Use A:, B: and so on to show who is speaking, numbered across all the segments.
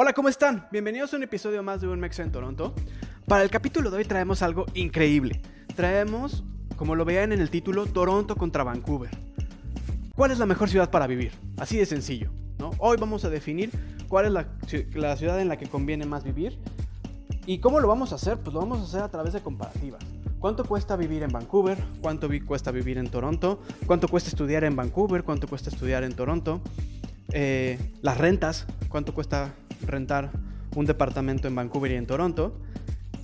A: Hola, ¿cómo están? Bienvenidos a un episodio más de Un Mex en Toronto. Para el capítulo de hoy traemos algo increíble. Traemos, como lo vean en el título, Toronto contra Vancouver. ¿Cuál es la mejor ciudad para vivir? Así de sencillo. ¿no? Hoy vamos a definir cuál es la, la ciudad en la que conviene más vivir. ¿Y cómo lo vamos a hacer? Pues lo vamos a hacer a través de comparativas. ¿Cuánto cuesta vivir en Vancouver? ¿Cuánto cuesta vivir en Toronto? ¿Cuánto cuesta estudiar en Vancouver? ¿Cuánto cuesta estudiar en Toronto? Eh, las rentas, cuánto cuesta rentar un departamento en Vancouver y en Toronto,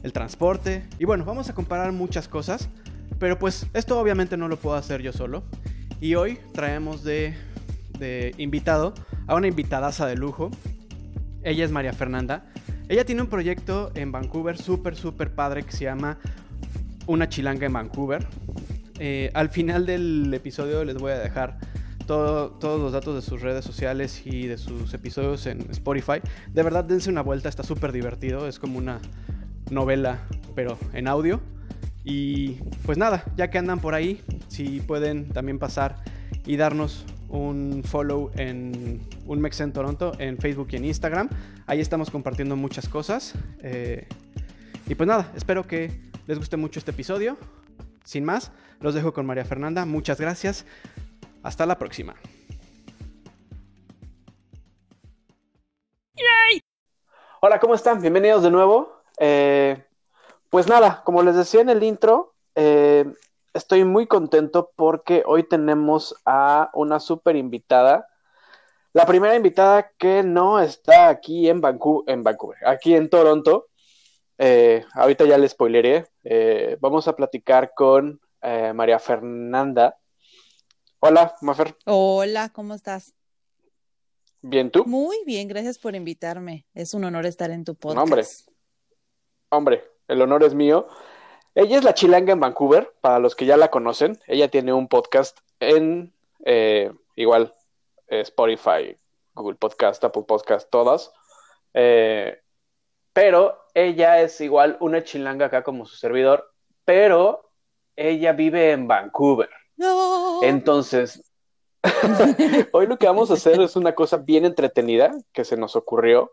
A: el transporte, y bueno, vamos a comparar muchas cosas, pero pues esto obviamente no lo puedo hacer yo solo, y hoy traemos de, invitado a una invitadaza de lujo, ella es María Fernanda, ella tiene un proyecto en Vancouver súper, súper padre que se llama Una Chilanga en Vancouver. Eh, al final del episodio les voy a dejar todos los datos de sus redes sociales y de sus episodios en Spotify. De verdad, dense una vuelta, está súper divertido. Es como una novela, pero en audio. Y pues nada, ya que andan por ahí, si pueden también pasar y darnos un follow en un Mex en Toronto en Facebook y en Instagram. Ahí estamos compartiendo muchas cosas. Eh, y pues nada, espero que les guste mucho este episodio. Sin más, los dejo con María Fernanda. Muchas gracias. Hasta la próxima. Hola, ¿cómo están? Bienvenidos de nuevo. Eh, pues nada, como les decía en el intro, eh, estoy muy contento porque hoy tenemos a una súper invitada. La primera invitada que no está aquí en Vancouver, en Vancouver aquí en Toronto. Eh, ahorita ya le spoileré. vamos a platicar con María Fernanda. Hola, Mafer.
B: Hola, ¿cómo estás?
A: Bien, ¿tú?
B: Muy bien, gracias por invitarme. Es un honor estar en tu podcast.
A: hombre, hombre, el honor es mío. Ella es la chilanga en Vancouver, para los que ya la conocen. Ella tiene un podcast en, eh, igual, eh, Spotify, Google Podcast, Apple Podcast, todas. Eh, pero ella es igual una chilanga acá como su servidor, pero ella vive en Vancouver. Entonces, hoy lo que vamos a hacer es una cosa bien entretenida que se nos ocurrió.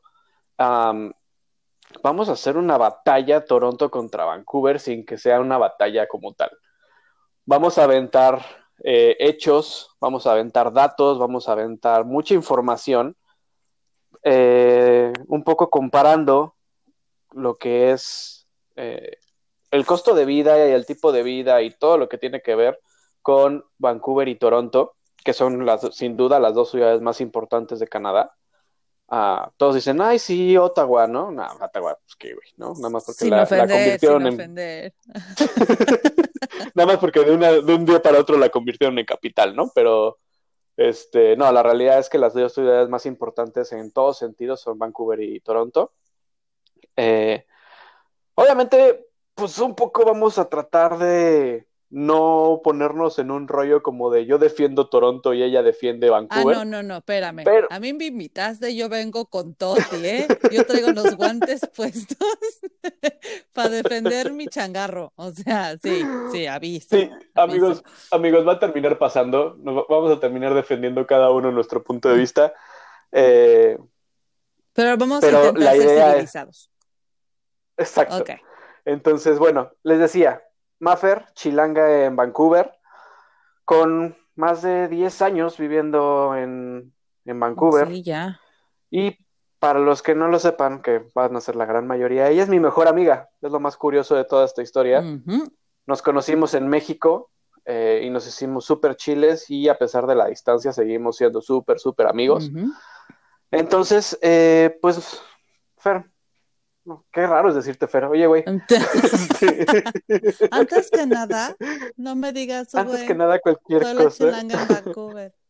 A: vamos a hacer una batalla Toronto contra Vancouver sin que sea una batalla como tal. Vamos a aventar eh, hechos, vamos a aventar datos, vamos a aventar mucha información, eh, un poco comparando lo que es eh, el costo de vida y el tipo de vida y todo lo que tiene que ver con Vancouver y Toronto, que son las, sin duda las dos ciudades más importantes de Canadá. Ah, todos dicen, ay, sí, Ottawa, ¿no? No, Ottawa, pues qué, güey, ¿no? Nada más porque la, convirtieron en. Nada más porque de, una, de un día para otro la convirtieron en capital, ¿no? Pero, este, no, la realidad es que las dos ciudades más importantes en todos sentidos son Vancouver y Toronto. Eh, obviamente, pues un poco vamos a tratar de no ponernos en un rollo como de yo defiendo Toronto y ella defiende ah, Vancouver.
B: Ah, no, no, no, espérame. A mí me invitaste, yo vengo con Toti, ¿eh? Yo traigo los guantes puestos para defender mi changarro. O sea, sí, sí, aviso.
A: Sí, amigos, amigos, va a terminar pasando. Nos vamos a terminar defendiendo cada uno nuestro punto de vista. Eh,
B: pero vamos a intentar ser civilizados.
A: Exacto. Entonces, bueno, les decía, Maffer, chilanga en Vancouver, con más de 10 años viviendo en, Vancouver.
B: Sí, ya.
A: Y para los que no lo sepan, que van a ser la gran mayoría, ella es mi mejor amiga, es lo más curioso de toda esta historia. Nos conocimos en México eh, y nos hicimos súper chiles y a pesar de la distancia seguimos siendo súper, súper amigos. Entonces, eh, pues, Fer, qué raro es decirte Fer. Oye, güey.
B: Antes que nada, no me digas,
A: Antes que nada, cualquier cosa.
B: Chilanga en Vancouver.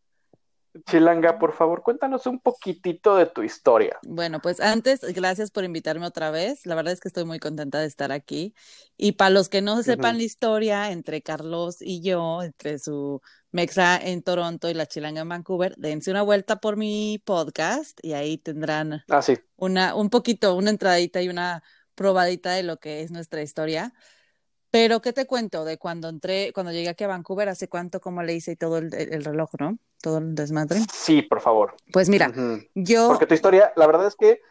A: Chilanga, por favor, cuéntanos un poquitito de tu historia.
B: Bueno, pues antes, gracias por invitarme otra vez. La verdad es que estoy muy contenta de estar aquí. Y para los que no sepan la historia entre Carlos y yo, entre su Mexa en Toronto y la Chilanga en Vancouver, dense una vuelta por mi podcast y ahí tendrán
A: ah,
B: una, un poquito, una entradita y una probadita de lo que es nuestra historia. Pero, ¿qué te cuento de cuando entré, cuando llegué aquí a Vancouver, hace cuánto, cómo le hice y todo el, reloj, ¿no? Todo el desmadre.
A: Sí, por favor.
B: Pues mira, yo.
A: Porque tu historia, la verdad es que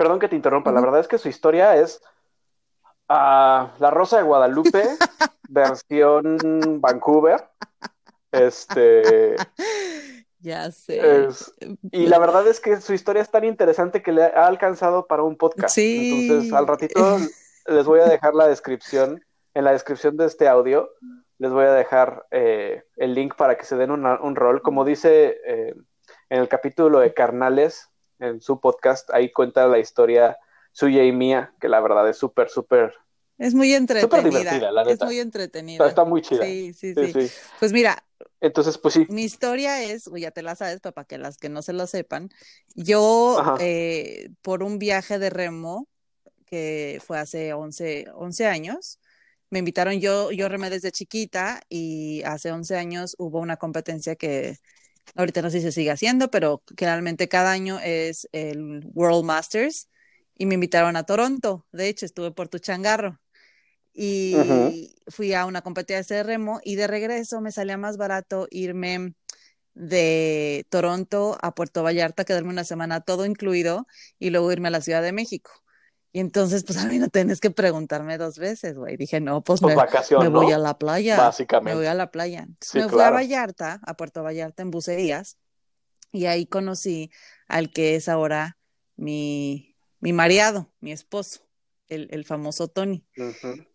C: perdón que te interrumpa, la verdad es que su historia es ah, La Rosa de Guadalupe, versión Vancouver. Este.
B: Ya sé.
C: y la verdad es que su historia es tan interesante que le ha alcanzado para un podcast. Sí. Entonces, al ratito les voy a dejar la descripción, en la descripción de este audio, les voy a dejar eh, el link para que se den un rol. Como dice eh, en el capítulo de Carnales, en su podcast, ahí cuenta la historia suya y mía, que la verdad es súper, súper
B: es muy entretenida. la neta. Es muy entretenida.
C: Está, muy chida.
B: Sí, sí, sí, Pues mira.
C: Entonces, pues sí.
B: Mi historia es, ya te la sabes, para que las que no se lo sepan. Yo, eh, por un viaje de remo, que fue hace 11, 11 años, me invitaron, yo, yo remé desde chiquita y hace 11 años hubo una competencia que ahorita no sé si se sigue haciendo, pero generalmente cada año es el World Masters y me invitaron a Toronto. De hecho, estuve por tu changarro y fui a una competencia de remo y de regreso me salía más barato irme de Toronto a Puerto Vallarta, quedarme una semana todo incluido y luego irme a la Ciudad de México. Y entonces, pues a mí no tenés que preguntarme dos veces, güey. Dije, no, pues, pues me, voy a la playa. Básicamente. Me voy a la playa. me fui a Vallarta, a Puerto Vallarta, en bucerías, y ahí conocí al que es ahora mi, mi mareado, mi esposo el, famoso Tony.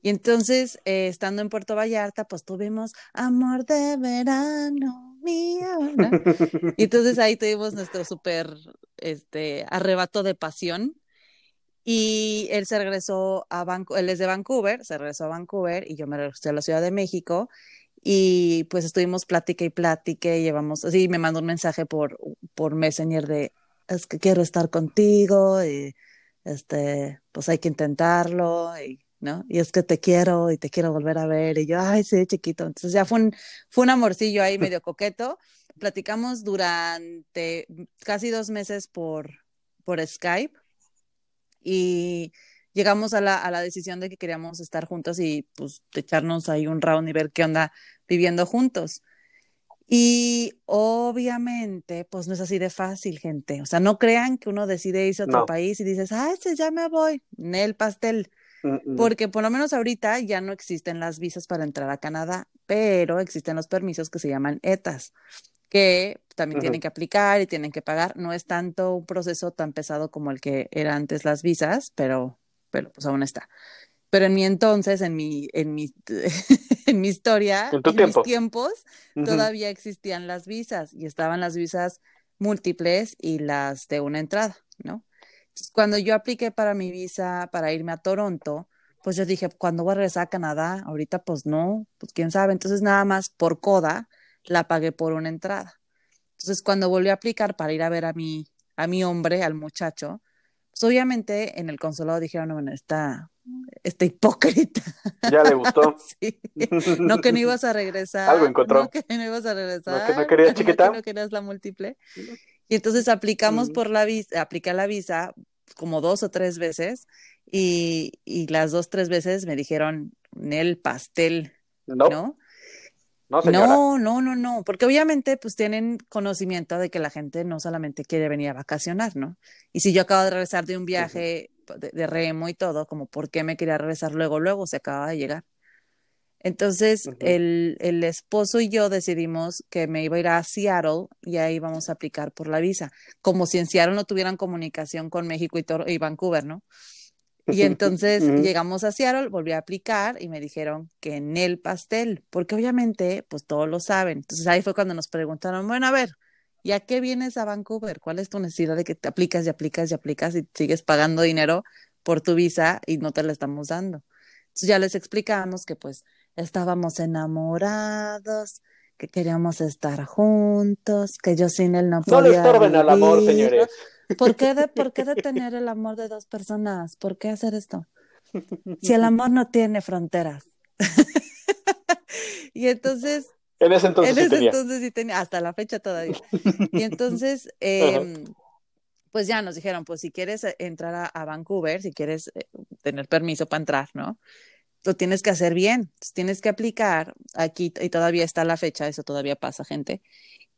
B: Y entonces, eh, estando en Puerto Vallarta, pues tuvimos amor de verano, mío. y entonces ahí tuvimos nuestro súper este, arrebato de pasión. Y él se regresó a Vancouver, él es de Vancouver, se regresó a Vancouver y yo me regresé a la Ciudad de México. Y pues estuvimos plática y plática y llevamos, así me mandó un mensaje por, por Messenger de, es que quiero estar contigo. Y, este, pues hay que intentarlo, y, ¿no? Y es que te quiero y te quiero volver a ver, y yo, ay, sí, chiquito. Entonces ya fue un, fue un amorcillo ahí medio coqueto. Platicamos durante casi dos meses por, por Skype y llegamos a la, a la decisión de que queríamos estar juntos y pues echarnos ahí un round y ver qué onda viviendo juntos. Y obviamente, pues no es así de fácil, gente. O sea, no crean que uno decide irse a otro país y dices, ah, ese ya me voy, el pastel. Porque por lo menos ahorita ya no existen las visas para entrar a Canadá, pero existen los permisos que se llaman ETAs, que también tienen que aplicar y tienen que pagar. No es tanto un proceso tan pesado como el que era antes las visas, pero, pero pues aún está. Pero en mi entonces, en mi, en mi, en mi historia, en, mis tiempos, todavía existían las visas y estaban las visas múltiples y las de una entrada, ¿no? Entonces, cuando yo apliqué para mi visa para irme a Toronto, pues yo dije, ¿cuándo voy a regresar a Canadá? Ahorita pues no, pues quién sabe. Entonces nada más por coda la pagué por una entrada. Entonces cuando volví a aplicar para ir a ver a mi, a mi hombre, al muchacho, pues obviamente en el consulado dijeron, bueno, está, esta hipócrita.
C: Ya le gustó.
B: No que no ibas a regresar.
C: Algo encontró.
B: No que no ibas a regresar.
C: No que no querías chiquita.
B: No que no querías la múltiple. Y entonces aplicamos por la visa, apliqué la visa como dos o tres veces y, y las dos, tres veces me dijeron, el pastel, ¿no?
C: No,
B: no, no, no, no, porque obviamente pues tienen conocimiento de que la gente no solamente quiere venir a vacacionar, ¿no? Y si yo acabo de regresar de un viaje de, remo y todo, como por qué me quería regresar luego, luego se acaba de llegar. Entonces, el, el, esposo y yo decidimos que me iba a ir a Seattle y ahí vamos a aplicar por la visa, como si en Seattle no tuvieran comunicación con México y, y Vancouver, ¿no? Y entonces llegamos a Seattle, volví a aplicar y me dijeron que en el pastel, porque obviamente, pues todos lo saben. Entonces ahí fue cuando nos preguntaron, bueno, a ver, ¿y a qué vienes a Vancouver? ¿Cuál es tu necesidad de que te aplicas y aplicas y aplicas y sigues pagando dinero por tu visa y no te la estamos dando? Entonces ya les explicamos que pues estábamos enamorados, que queríamos estar juntos, que yo sin él no podía. No le
C: estorben al amor, señores.
B: ¿Por qué, de, ¿Por qué detener el amor de dos personas? ¿Por qué hacer esto? Si el amor no tiene fronteras. y entonces.
C: En ese entonces.
B: En ese entonces sí tenía, hasta la fecha todavía. Y entonces, em, pues ya nos dijeron, pues si quieres entrar a, Vancouver, si quieres eh, tener permiso para entrar, ¿no? Lo tienes que hacer bien, tienes que aplicar aquí, y todavía está la fecha, eso todavía pasa, gente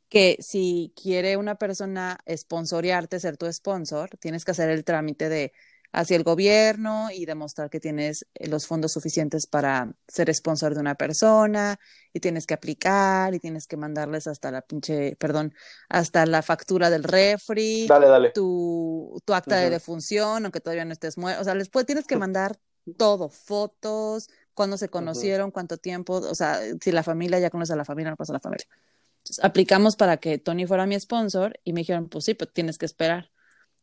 B: que si quiere una persona sponsorearte, ser tu sponsor, tienes que hacer el trámite de hacia el gobierno y demostrar que tienes eh, los fondos suficientes para ser sponsor de una persona y tienes que aplicar y tienes que mandarles hasta la pinche, perdón, hasta la factura del refri,
C: dale, dale.
B: Tu, tu acta de defunción, aunque todavía no estés muerto, o sea, después tienes que mandar todo, fotos, cuándo se conocieron, cuánto tiempo, o sea, si la familia ya conoce a la familia, no pasa a la familia. Entonces, aplicamos para que Tony fuera mi sponsor y me dijeron, pues sí, pero tienes que esperar.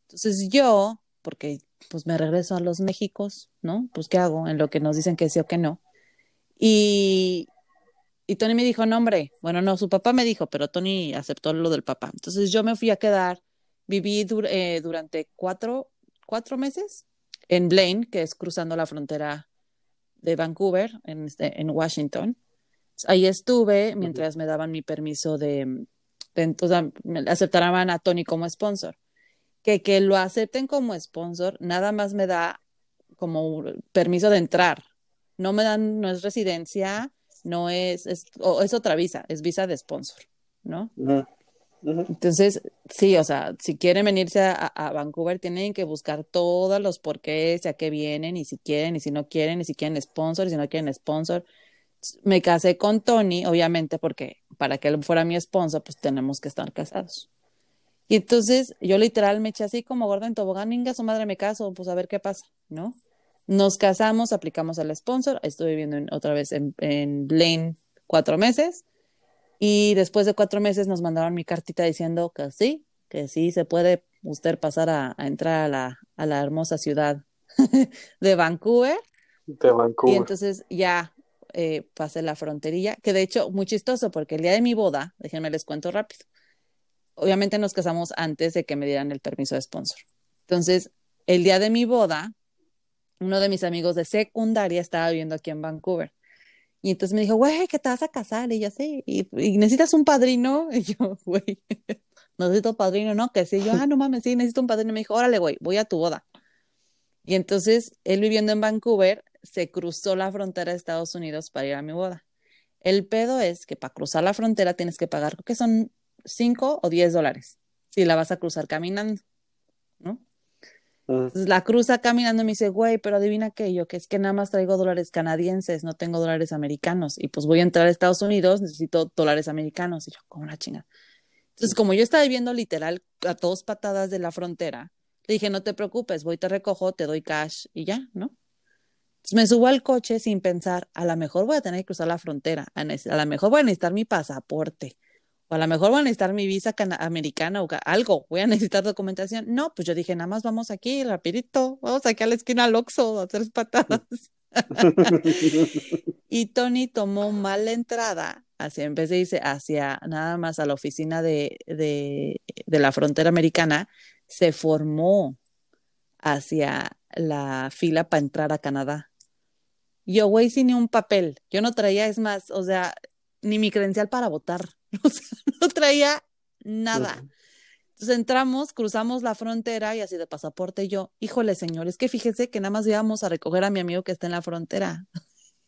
B: Entonces yo, porque pues me regreso a los Méxicos, ¿no? Pues ¿qué hago? En lo que nos dicen que sí o que no. Y, y Tony me dijo, no, hombre, bueno, no, su papá me dijo, pero Tony aceptó lo del papá. Entonces yo me fui a quedar, viví eh, durante cuatro, cuatro meses en Blaine, que es cruzando la frontera de Vancouver, en, este, en Washington. Ahí estuve mientras me daban mi permiso de, de entonces me aceptaran a Tony como sponsor que, que lo acepten como sponsor, nada más me da como permiso de entrar. No me dan, no es residencia, no es, es, es otra visa, es visa de sponsor, ¿no? Entonces, sí, o sea, si quieren venirse a, a, Vancouver, tienen que buscar todos los porqués, a qué vienen, y si quieren, y si no quieren, y si quieren sponsor, y si no quieren sponsor. Me casé con Tony, obviamente, porque para que él fuera mi sponsor, pues tenemos que estar casados. Y entonces yo literal me eché así como gordo en tobogán, ninga, su madre me caso, pues a ver qué pasa, ¿no? Nos casamos, aplicamos al sponsor, estuve viviendo otra vez en, en Blaine cuatro meses y después de cuatro meses nos mandaron mi cartita diciendo que sí, que sí se puede usted pasar a, entrar a la, a la hermosa ciudad de Vancouver.
C: De Vancouver.
B: Y entonces ya eh, pasé la fronterilla, que de hecho muy chistoso porque el día de mi boda, déjenme les cuento rápido obviamente nos casamos antes de que me dieran el permiso de sponsor. Entonces, el día de mi boda, uno de mis amigos de secundaria estaba viviendo aquí en Vancouver. Y entonces me dijo, güey, ¿qué te vas a casar? Y yo, sí, y, necesitas un padrino. Y yo, güey, necesito padrino, ¿no? Que sí, yo, ah, no mames, sí, necesito un padrino. Y me dijo, órale, güey, voy a tu boda. Y entonces, él viviendo en Vancouver, se cruzó la frontera de Estados Unidos para ir a mi boda. El pedo es que para cruzar la frontera tienes que pagar, creo que son 5 o 10 dólares si la vas a cruzar caminando, ¿no? Entonces la cruza caminando y me dice, güey, pero adivina qué, yo que es que nada más traigo dólares canadienses, no tengo dólares americanos. Y pues voy a entrar a Estados Unidos, necesito dólares americanos. Y yo, como la chingada. Entonces, como yo estaba viviendo literal a dos patadas de la frontera, le dije, no te preocupes, voy, te recojo, te doy cash y ya, ¿no? Entonces me subo al coche sin pensar, a lo mejor voy a tener que cruzar la frontera, a, a lo mejor voy a necesitar mi pasaporte, o a lo mejor voy a necesitar mi visa americana o algo, voy a necesitar documentación. No, pues yo dije, nada más vamos aquí, rapidito, vamos aquí a la esquina al Oxxo a hacer patadas. y Tony tomó mal la entrada, hacia, en vez de irse hacia nada más a la oficina de, de, de la frontera americana, se formó hacia la fila para entrar a Canadá. Yo, güey, sin ni un papel. Yo no traía, es más, o sea, ni mi credencial para votar. O sea, no traía nada. Entonces entramos, cruzamos la frontera y así de pasaporte yo, híjole señor, es que fíjese que nada más íbamos a recoger a mi amigo que está en la frontera.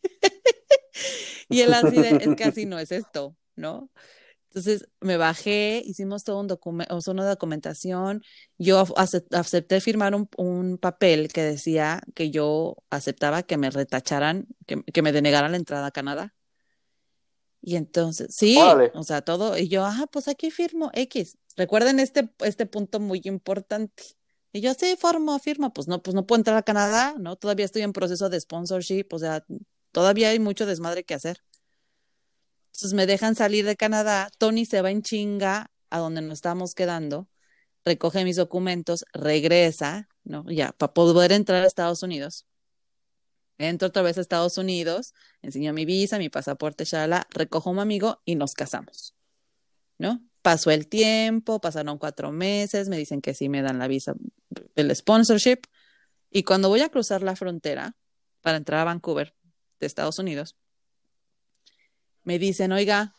B: y él así de, es que así no es esto, ¿no? Entonces me bajé, hicimos todo un documento, una documentación. Yo acepté firmar un, un, papel que decía que yo aceptaba que me retacharan, que, que me denegaran la entrada a Canadá. Y entonces, sí, o sea, todo, y yo, ah, pues aquí firmo X. Recuerden este, este punto muy importante. Y yo, sí, formo, firmo, pues no, pues no puedo entrar a Canadá, ¿no? Todavía estoy en proceso de sponsorship, o sea, todavía hay mucho desmadre que hacer. Entonces me dejan salir de Canadá, Tony se va en chinga a donde nos estábamos quedando, recoge mis documentos, regresa, ¿no? Ya, para poder entrar a Estados Unidos. Entro otra vez a Estados Unidos, enseño mi visa, mi pasaporte, shala, recojo a un amigo y nos casamos. ¿No? Pasó el tiempo, pasaron cuatro meses, me dicen que sí me dan la visa, el sponsorship. Y cuando voy a cruzar la frontera para entrar a Vancouver de Estados Unidos, me dicen, oiga,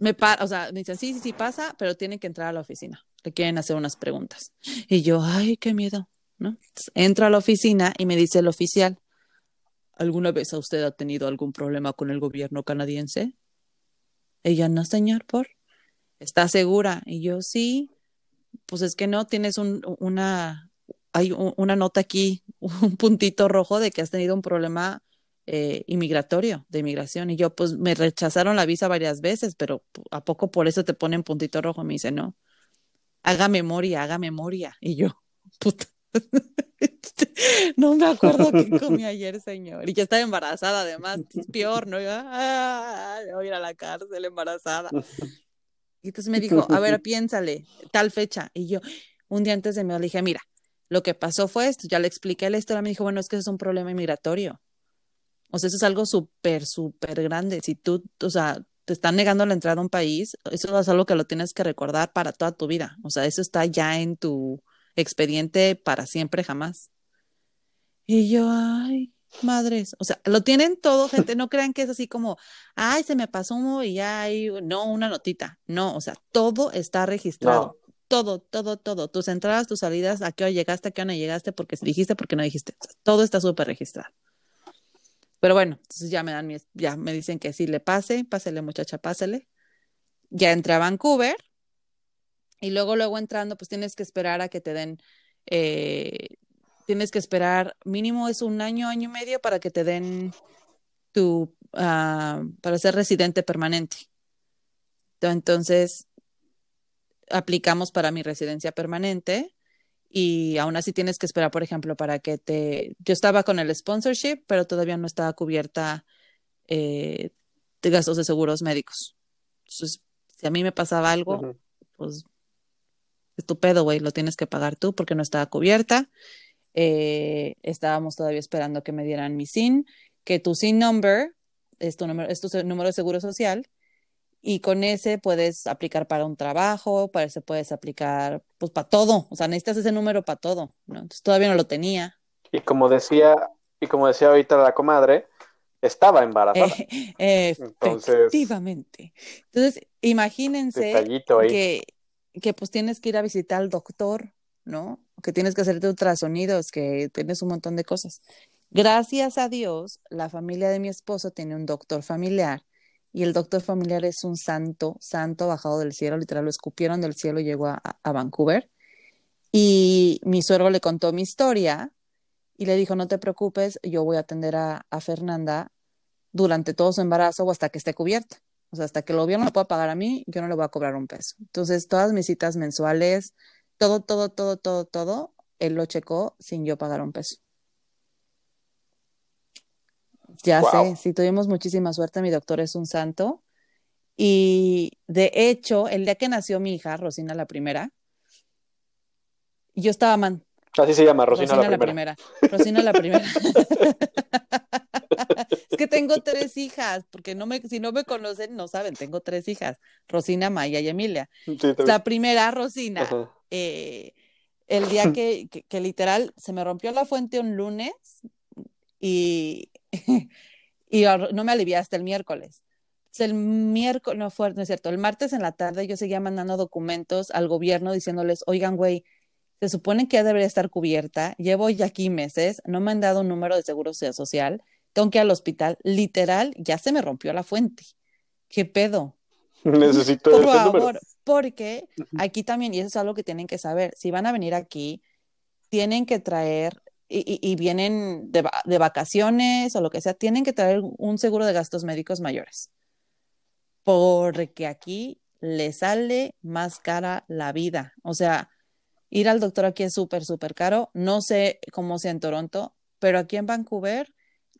B: me o sea, me dicen, sí, sí, sí pasa, pero tienen que entrar a la oficina. Le quieren hacer unas preguntas. Y yo, ay, qué miedo, ¿no? entro a la oficina y me dice el oficial, ¿Alguna vez usted ha tenido algún problema con el gobierno canadiense? Ella no, señor, por. ¿estás segura? Y yo, sí, pues es que no, tienes un, una, hay una nota aquí, un puntito rojo de que has tenido un problema eh, inmigratorio, de inmigración. Y yo, pues me rechazaron la visa varias veces, pero ¿a poco por eso te ponen puntito rojo? Me dice, no, haga memoria, haga memoria. Y yo, puta. no me acuerdo qué comí ayer, señor. Y ya estaba embarazada, además, es peor, ¿no? Ah, voy a ir a la cárcel embarazada. Y entonces me dijo, a ver, piénsale, tal fecha. Y yo, un día antes de mí, le dije, mira, lo que pasó fue esto, ya le expliqué la historia, me dijo, bueno, es que eso es un problema inmigratorio. O sea, eso es algo súper, súper grande. Si tú, o sea, te están negando la entrada a un país, eso es algo que lo tienes que recordar para toda tu vida. O sea, eso está ya en tu expediente para siempre, jamás. Y yo, ay, madres. O sea, lo tienen todo, gente. No crean que es así como, ay, se me pasó y ya hay, no, una notita. No, o sea, todo está registrado. Todo, todo, todo. Tus entradas, tus salidas, a qué hora llegaste, a qué hora no llegaste, porque dijiste, porque no dijiste. todo está súper registrado. Pero bueno, entonces ya me dan mi, ya me dicen que sí le pase, pásele muchacha, pásele. Ya entré a Vancouver y luego, luego entrando, pues tienes que esperar a que te den, eh, tienes que esperar, mínimo es un año, año y medio para que te den tu, ah, para ser residente permanente. Entonces, aplicamos para mi residencia permanente y aún así tienes que esperar, por ejemplo, para que te... Yo estaba con el sponsorship, pero todavía no estaba cubierta eh, de gastos de seguros médicos. Entonces, si a mí me pasaba algo, pues estupendo, güey, lo tienes que pagar tú porque no estaba cubierta. Eh, estábamos todavía esperando que me dieran mi SIN, que tu SIN number es tu número, es tu número de seguro social y con ese puedes aplicar para un trabajo, para ese puedes aplicar pues para todo, o sea, necesitas ese número para todo, ¿no? Entonces todavía no lo tenía.
A: Y como decía, y como decía ahorita la comadre, estaba embarazada.
B: efectivamente. Entonces, imagínense que, que pues tienes que ir a visitar al doctor, ¿no? Que tienes que hacerte ultrasonidos, que tienes un montón de cosas. Gracias a Dios, la familia de mi esposo tiene un doctor familiar y el doctor familiar es un santo, santo bajado del cielo, literal, lo escupieron del cielo y llegó a, Vancouver. Y mi suegro le contó mi historia y le dijo, no te preocupes, yo voy a atender a, Fernanda durante todo su embarazo o hasta que esté cubierta. O sea, hasta que el gobierno lo pueda pagar a mí, yo no le voy a cobrar un peso. Entonces, todas mis citas mensuales, todo, todo, todo, todo, todo, él lo checó sin yo pagar un peso. Ya sé, sí, tuvimos muchísima suerte, mi doctor es un santo. Y de hecho, el día que nació mi hija, Rosina la primera, yo estaba man.
A: Así se llama, Rosina, la, primera.
B: Rosina la primera. es que tengo tres hijas, porque no me, si no me conocen, no saben, tengo tres hijas, Rosina, Maya y Emilia. la primera, Rosina, eh, el día que, que, literal se me rompió la fuente un lunes y y no me alivié hasta el miércoles. El miércoles, no fue, no es cierto, el martes en la tarde yo seguía mandando documentos al gobierno diciéndoles, oigan, güey, se supone que ya debería estar cubierta, llevo ya aquí meses, no me han dado un número de seguro social, tengo que ir al hospital, literal, ya se me rompió la fuente. ¿Qué pedo?
A: Necesito
B: Por favor, porque aquí también, y eso es algo que tienen que saber, si van a venir aquí, tienen que traer y, vienen de, de, vacaciones o lo que sea, tienen que traer un seguro de gastos médicos mayores. Porque aquí le sale más cara la vida. O sea, ir al doctor aquí es súper, súper caro. No sé cómo sea en Toronto, pero aquí en Vancouver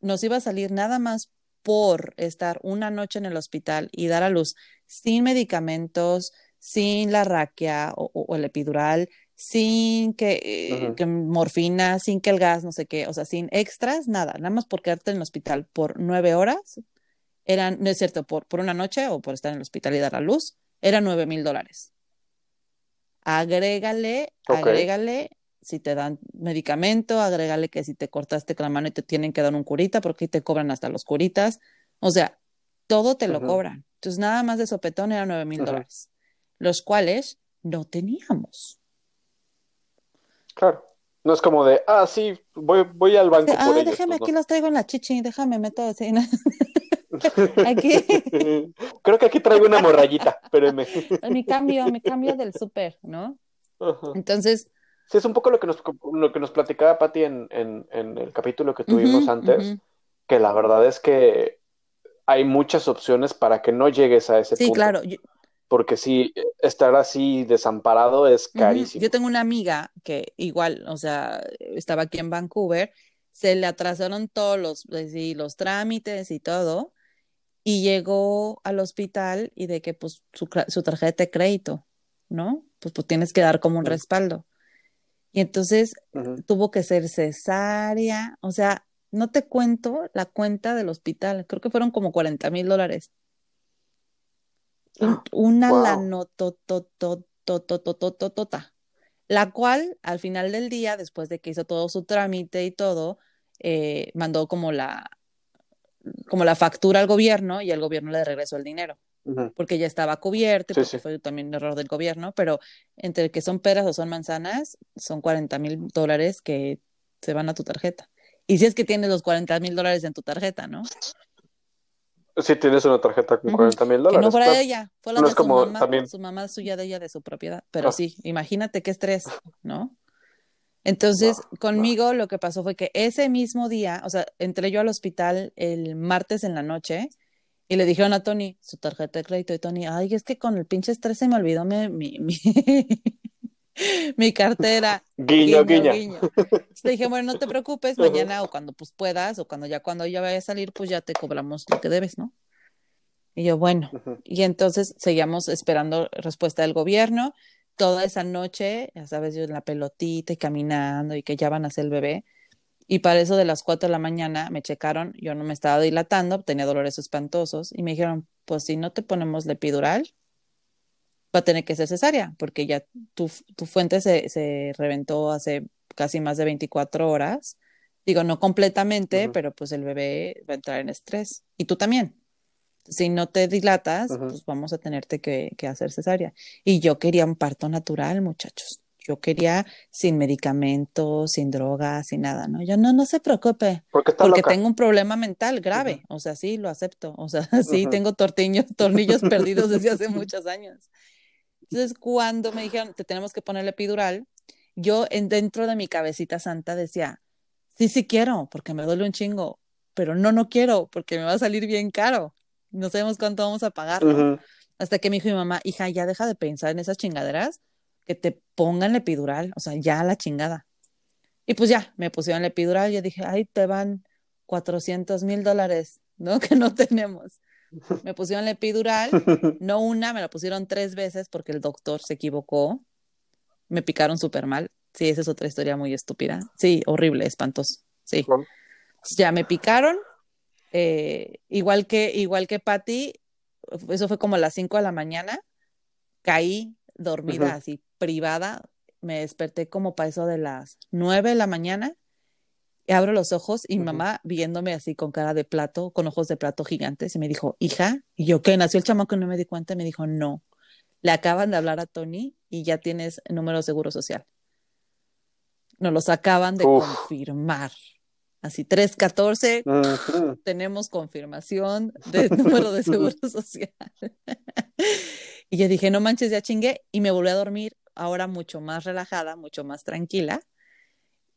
B: nos iba a salir nada más por estar una noche en el hospital y dar a luz sin medicamentos, sin la raquia o el epidural, sin que, morfina, sin que el gas, no sé qué, o sea, sin extras, nada, nada más por quedarte en el hospital por nueve horas, eran, no es cierto, por, por una noche o por estar en el hospital y dar a luz, eran nueve mil dólares. Agrégale, agrégale, si te dan medicamento, agrégale que si te cortaste con la mano y te tienen que dar un curita, porque te cobran hasta los curitas, o sea, todo te lo cobran. Entonces, nada más de sopetón eran nueve mil dólares, los cuales no teníamos.
A: Claro. No es como de, ah, sí, voy, voy al banco.
B: Ah, déjame, aquí los traigo en la chichi, déjame meto así. Aquí.
A: Creo que aquí traigo una morrayita, espérenme.
B: mi cambio, mi cambio del súper, ¿no? Entonces.
A: Sí, es un poco lo que nos, lo que nos platicaba Patti en, en, en el capítulo que tuvimos antes, que la verdad es que hay muchas opciones para que no llegues a ese punto.
B: Sí, claro.
A: Porque si estar así desamparado es carísimo.
B: Yo tengo una amiga que igual, o sea, estaba aquí en Vancouver, se le atrasaron todos los, pues, los trámites y todo, y llegó al hospital y de que pues su, tarjeta de crédito, ¿no? Pues, pues tienes que dar como un respaldo. Y entonces tuvo que ser cesárea, o sea, no te cuento la cuenta del hospital, creo que fueron como 40 mil dólares. Una wow. tota la cual al final del día, después de que hizo todo su trámite y todo, eh, mandó como la, como la factura al gobierno y el gobierno le regresó el dinero. Porque ya estaba cubierto, porque fue también un error del gobierno, pero entre que son peras o son manzanas, son 40 mil dólares que se van a tu tarjeta. Y si es que tienes los 40 mil dólares en tu tarjeta, ¿no?
A: Si tienes una tarjeta con 40 mil dólares.
B: No fuera de ella, fue la de su mamá, su mamá suya de ella, de su propiedad. Pero ah. sí, imagínate qué estrés, ¿no? Entonces, conmigo lo que pasó fue que ese mismo día, o sea, entré yo al hospital el martes en la noche y le dijeron a Tony su tarjeta de crédito y Tony, ay, es que con el pinche estrés se me olvidó mi, mi, mi, cartera.
A: Guiño, guiño. guiño.
B: le dije, bueno, no te preocupes, mañana o cuando pues puedas o cuando ya cuando ya vaya a salir, pues ya te cobramos lo que debes, ¿no? Y yo, bueno, y entonces seguíamos esperando respuesta del gobierno toda esa noche, ya sabes, yo en la pelotita y caminando y que ya van a hacer el bebé. Y para eso de las 4 de la mañana me checaron, yo no me estaba dilatando, tenía dolores espantosos y me dijeron, pues si no te ponemos la epidural, va a tener que ser cesárea, porque ya tu, tu fuente se, se, reventó hace casi más de 24 horas. Digo, no completamente, pero pues el bebé va a entrar en estrés. Y tú también si no te dilatas, pues vamos a tenerte que, hacer cesárea. Y yo quería un parto natural, muchachos. Yo quería sin medicamentos, sin drogas, sin nada, ¿no? Yo no, no se preocupe, porque, tengo un problema mental grave, o sea, sí, lo acepto, o sea, sí, tengo tortillos, tornillos perdidos desde hace muchos años. Entonces, cuando me dijeron, te tenemos que poner el epidural, yo en, dentro de mi cabecita santa decía, sí, sí quiero, porque me duele un chingo, pero no, no quiero, porque me va a salir bien caro no sabemos cuánto vamos a pagar. Hasta que me dijo mi mamá, hija, ya deja de pensar en esas chingaderas, que te pongan el epidural, o sea, ya la chingada. Y pues ya, me pusieron el epidural, yo dije, ahí te van 400 mil dólares, ¿no? Que no tenemos. Me pusieron el epidural, no una, me la pusieron tres veces porque el doctor se equivocó. Me picaron súper mal. Sí, esa es otra historia muy estúpida. Sí, horrible, espantoso. Sí. Ya me picaron, eh, igual que, igual que Patty, eso fue como a las 5 de la mañana, caí dormida así, privada, me desperté como para eso de las 9 de la mañana, y abro los ojos y mi mamá viéndome así con cara de plato, con ojos de plato gigantes, y me dijo, hija, y yo, ¿qué? Nació el chamaco y no me di cuenta, y me dijo, no, le acaban de hablar a Tony y ya tienes número de seguro social. Nos los acaban de confirmar. Así, 314, tenemos confirmación de número de seguro social. Y yo dije, no manches, ya chingué. Y me volví a dormir, ahora mucho más relajada, mucho más tranquila.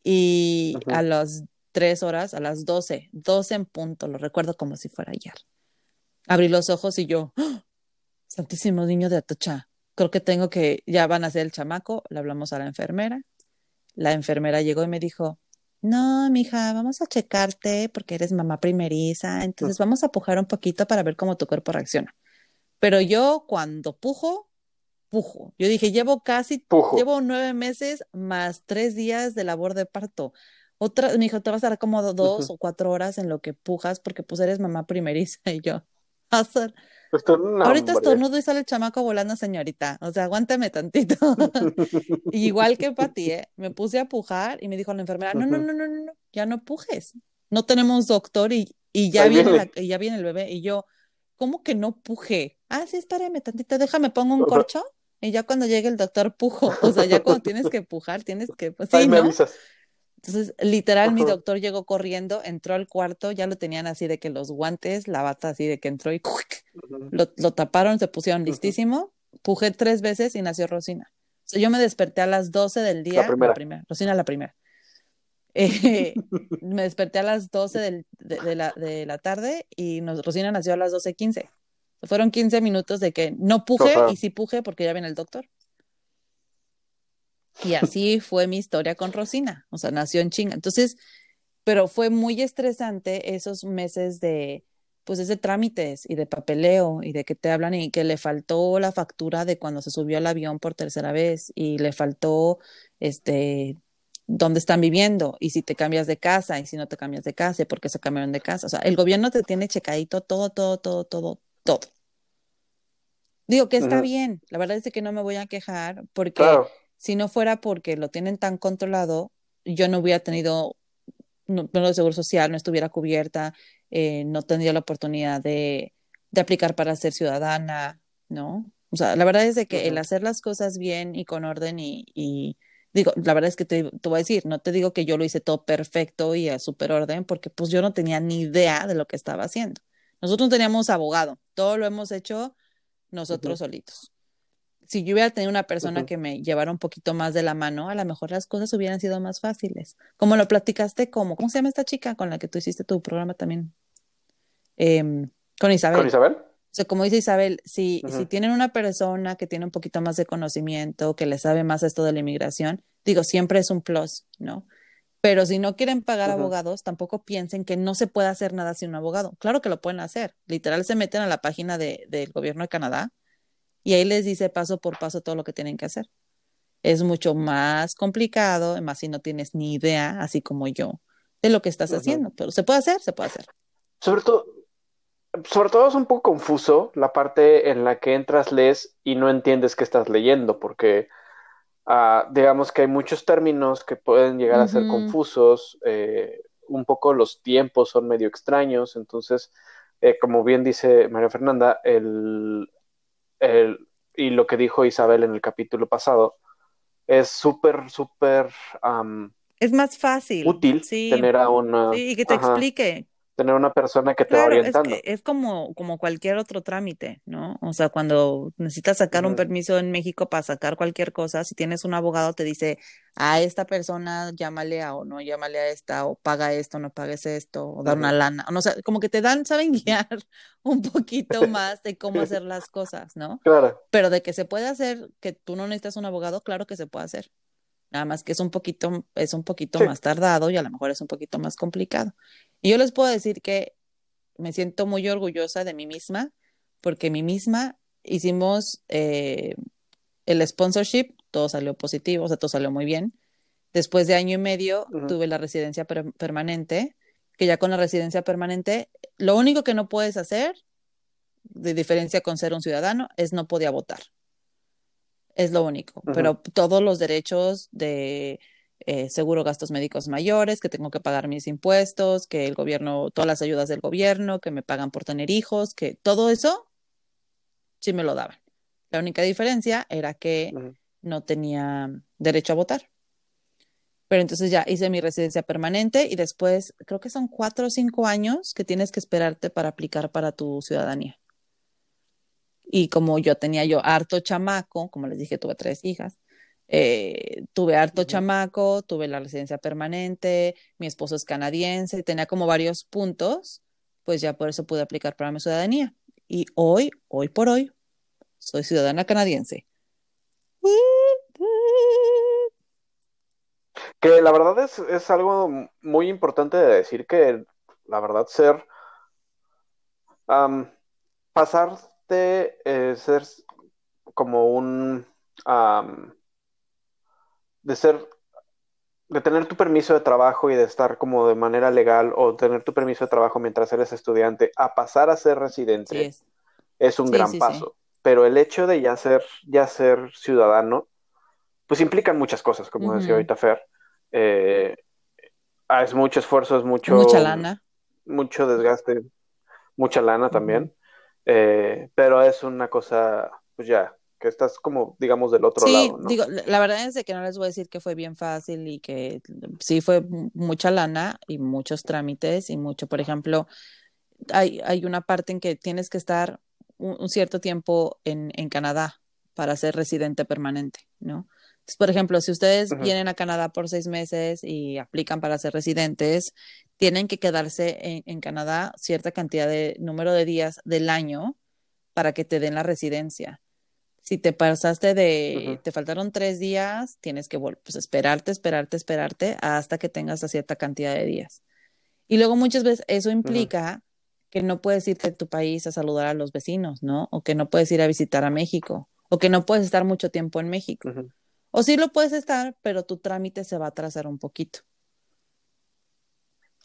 B: Y a las 3 horas, a las 12, 12 en punto, lo recuerdo como si fuera ayer. Abrí los ojos y yo, ¡Ah! Santísimo niño de Atocha, creo que tengo que, ya van a ser el chamaco, le hablamos a la enfermera. La enfermera llegó y me dijo, no, mija, vamos a checarte porque eres mamá primeriza, entonces vamos a pujar un poquito para ver cómo tu cuerpo reacciona. Pero yo cuando pujo, pujo. Yo dije, llevo casi, llevo nueve meses más tres días de labor de parto. Otra, me dijo, te vas a dar como dos o cuatro horas en lo que pujas porque pues eres mamá primeriza y yo. Hacer. Pues, Ahorita estornudo y sale el chamaco volando, señorita. O sea, aguántame tantito. Igual que Pati, ¿eh? me puse a pujar y me dijo la enfermera, no, no, no, no, no, ya no pujes. No tenemos doctor y, y ya, viene, y ya viene el bebé. Y yo, ¿cómo que no puje? Ah, sí, espérame tantito, déjame, pongo un corcho y ya cuando llegue el doctor pujo. O sea, ya cuando tienes que pujar, tienes que, pues sí, ¿no? Entonces, literal, mi doctor llegó corriendo, entró al cuarto, ya lo tenían así de que los guantes, la bata así de que entró y lo, taparon, se pusieron listísimo, pujé tres veces y nació Rosina. O sea, yo me desperté a las 12 del día. La primera. Rosina la primera. Eh, me desperté a las 12 de, la, de, la, tarde y nos, Rosina nació a las 12.15. Fueron 15 minutos de que no puje y sí puje porque ya viene el doctor. Y así fue mi historia con Rosina, o sea, nació en chinga. Entonces, pero fue muy estresante esos meses de, pues, de trámites y de papeleo y de que te hablan y que le faltó la factura de cuando se subió al avión por tercera vez y le faltó, este, dónde están viviendo y si te cambias de casa y si no te cambias de casa y por qué se cambiaron de casa. O sea, el gobierno te tiene checadito todo, todo, todo, todo, todo. Digo que está bien, la verdad es que no me voy a quejar porque si no fuera porque lo tienen tan controlado, yo no hubiera tenido no, de seguro social, no estuviera cubierta, eh, no tendría la oportunidad de, de, aplicar para ser ciudadana, ¿no? O sea, la verdad es de que el hacer las cosas bien y con orden y, y digo, la verdad es que te, te, voy a decir, no te digo que yo lo hice todo perfecto y a super orden, porque pues yo no tenía ni idea de lo que estaba haciendo. Nosotros no teníamos abogado, todo lo hemos hecho nosotros solitos si yo hubiera tenido una persona que me llevara un poquito más de la mano, a lo mejor las cosas hubieran sido más fáciles. Como lo platicaste, como, ¿cómo se llama esta chica con la que tú hiciste tu programa también? Em, con Isabel.
A: ¿Con Isabel? O
B: sea, como dice Isabel, si, si tienen una persona que tiene un poquito más de conocimiento, que le sabe más esto de la inmigración, digo, siempre es un plus, ¿no? Pero si no quieren pagar abogados, tampoco piensen que no se puede hacer nada sin un abogado. Claro que lo pueden hacer. Literal, se meten a la página de, del gobierno de Canadá y ahí les dice paso por paso todo lo que tienen que hacer. Es mucho más complicado, más si no tienes ni idea, así como yo, de lo que estás haciendo, pero se puede hacer, se puede hacer.
A: Sobre todo, sobre todo es un poco confuso la parte en la que entras, lees y no entiendes qué estás leyendo, porque ah, digamos que hay muchos términos que pueden llegar a ser confusos, eh, un poco los tiempos son medio extraños, entonces, eh, como bien dice María Fernanda, el, y lo que dijo Isabel en el capítulo pasado, es súper, súper...
B: es más fácil.
A: Útil tener a una...
B: Sí, y que te explique
A: tener una persona que te va orientando.
B: Es, es, como, como cualquier otro trámite, ¿no? O sea, cuando necesitas sacar un permiso en México para sacar cualquier cosa, si tienes un abogado te dice, a esta persona llámale a o no, llámale a esta, o paga esto, no pagues esto, o da una lana, o no, sé, como que te dan, saben guiar un poquito más de cómo hacer las cosas, ¿no?
A: Claro.
B: Pero de que se puede hacer, que tú no necesitas un abogado, claro que se puede hacer. Nada más que es un poquito, es un poquito más tardado y a lo mejor es un poquito más complicado. Y yo les puedo decir que me siento muy orgullosa de mí misma, porque mí misma hicimos eh, el sponsorship, todo salió positivo, o sea, todo salió muy bien. Después de año y medio tuve la residencia permanente, que ya con la residencia permanente, lo único que no puedes hacer, de diferencia con ser un ciudadano, es no podía votar. Es lo único, pero todos los derechos de eh, seguro gastos médicos mayores, que tengo que pagar mis impuestos, que el gobierno, todas las ayudas del gobierno, que me pagan por tener hijos, que todo eso sí me lo daban. La única diferencia era que no tenía derecho a votar. Pero entonces ya hice mi residencia permanente y después creo que son cuatro o cinco años que tienes que esperarte para aplicar para tu ciudadanía. Y como yo tenía yo harto chamaco, como les dije, tuve tres hijas, eh, tuve harto chamaco, tuve la residencia permanente, mi esposo es canadiense, tenía como varios puntos, pues ya por eso pude aplicar para mi ciudadanía. Y hoy, hoy por hoy, soy ciudadana canadiense.
A: Que la verdad es, es algo muy importante de decir que la verdad ser pasarte eh, ser como un de ser, de tener tu permiso de trabajo y de estar como de manera legal o tener tu permiso de trabajo mientras eres estudiante a pasar a ser residente es. un gran paso. Pero el hecho de ya ser, ya ser ciudadano, pues implican muchas cosas, como decía ahorita Fer. Eh, es mucho esfuerzo, es mucho...
B: Mucha lana.
A: Mucho desgaste, mucha lana también. Eh, pero es una cosa, pues ya, que estás como, digamos, del otro lado. ¿no?
B: digo, la verdad es que no les voy a decir que fue bien fácil y que sí fue mucha lana y muchos trámites y mucho, por ejemplo, hay, hay una parte en que tienes que estar un, cierto tiempo en, en, Canadá para ser residente permanente, ¿no? Entonces, por ejemplo, si ustedes vienen a Canadá por seis meses y aplican para ser residentes, tienen que quedarse en, en Canadá cierta cantidad de número de días del año para que te den la residencia si te pasaste de, te faltaron tres días, tienes que pues, esperarte, esperarte, esperarte hasta que tengas a cierta cantidad de días. Y luego muchas veces eso implica que no puedes irte a tu país a saludar a los vecinos, ¿no? O que no puedes ir a visitar a México, o que no puedes estar mucho tiempo en México. O sí lo puedes estar, pero tu trámite se va a atrasar un poquito.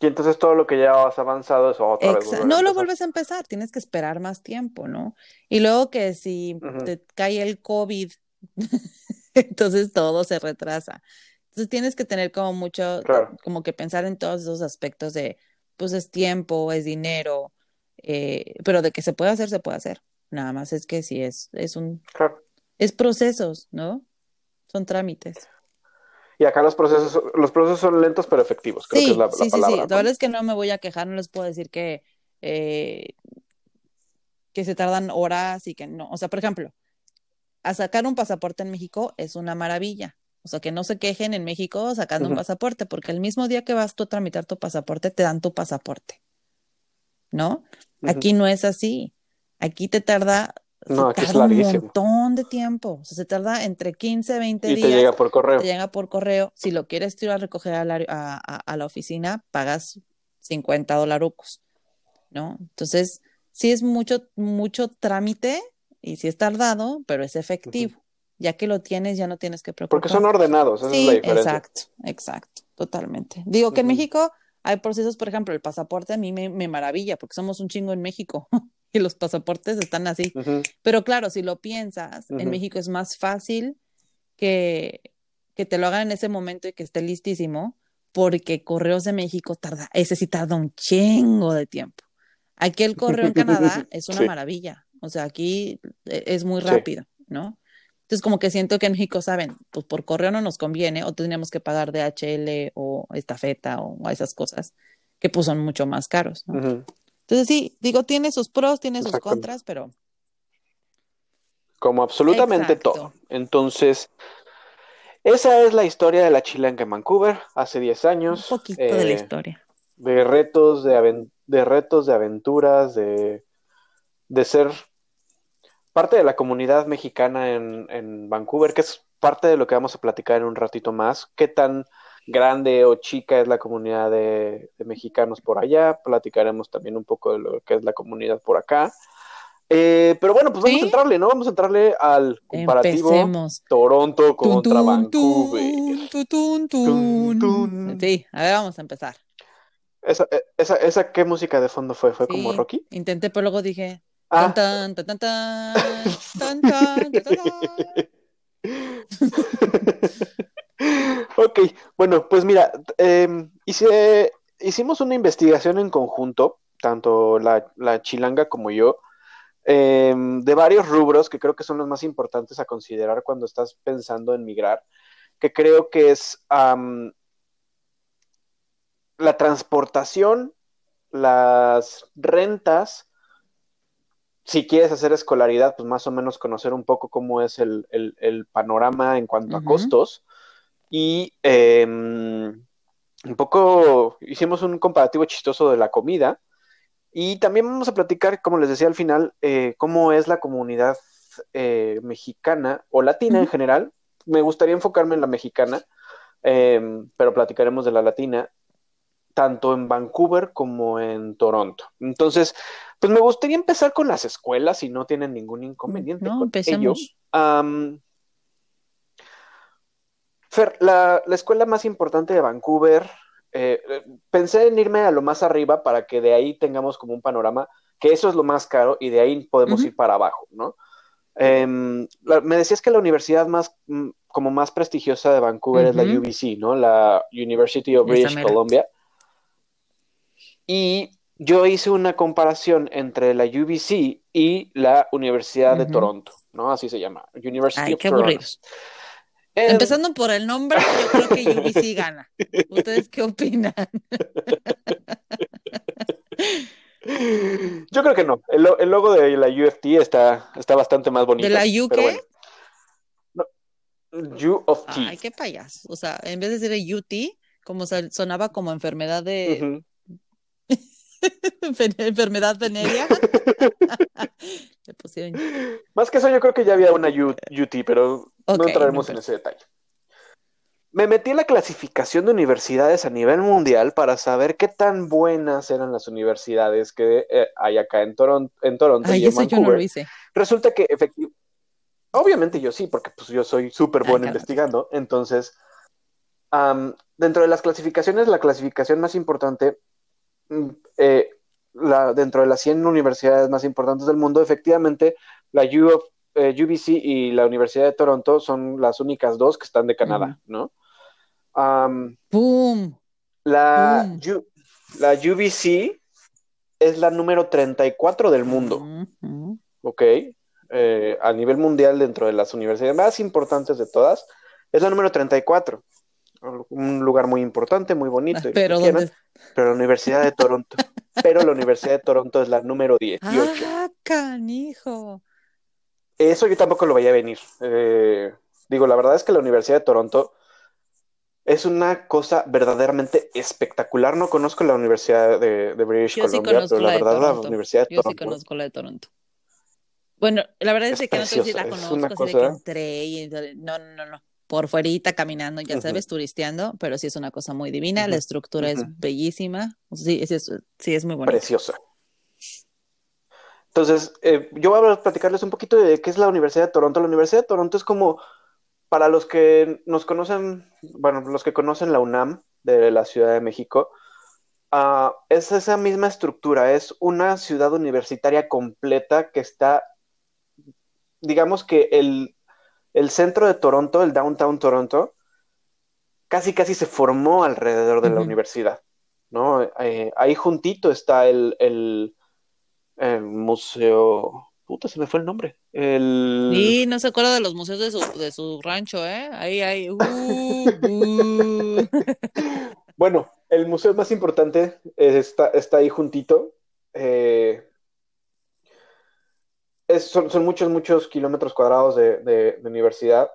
A: Y entonces todo lo que ya has avanzado es otra
B: vez. No lo vuelves a empezar, tienes que esperar más tiempo, ¿no? Y luego que si te cae el COVID, entonces todo se retrasa. Entonces tienes que tener como mucho, como que pensar en todos esos aspectos de, pues es tiempo, es dinero, eh, pero de que se puede hacer, se puede hacer. Nada más es que si es, es un, es procesos, ¿no? Son trámites.
A: Y acá los procesos, los procesos son lentos pero efectivos, creo que es la, sí,
B: Sí, sí, la verdad es que no me voy a quejar, no les puedo decir que, eh, que se tardan horas y que no. O sea, por ejemplo, a sacar un pasaporte en México es una maravilla. O sea, que no se quejen en México sacando un pasaporte, porque el mismo día que vas tú a tramitar tu pasaporte, te dan tu pasaporte. ¿No? Aquí no es así. Aquí te tarda no, aquí es larguísimo. Un montón de tiempo. O sea, se tarda entre 15, 20 días.
A: Y te llega por correo.
B: Te llega por correo. Si lo quieres ir a recoger a la, a, la oficina, pagas 50 dolarucos, ¿no? Entonces, sí es mucho, mucho trámite y sí es tardado, pero es efectivo. Ya que lo tienes, ya no tienes que preocuparte.
A: Porque son ordenados, esa es la diferencia.
B: Exacto, exacto, totalmente. Digo que en México hay procesos, por ejemplo, el pasaporte a mí me, me maravilla porque somos un chingo en México. y los pasaportes están así. Pero claro, si lo piensas, en México es más fácil que, que te lo hagan en ese momento y que esté listísimo, porque Correos de México tarda, ese sí tarda un chingo de tiempo. Aquí el correo en Canadá es una maravilla, o sea, aquí e, es muy rápido, ¿no? Entonces, como que siento que en México saben, pues por correo no nos conviene, o tendríamos que pagar DHL o estafeta o, esas cosas, que pues son mucho más caros, ¿no? Entonces sí, digo, tiene sus pros, tiene sus contras, pero...
A: Como absolutamente todo. Entonces, esa es la historia de la chilanga en Vancouver hace 10 años.
B: Un poquito de la eh, historia.
A: De retos, de, de retos, de aventuras, de, de ser parte de la comunidad mexicana en, en Vancouver, que es parte de lo que vamos a platicar en un ratito más. ¿Qué tan grande o chica es la comunidad de, mexicanos por allá. Platicaremos también un poco de lo que es la comunidad por acá. Eh, pero bueno, pues vamos a entrarle, ¿no? Vamos a entrarle al comparativo Toronto contra Vancouver.
B: sí, a ver, vamos a empezar.
A: ¿Esa, e, esa, esa qué música de fondo fue? ¿Fue como Rocky?
B: Intenté, pero luego dije. Ah. Tan, tan, tan,
A: ok, bueno, pues mira, em, hicimos una investigación en conjunto, tanto la, chilanga como yo, em, de varios rubros que creo que son los más importantes a considerar cuando estás pensando en migrar, que creo que es la transportación, las rentas, si quieres hacer escolaridad, pues más o menos conocer un poco cómo es el, panorama en cuanto a costos. Y em, un poco hicimos un comparativo chistoso de la comida. Y también vamos a platicar, como les decía al final, eh, cómo es la comunidad eh, mexicana o latina en general. Me gustaría enfocarme en la mexicana, em, pero platicaremos de la latina tanto en Vancouver como en Toronto. Entonces, pues me gustaría empezar con las escuelas, si no tienen ningún inconveniente no, con ellos. Fer, la, escuela más importante de Vancouver, eh, pensé en irme a lo más arriba para que de ahí tengamos como un panorama, que eso es lo más caro y de ahí podemos ir para abajo, ¿no? Em, me decías que la universidad más, mm, como más prestigiosa de Vancouver es la UBC, ¿no? La University of British Columbia. Y yo hice una comparación entre la UBC y la Universidad de Toronto. ¿no? Así se llama, University
B: Ay,
A: of
B: qué
A: Toronto. Eh,
B: Empezando por el nombre, yo creo que UBC gana. ¿Ustedes qué opinan?
A: Yo creo que no. El, lo- el logo de la UFT está, está bastante más bonito.
B: ¿De la U qué?
A: bueno. No, U of T.
B: Ay, qué payaso. O sea, en vez de decir UT, como sonaba como enfermedad de enfermedad venérea. Le pusieron
A: Más que eso, yo creo que ya había una U- UT, pero No entraremos en ese detalle. Me metí en la clasificación de universidades a nivel mundial para saber qué tan buenas eran las universidades que eh, hay acá en, Toron- en Toronto
B: Ay,
A: y en
B: yo no lo hice.
A: Resulta que efectivamente, obviamente yo sí, porque pues yo soy súper bueno
B: cálmate.
A: investigando. Entonces, am, dentro de las clasificaciones, la clasificación más importante, mm, eh, la, dentro de las 100 universidades más importantes del mundo, efectivamente, la U of- eh, UBC y la Universidad de Toronto son las únicas dos que están de Canadá, ¿no?
B: ¡Pum!
A: la. U- la UBC es la número 34 del mundo. ¿ok? Eh, a nivel mundial, dentro de las universidades más importantes de todas, es la número 34. Un lugar muy importante, muy bonito,
B: Pero
A: pero la Universidad de Toronto. pero la Universidad de Toronto es la número 18.
B: ¡Ah, canijo!
A: Eso yo tampoco lo veía venir. Eh, digo, la verdad es que la Universidad de Toronto es una cosa verdaderamente espectacular. No conozco la Universidad de, de British
B: Yo
A: Columbia, pero la verdad la
B: Toronto.
A: Universidad de
B: Yo sí
A: Toronto
B: conozco la de Toronto. Bueno, la verdad es,
A: Es
B: que no sé si la conozco,
A: una
B: así de
A: cosa-
B: que entré y no, no, no, no. Por fuerita caminando, ya sabes, turisteando, pero sí es una cosa muy divina, la estructura es bellísima, sí, sí es, sí es muy bonita.
A: preciosa. Entonces, eh, yo voy a platicarles un poquito de qué es la Universidad de Toronto. La Universidad de Toronto es como, para los que nos conocen, bueno, los que conocen la UNAM de la Ciudad de México, ah, es esa misma estructura, es una ciudad universitaria completa que está, digamos que el, el centro de Toronto, el downtown Toronto, casi casi se formó alrededor de la universidad, ¿no? Eh, ahí juntito está el, el, el museo, puta, se me fue el nombre, el...
B: Y no se acuerda de los museos de su, de su rancho, ¿eh? Ahí, ahí, uh, uh.
A: Bueno, el museo más importante está, está ahí juntito. eh, es- son, son muchos, muchos kilómetros cuadrados de, de- de universidad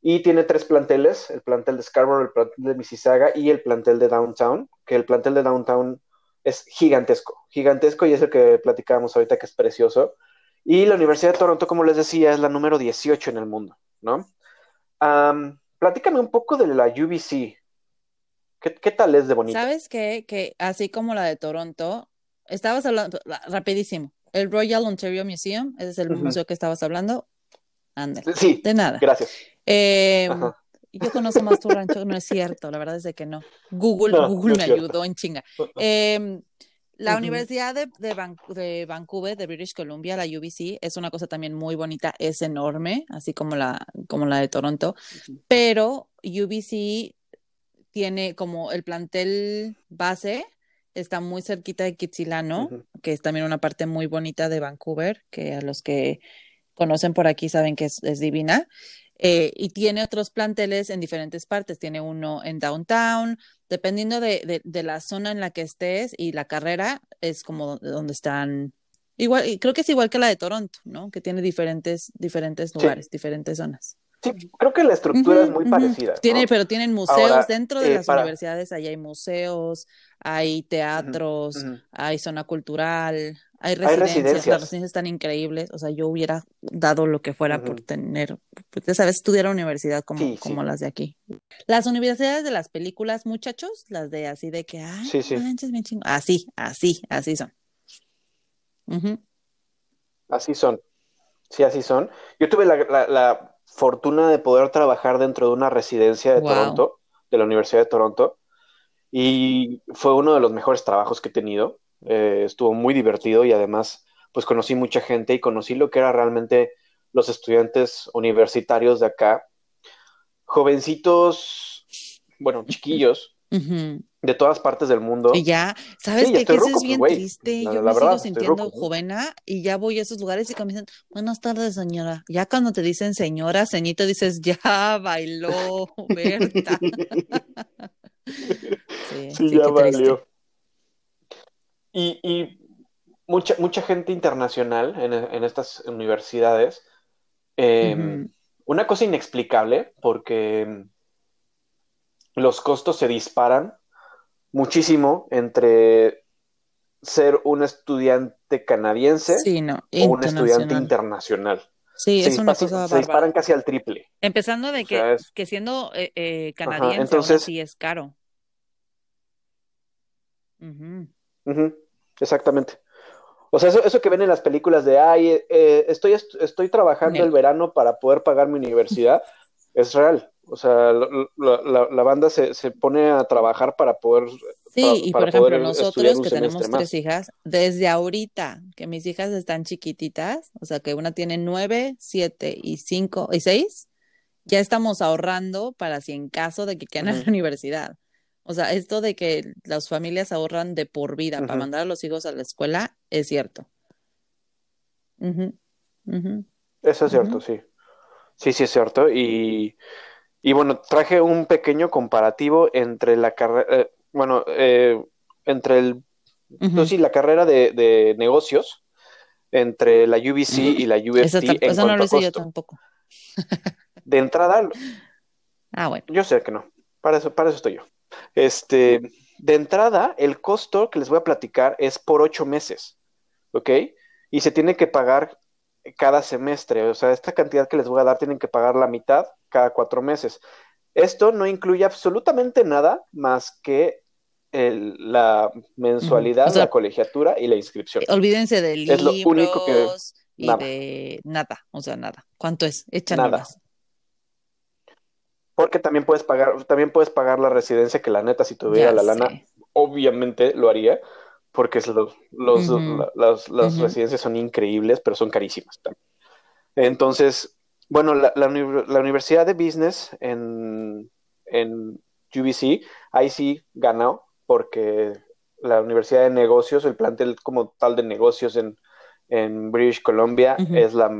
A: y tiene tres planteles, el plantel de Scarborough, el plantel de Mississauga y el plantel de Downtown, que el plantel de Downtown es gigantesco, gigantesco y es el que platicábamos ahorita que es precioso. Y la Universidad de Toronto, como les decía, es la número 18 en el mundo, ¿no? Am, platícame un poco de la UBC. ¿Qué, qué tal es de bonita?
B: ¿Sabes qué? Que así como la de Toronto, estabas hablando, la- rapidísimo, el Royal Ontario Museum, ese es el museo que estabas hablando. Ándale,
A: Sí,
B: de nada.
A: gracias.
B: Eh,
A: Ajá.
B: Yo conozco más tu rancho, no es cierto, la verdad es de que no. Google,
A: No,
B: Google
A: no
B: me
A: cierto.
B: ayudó en chinga. Eh, la. Universidad de, de, Van- de Vancouver, de British Columbia, la UBC, es una cosa también muy bonita, es enorme, así como la, como la de Toronto, pero UBC tiene como el plantel base, está muy cerquita de Kitsilano, que es también una parte muy bonita de Vancouver, que a los que conocen por aquí saben que es, es divina. Eh, y tiene otros planteles en diferentes partes. Tiene uno en downtown, dependiendo de, de- de la zona en la que estés y la carrera, es como donde, están. Igual, y creo que es igual que la de Toronto, ¿no? Que tiene diferentes, diferentes lugares, diferentes zonas.
A: Sí, creo que la estructura es muy parecida. ¿no?
B: Tiene, pero tienen museos
A: Ahora,
B: dentro de
A: eh,
B: las
A: para-
B: universidades, ahí hay museos, hay teatros, hay zona cultural, hay
A: Hay
B: residencias, las residencias están increíbles, o sea, yo hubiera dado lo que fuera por tener, pues, ya sabes, estudiar a universidad como,
A: Sí, sí.
B: como las de aquí. Las universidades de las películas, muchachos, las de así de que, ay,
A: Sí, sí.
B: manches, bien chingo. Así, así, así son.
A: Así son. Sí, así son. Yo tuve la, la- la fortuna de poder trabajar dentro de una residencia de
B: Wow.
A: Toronto, de la Universidad de Toronto, y fue uno de los mejores trabajos que he tenido. Eh, estuvo muy divertido y además, pues conocí mucha gente y conocí lo que era realmente los estudiantes universitarios de acá. Jovencitos, bueno, chiquillos, de todas partes del mundo.
B: Y ya, ¿sabes qué? Que eso es bien triste. yo me sigo sintiendo jovena y ya voy a esos lugares y me dicen, buenas tardes, señora. Ya cuando te dicen señora, ceñito, dices, ya bailó, Berta.
A: sí, ya valió. Y, y, mucha, mucha gente internacional en, en estas universidades, em, una cosa inexplicable, porque los costos se disparan muchísimo entre ser un estudiante canadiense o un estudiante internacional.
B: Sí, es una cosa
A: Se disparan casi al triple.
B: Empezando de que, que siendo eh, eh, canadiense entonces, sí es caro.
A: Exactamente. O sea, eso, eso, que ven en las películas de, ay, eh, estoy, estoy trabajando el verano para poder pagar mi universidad, es real. O sea, la, banda se, se, pone a trabajar para poder.
B: Sí, y por ejemplo, nosotros que tenemos tres hijas, desde ahorita que mis hijas están chiquititas, o sea, que una tiene nueve, siete y cinco y seis, ya estamos ahorrando para si en caso de que quieran a la universidad. O sea, esto de que las familias ahorran de por vida para mandar a los hijos a la escuela es cierto.
A: Eso es cierto, sí. Sí, sí es cierto. Y y bueno, traje un pequeño comparativo entre la carrera, eh, bueno, eh, entre el, no sí, la carrera de, negocios entre la UBC y la UFT en eso no lo sé yo tampoco. de entrada.
B: Ah, bueno.
A: Yo sé que no. Para eso, para eso estoy yo. Este, de entrada, el costo que les voy a platicar es por ocho meses, ¿ok? Y se tiene que pagar cada semestre. O sea, esta cantidad que les voy a dar tienen que pagar la mitad cada cuatro meses. Esto no incluye absolutamente nada más que la mensualidad, la colegiatura y la inscripción.
B: Olvídense de libros es lo único que, y nada. de nada, o sea, nada. ¿Cuánto es? Echa nada.
A: Porque también puedes pagar, también puedes pagar la residencia que la neta, si tuviera la lana, obviamente lo haría porque los, los, las, residencias son increíbles, pero son carísimas también. Entonces, bueno, la, la, Universidad de Business en, en UBC, ahí sí ganó, porque la Universidad de Negocios, el plantel como tal de negocios en, en British Columbia es, la,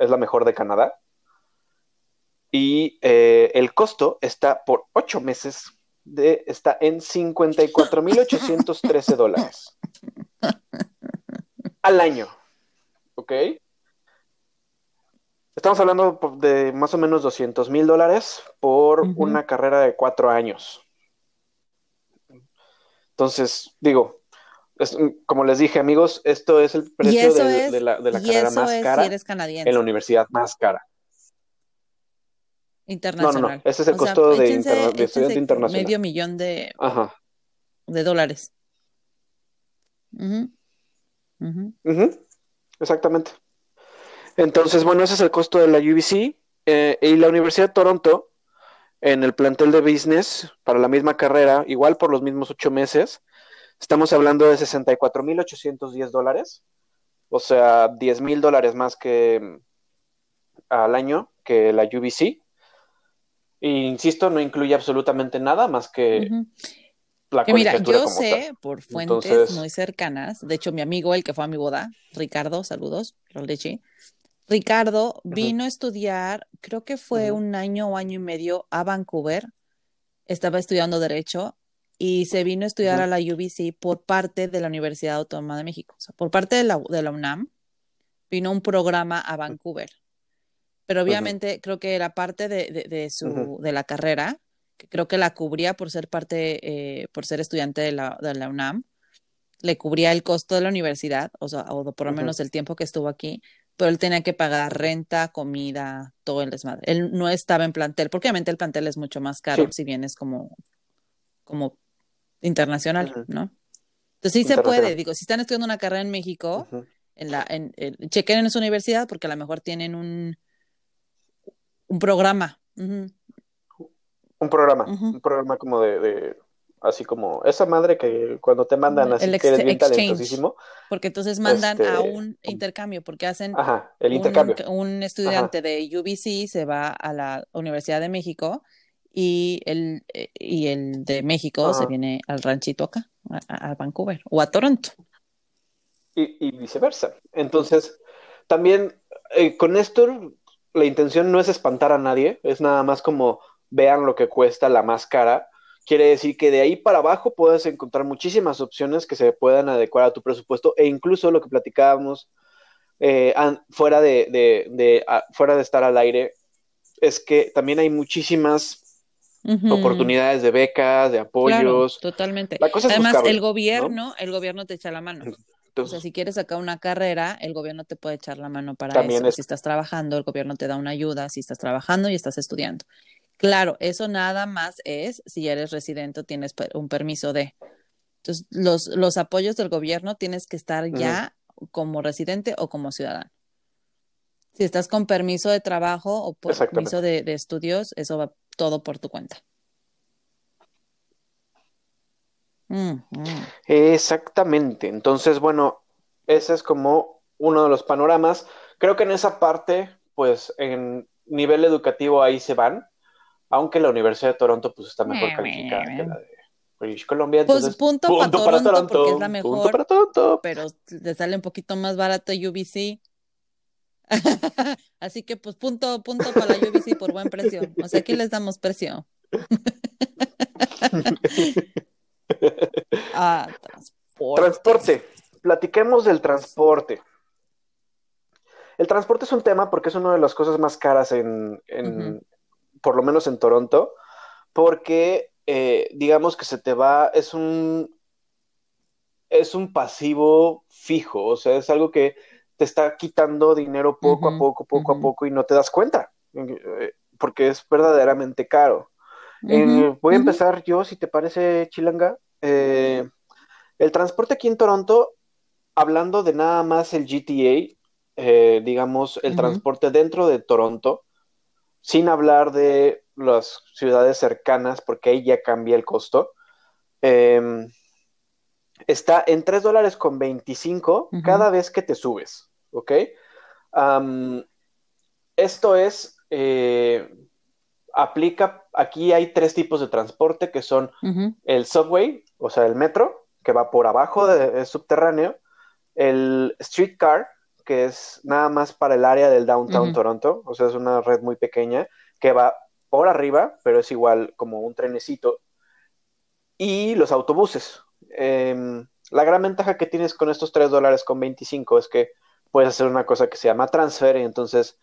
A: es la mejor de Canadá. Y eh, el costo está por ocho meses de, está en 54.813 dólares al año. ¿Ok? Estamos hablando de más o menos 200 mil dólares por una carrera de cuatro años. Entonces, digo, como les dije, amigos, esto es el precio de, la, carrera más cara en la universidad más cara.
B: Internacional.
A: No, no, no. Ese es el costo de, estudiante internacional.
B: Medio millón de, de dólares.
A: Exactamente. Entonces, bueno, ese es el costo de la UBC. Eh, y la Universidad de Toronto, en el plantel de business, para la misma carrera, igual por los mismos ocho meses, estamos hablando de 64.810 dólares. O sea, 10 mil dólares más que mm, al año que la UBC. Y insisto, no incluye absolutamente nada más que
B: la que mira, yo sé por fuentes muy cercanas, de hecho mi amigo, el que fue a mi boda, Ricardo, saludos, Roldechi, Ricardo vino a estudiar, creo que fue un año o año y medio a Vancouver, estaba estudiando Derecho y se vino a estudiar a la UBC por parte de la Universidad Autónoma de México, o sea, por parte de la, de la UNAM, vino un programa a Vancouver pero obviamente creo que era parte de, su, de la carrera, que creo que la cubría por ser parte, eh, por ser estudiante de la, de la, UNAM, le cubría el costo de la universidad, o sea, o por lo menos el tiempo que estuvo aquí, pero él tenía que pagar renta, comida, todo el desmadre. Él no estaba en plantel, porque obviamente el plantel es mucho más caro, si bien es como, como internacional, ¿no? Entonces sí se puede, digo, si están estudiando una carrera en México, en la, en, chequen en su universidad, porque a lo mejor tienen un, un programa. Un
A: programa, un programa como de, así como esa madre que cuando te mandan así que eres bien talentosísimo.
B: Porque entonces mandan a este, un intercambio, porque hacen
A: el intercambio.
B: Un, estudiante de UBC se va a la Universidad de México y el, eh, y el de México se viene al ranchito acá, a, Vancouver o a Toronto.
A: Y, viceversa. Entonces, también eh, con esto la intención no es espantar a nadie, es nada más como vean lo que cuesta la más cara. Quiere decir que de ahí para abajo puedes encontrar muchísimas opciones que se puedan adecuar a tu presupuesto e incluso lo que platicábamos eh, fuera, de, fuera de estar al aire es que también hay muchísimas oportunidades de becas, de apoyos.
B: totalmente. Además, el gobierno, el gobierno te echa la mano. O sea, si quieres sacar una carrera, el gobierno te puede echar la mano para eso. Si estás trabajando, el gobierno te da una ayuda. Si estás trabajando y estás estudiando. Claro, eso nada más es si eres residente o tienes un permiso de. Entonces, los, los apoyos del gobierno tienes que estar ya como residente o como ciudadano. Si estás con permiso de trabajo o permiso de, estudios, eso va todo por tu cuenta.
A: Mm, mm. Exactamente. Entonces, bueno, ese es como uno de los panoramas. Creo que en esa parte, pues en nivel educativo ahí se van aunque la Universidad de Toronto pues está mejor calificada que la de British Columbia.
B: pues punto, para, Toronto, porque es la mejor, punto para Toronto. pero le sale un poquito más barato UBC. Así que pues punto, punto para la UBC por buen precio. O sea, aquí les damos precio.
A: ah, transporte. Transporte. Platiquemos del transporte. El transporte es un tema porque es una de las cosas más caras en, por lo menos en Toronto, porque eh, digamos que se te va, es un, es un pasivo fijo, o sea, es algo que te está quitando dinero poco a poco, poco a poco y no te das cuenta, eh, porque es verdaderamente caro. Voy a empezar yo, si te parece, Chilanga. Eh, el transporte aquí en Toronto, hablando de nada más el GTA, digamos, el transporte dentro de Toronto, sin hablar de las ciudades cercanas, porque ahí ya cambia el costo. Em, está en 3 dólares con 25 cada vez que te subes, ¿ok? esto es, eh, aplica, aquí hay tres tipos de transporte que son el subway, o sea, el metro, que va por abajo del subterráneo, el streetcar, que es nada más para el área del downtown Toronto, o sea, es una red muy pequeña que va por arriba, pero es igual como un trenecito, y los autobuses. Em, la gran ventaja que tienes con estos 3 dólares con 25 es que puedes hacer una cosa que se llama transfer y entonces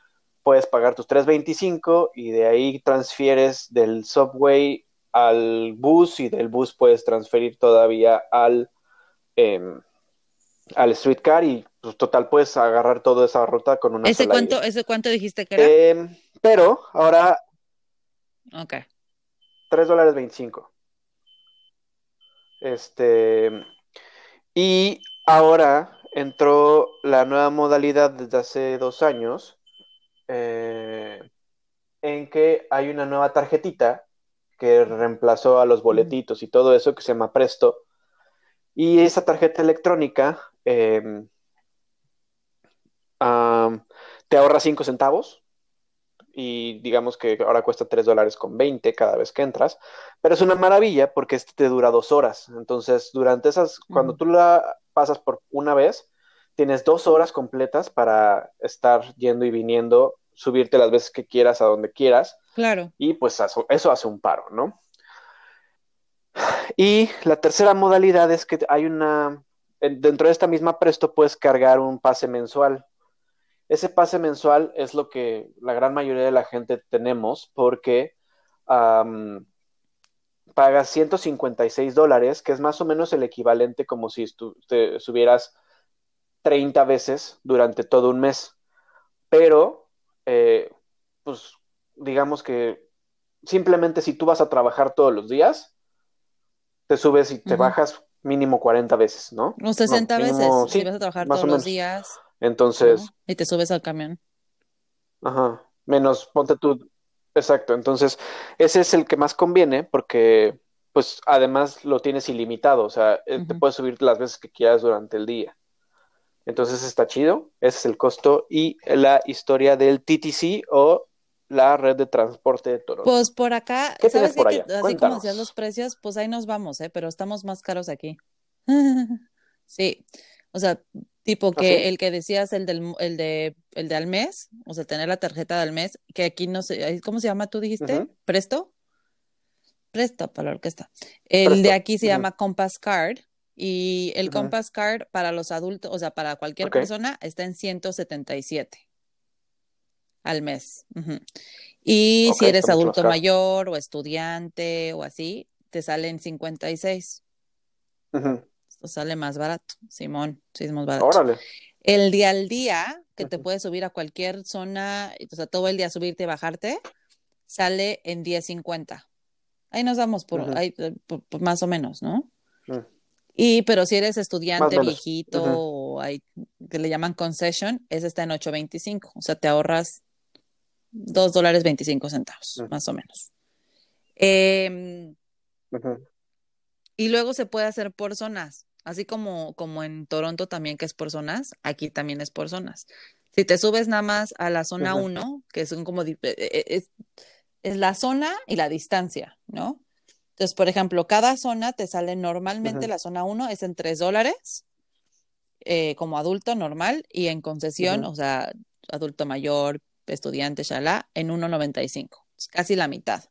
A: puedes pagar tus 3.25 y de ahí transfieres del subway al bus y del bus puedes transferir todavía al, em, al streetcar y pues total puedes agarrar toda esa ruta con una
B: ¿Ese cuánto, ¿Ese cuánto dijiste que era?
A: Em, pero ahora...
B: Ok.
A: 3 dólares 25. Este... Y ahora entró la nueva modalidad desde hace dos años eh, en que hay una nueva tarjetita que reemplazó a los boletitos y todo eso que se llama Presto. Y esa tarjeta electrónica em, te ahorra 5 centavos y digamos que ahora cuesta 3 dólares con 20 cada vez que entras, pero es una maravilla porque este te dura dos horas. Entonces, durante esas, cuando tú la pasas por una vez, tienes dos horas completas para estar yendo y viniendo, subirte las veces que quieras a donde quieras.
B: Claro.
A: Y pues eso hace un paro, ¿no? Y la tercera modalidad es que hay una, dentro de esta misma Presto puedes cargar un pase mensual. Ese pase mensual es lo que la gran mayoría de la gente tenemos porque pagas 156 dólares, que es más o menos el equivalente como si te subieras 30 veces durante todo un mes. Pero, eh, pues, digamos que simplemente si tú vas a trabajar todos los días, te subes y te bajas mínimo 40 veces, ¿no?
B: O 60 veces, si vas a trabajar todos los días.
A: Entonces.
B: Y te subes al camión.
A: Ajá. Menos, ponte tú. Exacto. Entonces, ese es el que más conviene porque, pues, además lo tienes ilimitado. O sea, eh, te puedes subir las veces que quieras durante el día. Entonces está chido. Ese es el costo y la historia del TTC o la red de transporte de Toronto.
B: Pues por acá,
A: ¿Qué
B: ¿sabes
A: por allá?
B: Así como decías los precios, pues ahí nos vamos, ¿eh? Pero estamos más caros aquí. Sí, o sea, tipo
A: ¿Ah,
B: que
A: sí?
B: el que decías, el del, el de, el de al mes, o sea, tener la tarjeta del mes, que aquí no sé, ¿cómo se llama? ¿Tú dijiste? ¿Presto? Presto para la orquesta. El de aquí se llama Compass Card y el. Compass Card para los adultos, o sea, para cualquier persona está en 177 al mes. Y si eres adulto mayor o estudiante o así, te salen 56.
A: Ujú.
B: Esto sale más barato, Simón, sí es más barato.
A: Órale.
B: El día al día, que te puedes subir a cualquier zona, o sea, todo el día subirte y bajarte, sale en 10.50. Ahí nos damos por, ahí, eh, por- por más o menos, ¿no? Y, pero si eres estudiante, viejito, o hay, que le llaman concession, ese está en 8.25. O sea, te ahorras 2 dólares 25 centavos, más o menos. Em, y luego se puede hacer por zonas, así como, como en Toronto también que es por zonas, aquí también es por zonas. Si te subes nada más a la zona
A: Ujú.
B: 1, que son como, eh, eh, es, es la zona y la distancia, ¿no? Entonces, por ejemplo, cada zona te sale normalmente, la zona 1 es en 3 dólares, eh, como adulto normal, y en concesión, o sea, adulto mayor, estudiante, shalá, en 1.95, es casi la mitad.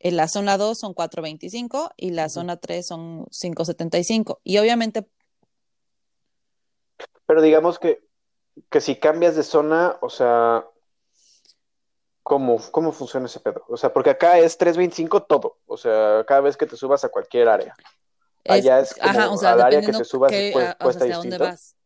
B: En la zona 2 son 4.25 y la zona 3 son 5.75. Y obviamente,
A: Pero digamos que, que si cambias de zona, o sea, ¿cómo, cómo funciona ese pedo? O sea, porque acá es 325 todo. O sea, cada vez que te subas a cualquier área. Allá es como
B: ajá, o sea,
A: al área que te subas
B: qué, a- o sea,
A: cuesta
B: hacia dónde
A: distinto.
B: vas.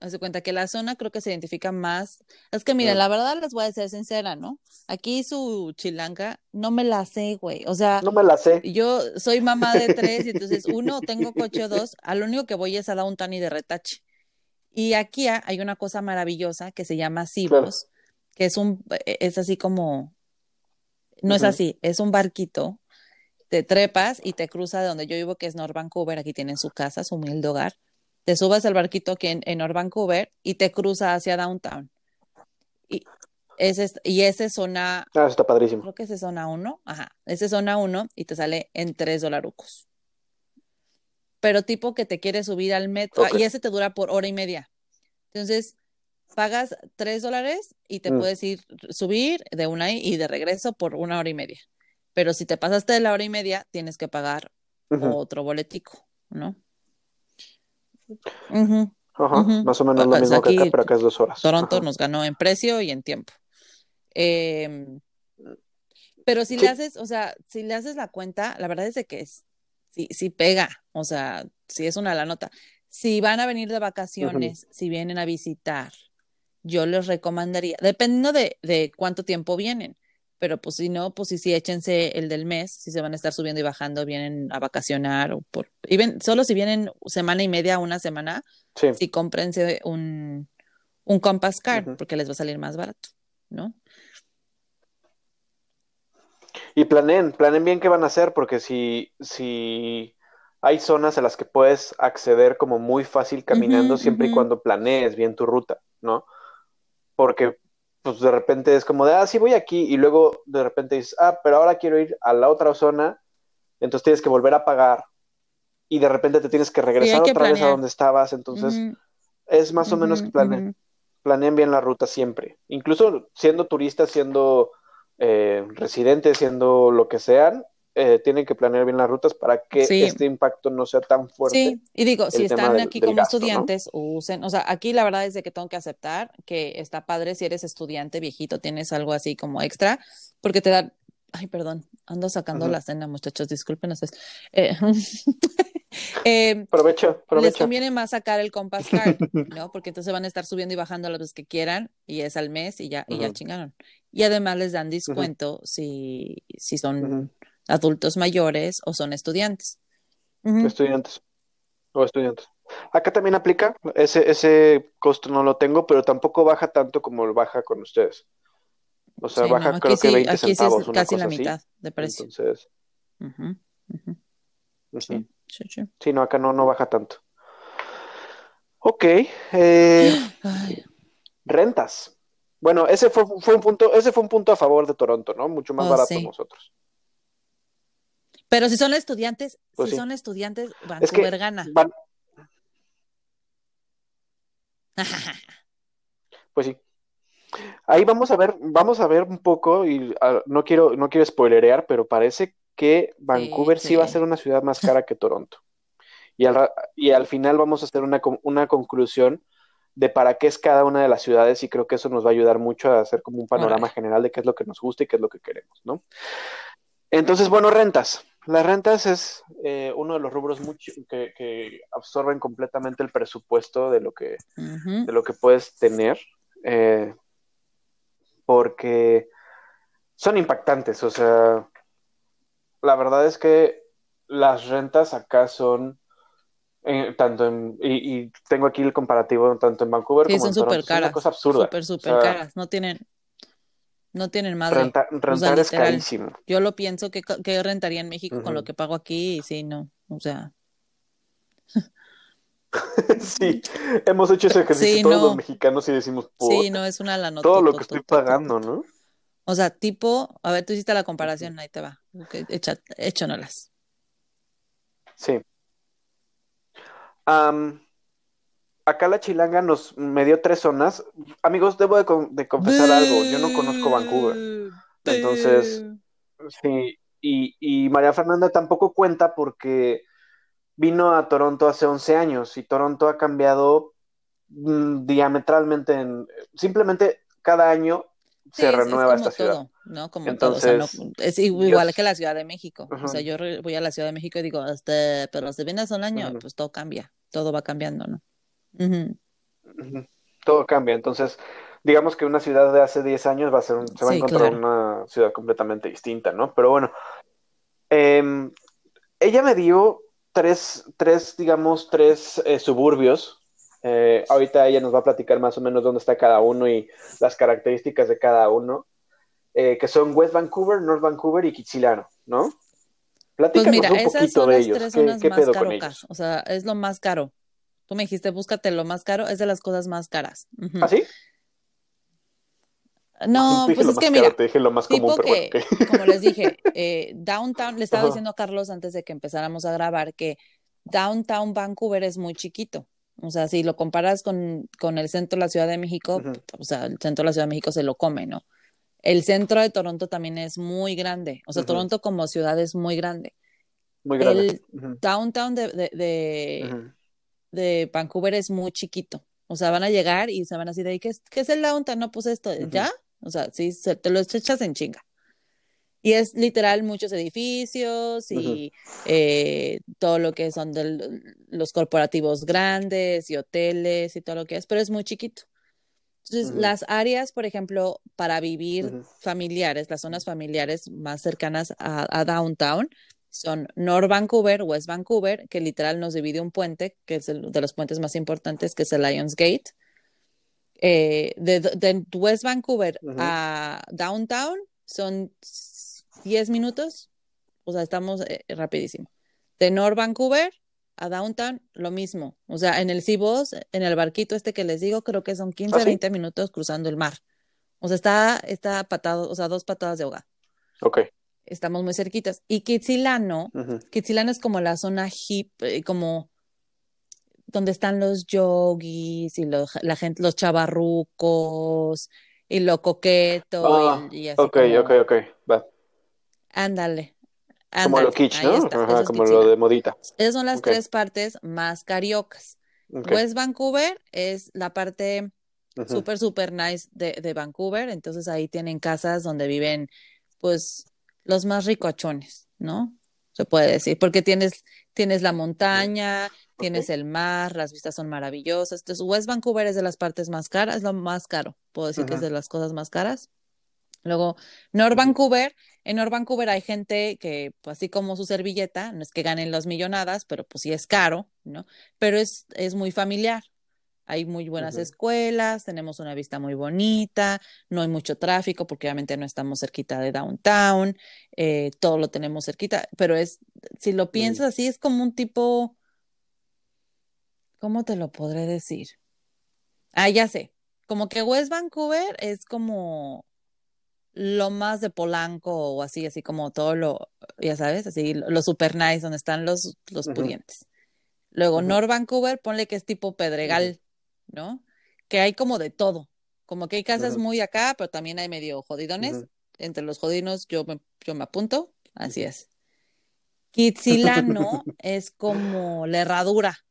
B: Haz de cuenta que la zona creo que se identifica más. Es que miren,
A: Mm.
B: la verdad les voy a ser sincera, ¿no? Aquí su chilanga no me la sé, güey. O sea,
A: No me la sé.
B: yo soy mamá de tres y entonces uno, tengo coche o dos, a lo único que voy es a Downtown y de retache. Y aquí ha- hay una cosa maravillosa que se llama Cibos, que es un, e, es así como, no es así, es un barquito, te trepas y te cruza de donde yo vivo, que es North Vancouver, aquí tienen su casa, su humilde hogar, te subas al barquito aquí en, en North Vancouver y te cruza hacia Downtown. Y ese es, y ese es zona,
A: Ah, está padrísimo.
B: creo que ese es zona 1, ajá, ese es zona 1 y te sale en 3 dolarucos. Pero tipo que te quiere subir al metro,
A: Ok.
B: y ese te dura por hora y media. Entonces, pagas 3 dólares y te
A: Mm.
B: puedes ir, subir de una y de regreso por una hora y media. Pero si te pasaste de la hora y media, tienes que pagar otro boletico, ¿no?
A: Ajá, más o menos lo
B: Pues
A: mismo que acá, pero acá es dos horas.
B: Toronto
A: Ajá.
B: nos ganó en precio y en tiempo. Em, pero si
A: Sí.
B: le haces, o sea, si le haces la cuenta, la verdad es de que es, sí, sí pega, o sea, sí es una la nota. Si van a venir de vacaciones, si vienen a visitar, yo les recomendaría, dependiendo de, de cuánto tiempo vienen, pero pues si no, pues sí, sí, échense el del mes, si se van a estar subiendo y bajando, vienen a vacacionar o por, y ven, solo si vienen semana y media, una semana,
A: Sí.
B: sí cómprense un, un Compass Card, porque les va a salir más barato, ¿no?
A: Y planeen, planeen bien qué van a hacer, porque si, si hay zonas a las que puedes acceder como muy fácil caminando, siempre y cuando planees bien tu ruta, ¿no? Porque pues de repente es como de, ah, sí voy aquí, y luego de repente dices, ah, pero ahora quiero ir a la otra zona, entonces tienes que volver a pagar, y de repente te tienes que regresar
B: que
A: otra vez a donde estabas, entonces es más o menos que planeen bien la ruta siempre. Incluso siendo turistas, siendo eh, residentes, siendo lo que sean, eh, tienen que planear bien las rutas para que
B: Sí.
A: este impacto no sea tan fuerte.
B: Sí, y digo, si están
A: del-
B: aquí
A: del
B: como
A: gasto, ¿no?
B: estudiantes, usen, o sea, aquí la verdad es de que tengo que aceptar que está padre si eres estudiante viejito, tienes algo así como extra, porque te da, ay, perdón, ando sacando la cena, muchachos, disculpen ustedes. Eh, eh,
A: Aprovecha,
B: les conviene más sacar el Compass Card, ¿no? Porque entonces van a estar subiendo y bajando las veces que quieran y es al mes y ya, y ya chingaron. Y además les dan descuento si, si son. Adultos mayores o son estudiantes.
A: Estudiantes o estudiantes. Acá también aplica, ese, ese costo no lo tengo, pero tampoco baja tanto como baja con ustedes. O sea,
B: Sí,
A: baja
B: no,
A: creo
B: aquí
A: que
B: sí,
A: 20
B: aquí sí
A: centavos,
B: es
A: una
B: casi
A: cosa
B: la
A: así.
B: mitad de precio.
A: Entonces,
B: Ujú, ujú,
A: ujú.
B: Sí, sí, sí.
A: Sí, no, acá no, no baja tanto. Ok, eh, rentas. Bueno, ese fue, fue, un punto, ese fue un punto a favor de Toronto, ¿no? Mucho más
B: Oh,
A: barato
B: sí.
A: nosotros.
B: Pero si son estudiantes,
A: Pues
B: si
A: sí.
B: son estudiantes,
A: Es que
B: Vancouver gana.
A: van- pues sí. Ahí vamos a ver, vamos a ver un poco, y ah, no quiero, no quiero spoilerear, pero parece que Vancouver sí, va a ser una ciudad más cara que Toronto. Y al, y al final vamos a hacer una, una conclusión de para qué es cada una de las ciudades, y creo que eso nos va a ayudar mucho a hacer como un panorama general de qué es lo que nos gusta y qué es lo que queremos, ¿no? Entonces, bueno, rentas. Las rentas es eh, uno de los rubros mucho, que, que absorben completamente el presupuesto de lo que,
B: Ujú.
A: de lo que puedes tener, eh, porque son impactantes. O sea, la verdad es que las rentas acá son eh, tanto en, y, y tengo aquí el comparativo tanto en Vancouver
B: Sí,
A: como
B: son
A: en Toronto.
B: súper
A: Es una
B: caras.
A: cosa absurda.
B: Súper, súper
A: O sea,
B: caras. No tienen, no tienen madre.
A: renta- rentar es
B: literal.
A: carísimo.
B: Yo lo pienso que, que rentaría en México con lo que pago aquí y sí, no. O sea,
A: Sí, hemos hecho ese ejercicio
B: Sí,
A: todos
B: no.
A: los mexicanos y decimos,
B: sí,
A: "Puta,
B: no es una lana.
A: todo lo que estoy pagando, ¿no?
B: O sea, tipo, a ver, tú hiciste la comparación, ahí te va. Ok, echa, échonolas.
A: Sí. Am, acá la chilanga nos me dio tres zonas. Amigos, debo de, con- de confesar algo. Yo no conozco Vancouver. Entonces, sí. Y, y María Fernanda tampoco cuenta porque vino a Toronto hace 11 años y Toronto ha cambiado mm, diametralmente. En, simplemente cada año
B: Sí,
A: se
B: es- es
A: renueva
B: como
A: esta ciudad.
B: todo, ¿no? Como todo. O sea, no-
A: Entonces,
B: es igual que la Ciudad de México. O sea, yo voy a la Ciudad de México y digo, este, pero si vienes un año, pues todo cambia. Todo va cambiando, ¿no?
A: Todo cambia. Entonces, digamos que una ciudad de hace 10 años va a ser un- se va a encontrar
B: claro.
A: una ciudad completamente distinta, ¿no? Pero bueno, em, ella me dio tres, tres, digamos, tres eh, suburbios. Eh, ahorita ella nos va a platicar más o menos dónde está cada uno y las características de cada uno, eh, que son West Vancouver, North Vancouver y Kitsilano, ¿no?
B: Pues
A: Platícanos
B: mira,
A: un
B: esas
A: poquito
B: son
A: de
B: las
A: ellos.
B: tres
A: ¿Qué,
B: zonas
A: qué
B: más
A: pedo con
B: carocas.
A: ellos?
B: O sea, es lo más caro. Tú me dijiste, búscate lo más caro, es de las cosas más caras. Ujú.
A: ¿Ah, sí?
B: No,
A: Te dije
B: pues es que
A: caro,
B: mira,
A: te dije lo más común,
B: tipo
A: pero bueno,
B: que, como les dije, eh, Downtown, le estaba diciendo a Carlos antes de que empezáramos a grabar que Downtown Vancouver es muy chiquito. O sea, si lo comparas con, con el centro de la Ciudad de México, o sea, el centro de la Ciudad de México se lo come, ¿no? El centro de Toronto también es muy grande. O sea. Toronto como ciudad es muy grande.
A: Muy grande.
B: El downtown de, de, de,
A: ujú.
B: De Vancouver es muy chiquito. O sea, van a llegar y se van así de ahí, ¿qué es, qué es el downtown? No, pues esto,
A: Ujú.
B: ¿ya? O sea, sí, se- te lo echas en chinga. Y es literal muchos edificios y eh, todo lo que son del- los corporativos grandes y hoteles y todo lo que es, pero es muy chiquito. Entonces,
A: Ujú.
B: las áreas, por ejemplo, para vivir
A: Ujú.
B: familiares, las zonas familiares más cercanas a, a downtown, son North Vancouver, West Vancouver, que literal nos divide un puente, que es el de los puentes más importantes, que es el Lions Gate. Eh, de, de West Vancouver
A: Ujú.
B: a downtown son 10 minutos, o sea, estamos eh, rapidísimo. De North Vancouver a downtown, lo mismo. O sea, en el Cibos, en el barquito este que les digo, creo que son 15,
A: ¿Ah, sí?
B: 20 minutos cruzando el mar. O sea, está, está patado, o sea, dos patadas de hogar.
A: Ok.
B: Estamos muy cerquitas. Y Kitsilano. Kitsilano es como la zona hip, eh, como donde están los yogis y los, la gente, los chavarrucos y lo coqueto
A: Ah,
B: y, y así
A: ok,
B: como,
A: ok, ok. Va.
B: ándale,
A: Como lo kitsch, ¿no? Ajá, como lo de modita.
B: Esas son las tres partes más cariocas.
A: Ok.
B: West Vancouver es la parte
A: Ujú.
B: súper, súper nice de, de Vancouver. Entonces ahí tienen casas donde viven, pues, los más ricochones, ¿no? Se puede decir, porque tienes, tienes la montaña, tienes el mar, las vistas son maravillosas. Entonces, West Vancouver es de las partes más caras, es lo más caro, puedo decir que es de las cosas más caras. Luego, North Vancouver, en North Vancouver hay gente que, pues, así como su servilleta, no es que ganen las millonadas, pero pues sí es caro, ¿no? Pero es, es muy familiar. Hay muy buenas escuelas, tenemos una vista muy bonita, no hay mucho tráfico porque obviamente no estamos cerquita de downtown, eh, todo lo tenemos cerquita, pero es, si lo piensas así, es como un tipo, ¿cómo te lo podré decir? Ah, ya sé, como que West Vancouver es como lo más de Polanco o así, así como todo lo, ya sabes, así lo super nice donde están los, los pudientes. Luego North Vancouver, ponle que es tipo Pedregal, ¿no? Que hay como de todo, como que hay casas muy acá, pero también hay medio jodidones. Entre los jodinos yo me, yo me apunto, así es. Kitsilano es como la herradura,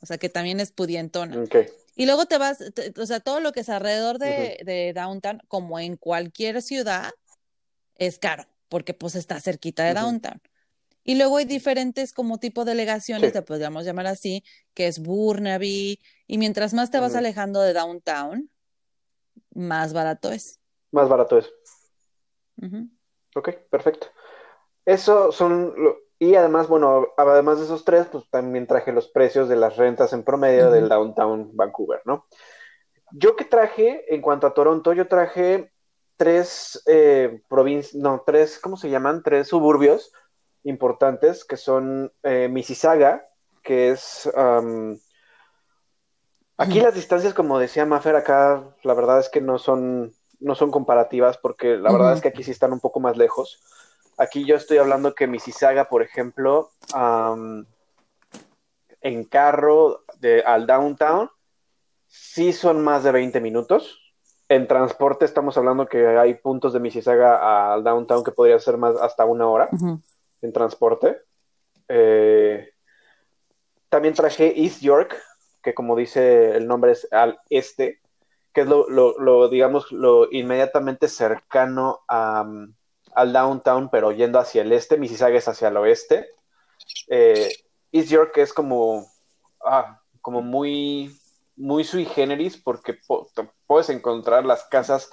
B: o sea que también es pudientona. Y luego te vas, o sea, todo lo que es alrededor de, downtown, como en cualquier ciudad, es caro, porque pues está cerquita de downtown. Y luego hay diferentes como tipo de delegaciones, te podríamos llamar así, que es Burnaby, y mientras más te vas alejando de downtown, más barato es.
A: Más barato es. Ok, perfecto. Eso son, y además, bueno, además de esos tres, pues también traje los precios de las rentas en promedio del downtown Vancouver, ¿no? Yo que traje, en cuanto a Toronto, yo traje tres eh, provincias, no, tres, ¿cómo se llaman? Tres suburbios importantes, que son eh, Mississauga, que es... aquí las distancias, como decía Maffer, acá la verdad es que no son, no son comparativas, porque la verdad es que aquí sí están un poco más lejos. Aquí yo estoy hablando que Mississauga, por ejemplo, en carro de, al downtown, sí son más de 20 minutos. En transporte estamos hablando que hay puntos de Mississauga al downtown que podría ser más hasta una hora en transporte. Eh, también traje East York, que como dice el nombre es al este, que es lo, digamos, lo inmediatamente cercano a, al downtown, pero yendo hacia el este, Mississauga es hacia el oeste. Eh, East York es como, ah, como muy, muy sui generis porque puedes encontrar las casas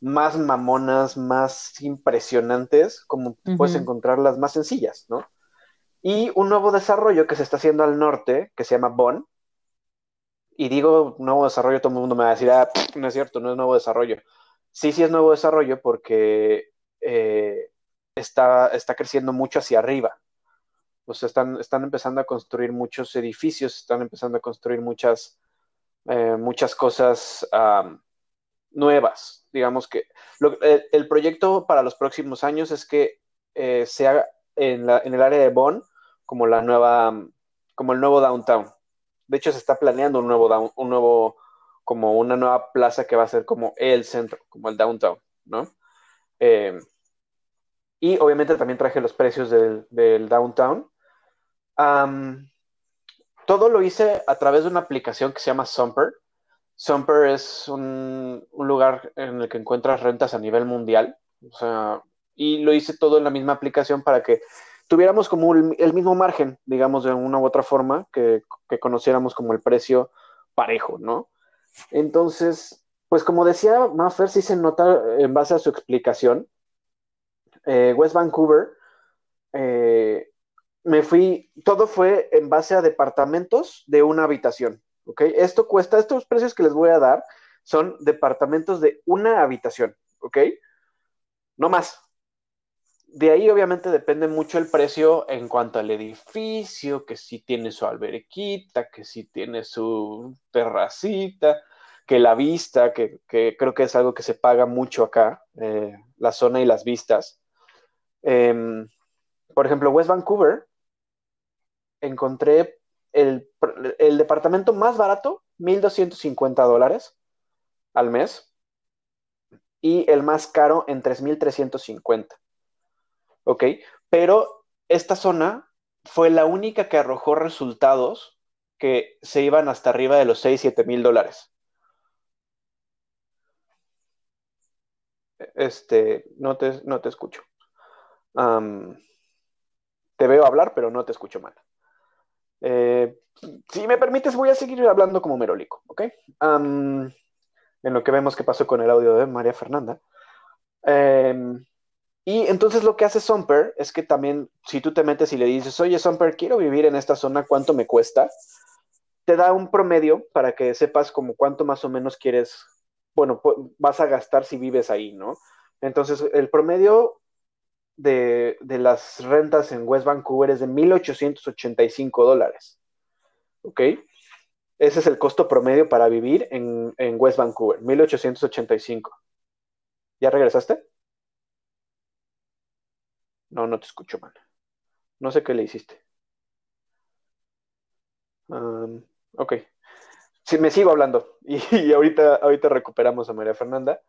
A: más mamonas, más impresionantes, como puedes encontrar las más sencillas, ¿no? Y un nuevo desarrollo que se está haciendo al norte, que se llama Bonn. Y digo nuevo desarrollo, todo el mundo me va a decir, ah, no es cierto, no es nuevo desarrollo. Sí, sí es nuevo desarrollo porque eh, está, está creciendo mucho hacia arriba. O sea, están, están empezando a construir muchos edificios, están empezando a construir muchas, eh, muchas cosas nuevas. Digamos que el, proyecto para los próximos años es que eh, sea en, la, en el área de Bonn como la nueva, como el nuevo downtown. De hecho, se está planeando un nuevo, un nuevo, como una nueva plaza que va a ser como el centro, como el downtown, ¿no? Eh, y obviamente también traje los precios del, downtown. todo lo hice a través de una aplicación que se llama Sumper. Sumper es un, lugar en el que encuentras rentas a nivel mundial. y lo hice todo en la misma aplicación para que tuviéramos como el, mismo margen, digamos, de una u otra forma, que, conociéramos como el precio parejo, ¿no? Entonces, pues como decía Maffer, sí se nota en base a su explicación, eh, West Vancouver, eh, me fui, todo fue en base a departamentos de una habitación, ¿ok? Esto cuesta, estos precios que les voy a dar son departamentos de una habitación, ¿ok? No más. De ahí obviamente depende mucho el precio en cuanto al edificio, que si tiene su alberquita, que si tiene su terracita, que la vista, que, creo que es algo que se paga mucho acá, eh, la zona y las vistas. Em, por ejemplo, West Vancouver, encontré el, departamento más barato, 1.250 dólares al mes, y el más caro en 3.350. ¿Ok? Pero esta zona fue la única que arrojó resultados que se iban hasta arriba de los 6, 7 mil dólares. Este, no te, no te escucho. te veo hablar, pero no te escucho mal. Eh, si me permites, voy a seguir hablando como merólico, ¿ok? en lo que vemos que pasó con el audio de María Fernanda. Em, y entonces lo que hace Somper es que también, si tú te metes y le dices, oye, Somper, quiero vivir en esta zona, ¿cuánto me cuesta? Te da un promedio para que sepas como cuánto más o menos quieres bueno, vas a gastar si vives ahí, ¿no? Entonces, el promedio de, las rentas en West Vancouver es de 1.885 dólares. ¿Ok? Ese es el costo promedio para vivir en, West Vancouver, 1885. ¿Ya regresaste? No, no te escucho, man. No sé qué le hiciste. ok. Sí, me sigo hablando y, ahorita, ahorita recuperamos a María Fernanda.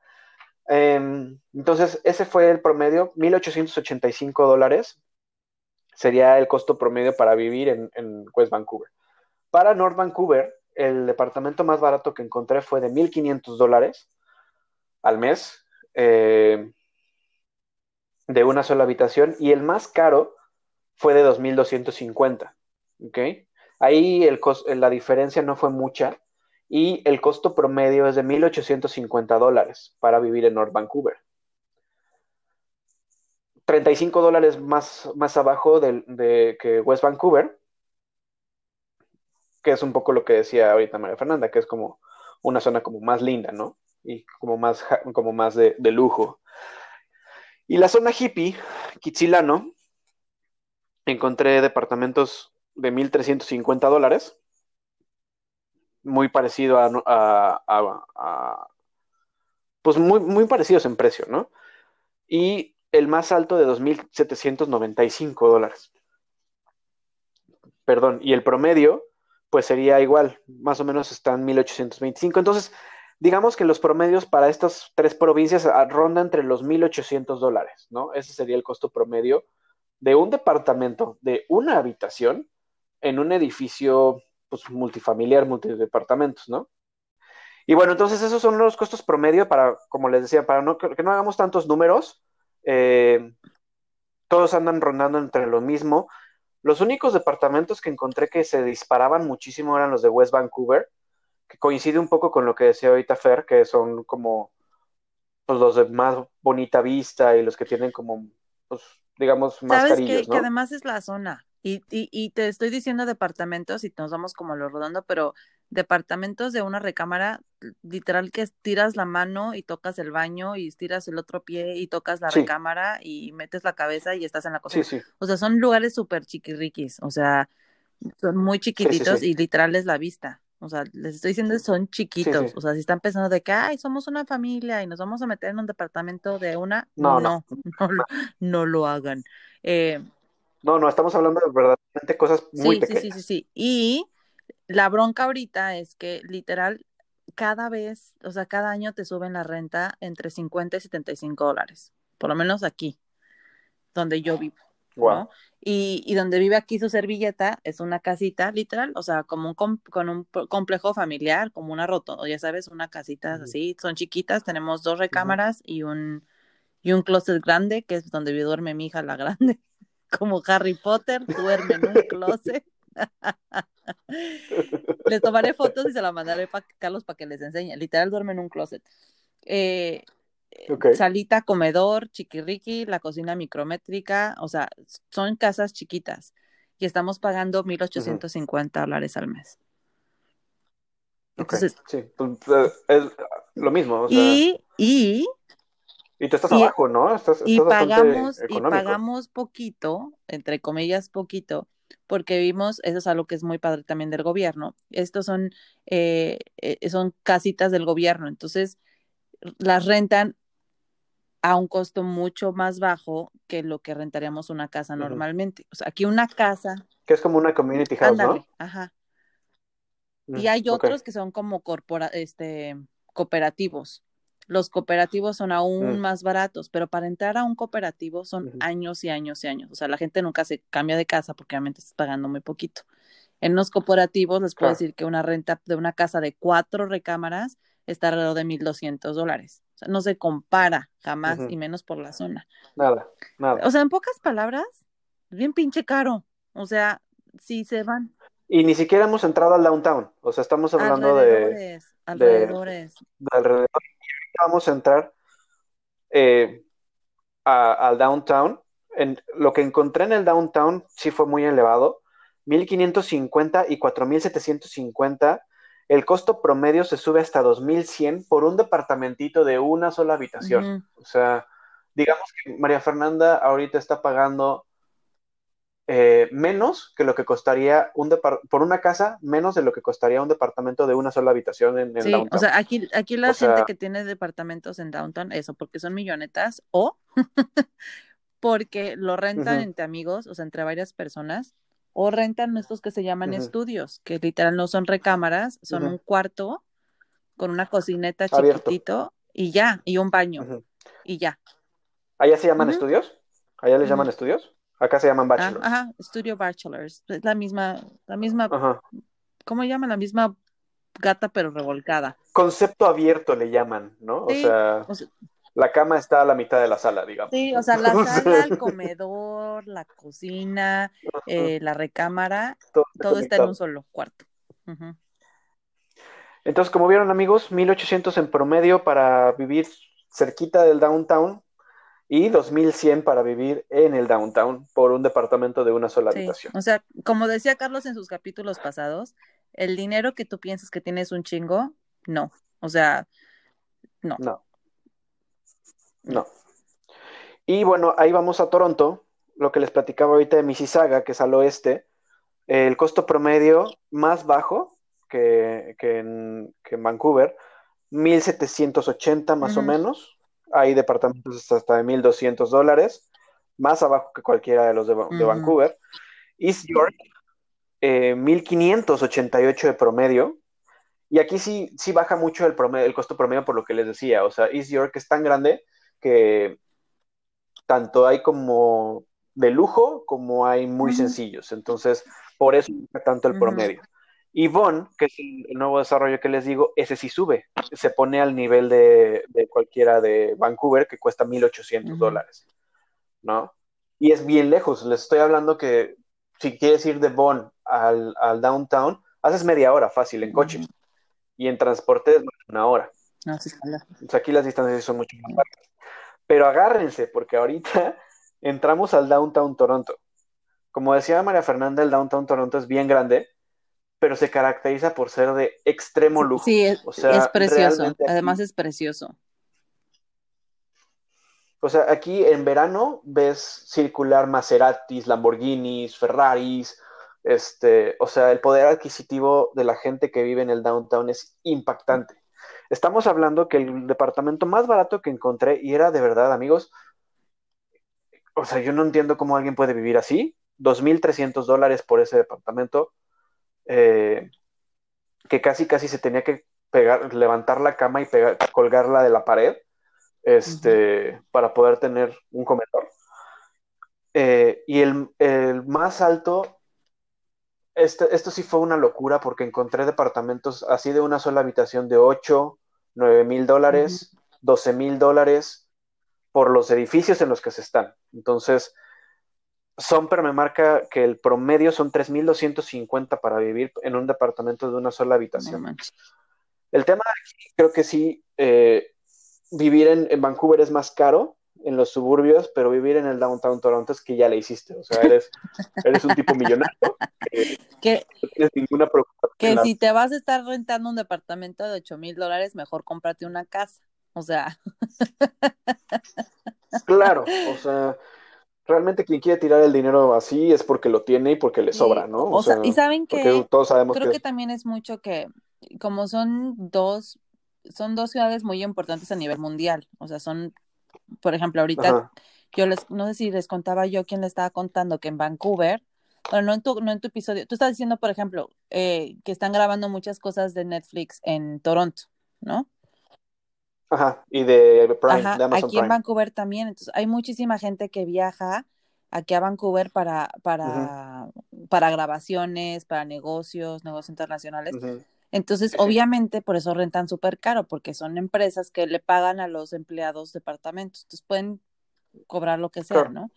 A: Em, entonces, ese fue el promedio, 1.885 dólares sería el costo promedio para vivir en, West Vancouver. Para North Vancouver, el departamento más barato que encontré fue de 1.500 dólares al mes, eh, de una sola habitación, y el más caro fue de 2.250. ¿okay? Ahí la diferencia no fue mucha, y el costo promedio es de 1.850 dólares para vivir en North Vancouver. 35 dólares más, más abajo de, que West Vancouver, que es un poco lo que decía ahorita María Fernanda, que es como una zona como más linda, ¿no? Y como más, como más de, lujo. Y la zona hippie, Kitsilano, encontré departamentos de 1.350 dólares, muy parecido a, pues muy, muy parecidos en precio, ¿no? Y el más alto de 2.795 dólares. Perdón, y el promedio, pues sería igual, más o menos están 1.825. Entonces, digamos que los promedios para estas tres provincias rondan entre los 1.800 dólares, ¿no? Ese sería el costo promedio de un departamento de una habitación en un edificio pues, multifamiliar, multidepartamentos, ¿no? Y bueno, entonces esos son los costos promedio para, como les decía, para no, que no hagamos tantos números, eh, todos andan rondando entre lo mismo. Los únicos departamentos que encontré que se disparaban muchísimo eran los de West Vancouver, que coincide un poco con lo que decía ahorita Fer, que son como pues, los de más bonita vista y los que tienen como, pues, digamos, más
B: ¿Sabes que, que además es la zona. Y, y, y, te estoy diciendo departamentos y nos vamos como lo rodando, pero departamentos de una recámara, literal que estiras la mano y tocas el baño y estiras el otro pie y tocas la recámara y metes la cabeza y estás en la cocina. O sea, son lugares súper chiquirriquis, o sea, son muy chiquititos y literal es la vista. O sea, les estoy diciendo son chiquitos. O sea, si están pensando de que, ay, somos una familia y nos vamos a meter en un departamento de una, no, no, no, lo hagan. Eh,
A: no, no, estamos hablando de verdaderamente cosas muy pequeñas.
B: Sí, sí, sí, sí. Y la bronca ahorita es que literal cada vez, o sea, cada año te suben la renta entre 50 y 75 dólares, por lo menos aquí, donde yo vivo. ¿no? Y, y, donde vive aquí su servilleta es una casita, literal, o sea, como un con un complejo familiar, como una roto, ya sabes, una casita así, son chiquitas, tenemos dos recámaras y un y un closet grande, que es donde duerme mi hija la grande, como Harry Potter, duerme en un closet. Le tomaré fotos y se la mandaré a Carlos para que les enseñe. Literal duerme en un closet. Eh, salita, comedor, chiquirriqui, la cocina micrométrica, o sea, son casas chiquitas y estamos pagando 1.850 dólares al mes.
A: Entonces, sí, pues, eh, es lo mismo.
B: y, y,
A: y tú estás abajo, ¿no? Estás,
B: y pagamos, y pagamos poquito, entre comillas poquito, porque vimos, eso es algo que es muy padre también del gobierno, estos son, eh, eh, son casitas del gobierno, entonces las rentan a un costo mucho más bajo que lo que rentaríamos una casa normalmente. O sea, aquí una casa.
A: Que es como una community house, ¿no?
B: Ajá. Mm, y hay otros que son como corpora, este, cooperativos. Los cooperativos son aún mm. más baratos, pero para entrar a un cooperativo son años y años y años. O sea, la gente nunca se cambia de casa porque obviamente estás pagando muy poquito. En los cooperativos les puedo decir que una renta de una casa de cuatro recámaras está alrededor de 1.200 dólares. O sea, no se compara jamás y menos por la zona.
A: Nada, nada.
B: O sea, en pocas palabras, bien pinche caro. O sea, si se van.
A: Y ni siquiera hemos entrado al downtown. O sea, estamos hablando de.
B: Alrededores.
A: De, alrededor vamos a entrar eh, al downtown. En, lo que encontré en el downtown sí fue muy elevado. 1550 y 4750. El costo promedio se sube hasta 2100 por un departamentito de una sola habitación. O sea, digamos que María Fernanda ahorita está pagando eh, menos que lo que costaría un por una casa, menos de lo que costaría un departamento de una sola habitación en,
B: sí,
A: downtown.
B: O sea, aquí, aquí la gente que tiene departamentos en downtown, eso, porque son millonetas o porque lo rentan entre amigos, o sea, entre varias personas, o rentan estos que se llaman estudios, que literal no son recámaras, son un cuarto con una cocineta chiquitito y ya, y un baño, y ya.
A: ¿Allá se llaman estudios? ¿Allá les llaman estudios? Acá se llaman ah, bachelors.
B: ajá, Studio Bachelors. Es la misma, la misma, ajá. ¿cómo llaman? La misma gata pero revolcada.
A: Concepto abierto le llaman, ¿no? o, sea, la cama está a la mitad de la sala, digamos.
B: Sí, o sea, la sala, el comedor, la cocina, eh, la recámara, todo, está en un solo cuarto.
A: Entonces, como vieron amigos, 1800 en promedio para vivir cerquita del downtown y 2100 para vivir en el downtown por un departamento de una sola habitación.
B: O sea, como decía Carlos en sus capítulos pasados, el dinero que tú piensas que tienes un chingo, no. O sea, no.
A: No. No. Y bueno, ahí vamos a Toronto, lo que les platicaba ahorita de Mississauga, que es al oeste. El costo promedio más bajo que, en, que en Vancouver, 1780 más o menos hay departamentos hasta de 1.200 dólares, más abajo que cualquiera de los de, Vancouver. East York, eh, 1.588 de promedio. Y aquí sí, sí baja mucho el, promedio, el costo promedio por lo que les decía. O sea, East York es tan grande que tanto hay como de lujo como hay muy sencillos. Entonces, por eso tanto el promedio. Y Von, que es el nuevo desarrollo que les digo, ese sí sube, se pone al nivel de, cualquiera de Vancouver, que cuesta 1.800 dólares, ¿no? Y es bien lejos, les estoy hablando que si quieres ir de Von al, downtown, haces media hora fácil en coche, y en transporte es una hora.
B: No, sí,
A: aquí las distancias son mucho más largas. Pero agárrense, porque ahorita entramos al downtown Toronto. Como decía María Fernanda, el downtown Toronto es bien grande, pero se caracteriza por ser de extremo lujo.
B: Sí, es, precioso. Además es precioso.
A: O sea, aquí en verano ves circular Maseratis, Lamborghinis, Ferraris, este, o sea, el poder adquisitivo de la gente que vive en el downtown es impactante. Estamos hablando que el departamento más barato que encontré, y era de verdad, amigos, o sea, yo no entiendo cómo alguien puede vivir así, 2.300 dólares por ese departamento, eh, que casi casi se tenía que pegar, levantar la cama y pegar, colgarla de la pared este, para poder tener un comedor. Eh, y el, más alto, este, esto sí fue una locura porque encontré departamentos así de una sola habitación de 8, 9 mil dólares, 12 mil dólares por los edificios en los que se están. Entonces, Somper me marca que el promedio son 3.250 para vivir en un departamento de una sola habitación. el tema creo que sí, eh, vivir en, Vancouver es más caro en los suburbios, pero vivir en el downtown Toronto es que ya le hiciste. O sea, eres, eres un tipo millonario.
B: Que,
A: no tienes ninguna preocupación.
B: Que si te vas a estar rentando un departamento de 8 mil dólares, mejor cómprate una casa. O sea.
A: Claro, o sea realmente quien quiere tirar el dinero así es porque lo tiene y porque le sobra, ¿no?
B: O, sea, y saben que
A: todos sabemos
B: creo que... también es mucho que como son dos son dos ciudades muy importantes a nivel mundial, o sea, son por ejemplo, ahorita yo les no sé si les contaba yo quién le estaba contando que en Vancouver bueno, no en tu, no en tu episodio. Tú estás diciendo, por ejemplo, eh, que están grabando muchas cosas de Netflix en Toronto, ¿no?
A: Ajá, y de Prime, de Amazon
B: aquí
A: en
B: Vancouver también. Entonces, hay muchísima gente que viaja aquí a Vancouver para, para, para grabaciones, para negocios, negocios internacionales. Entonces, obviamente, por eso rentan súper caro, porque son empresas que le pagan a los empleados departamentos. Entonces, pueden cobrar lo que sea, ¿no?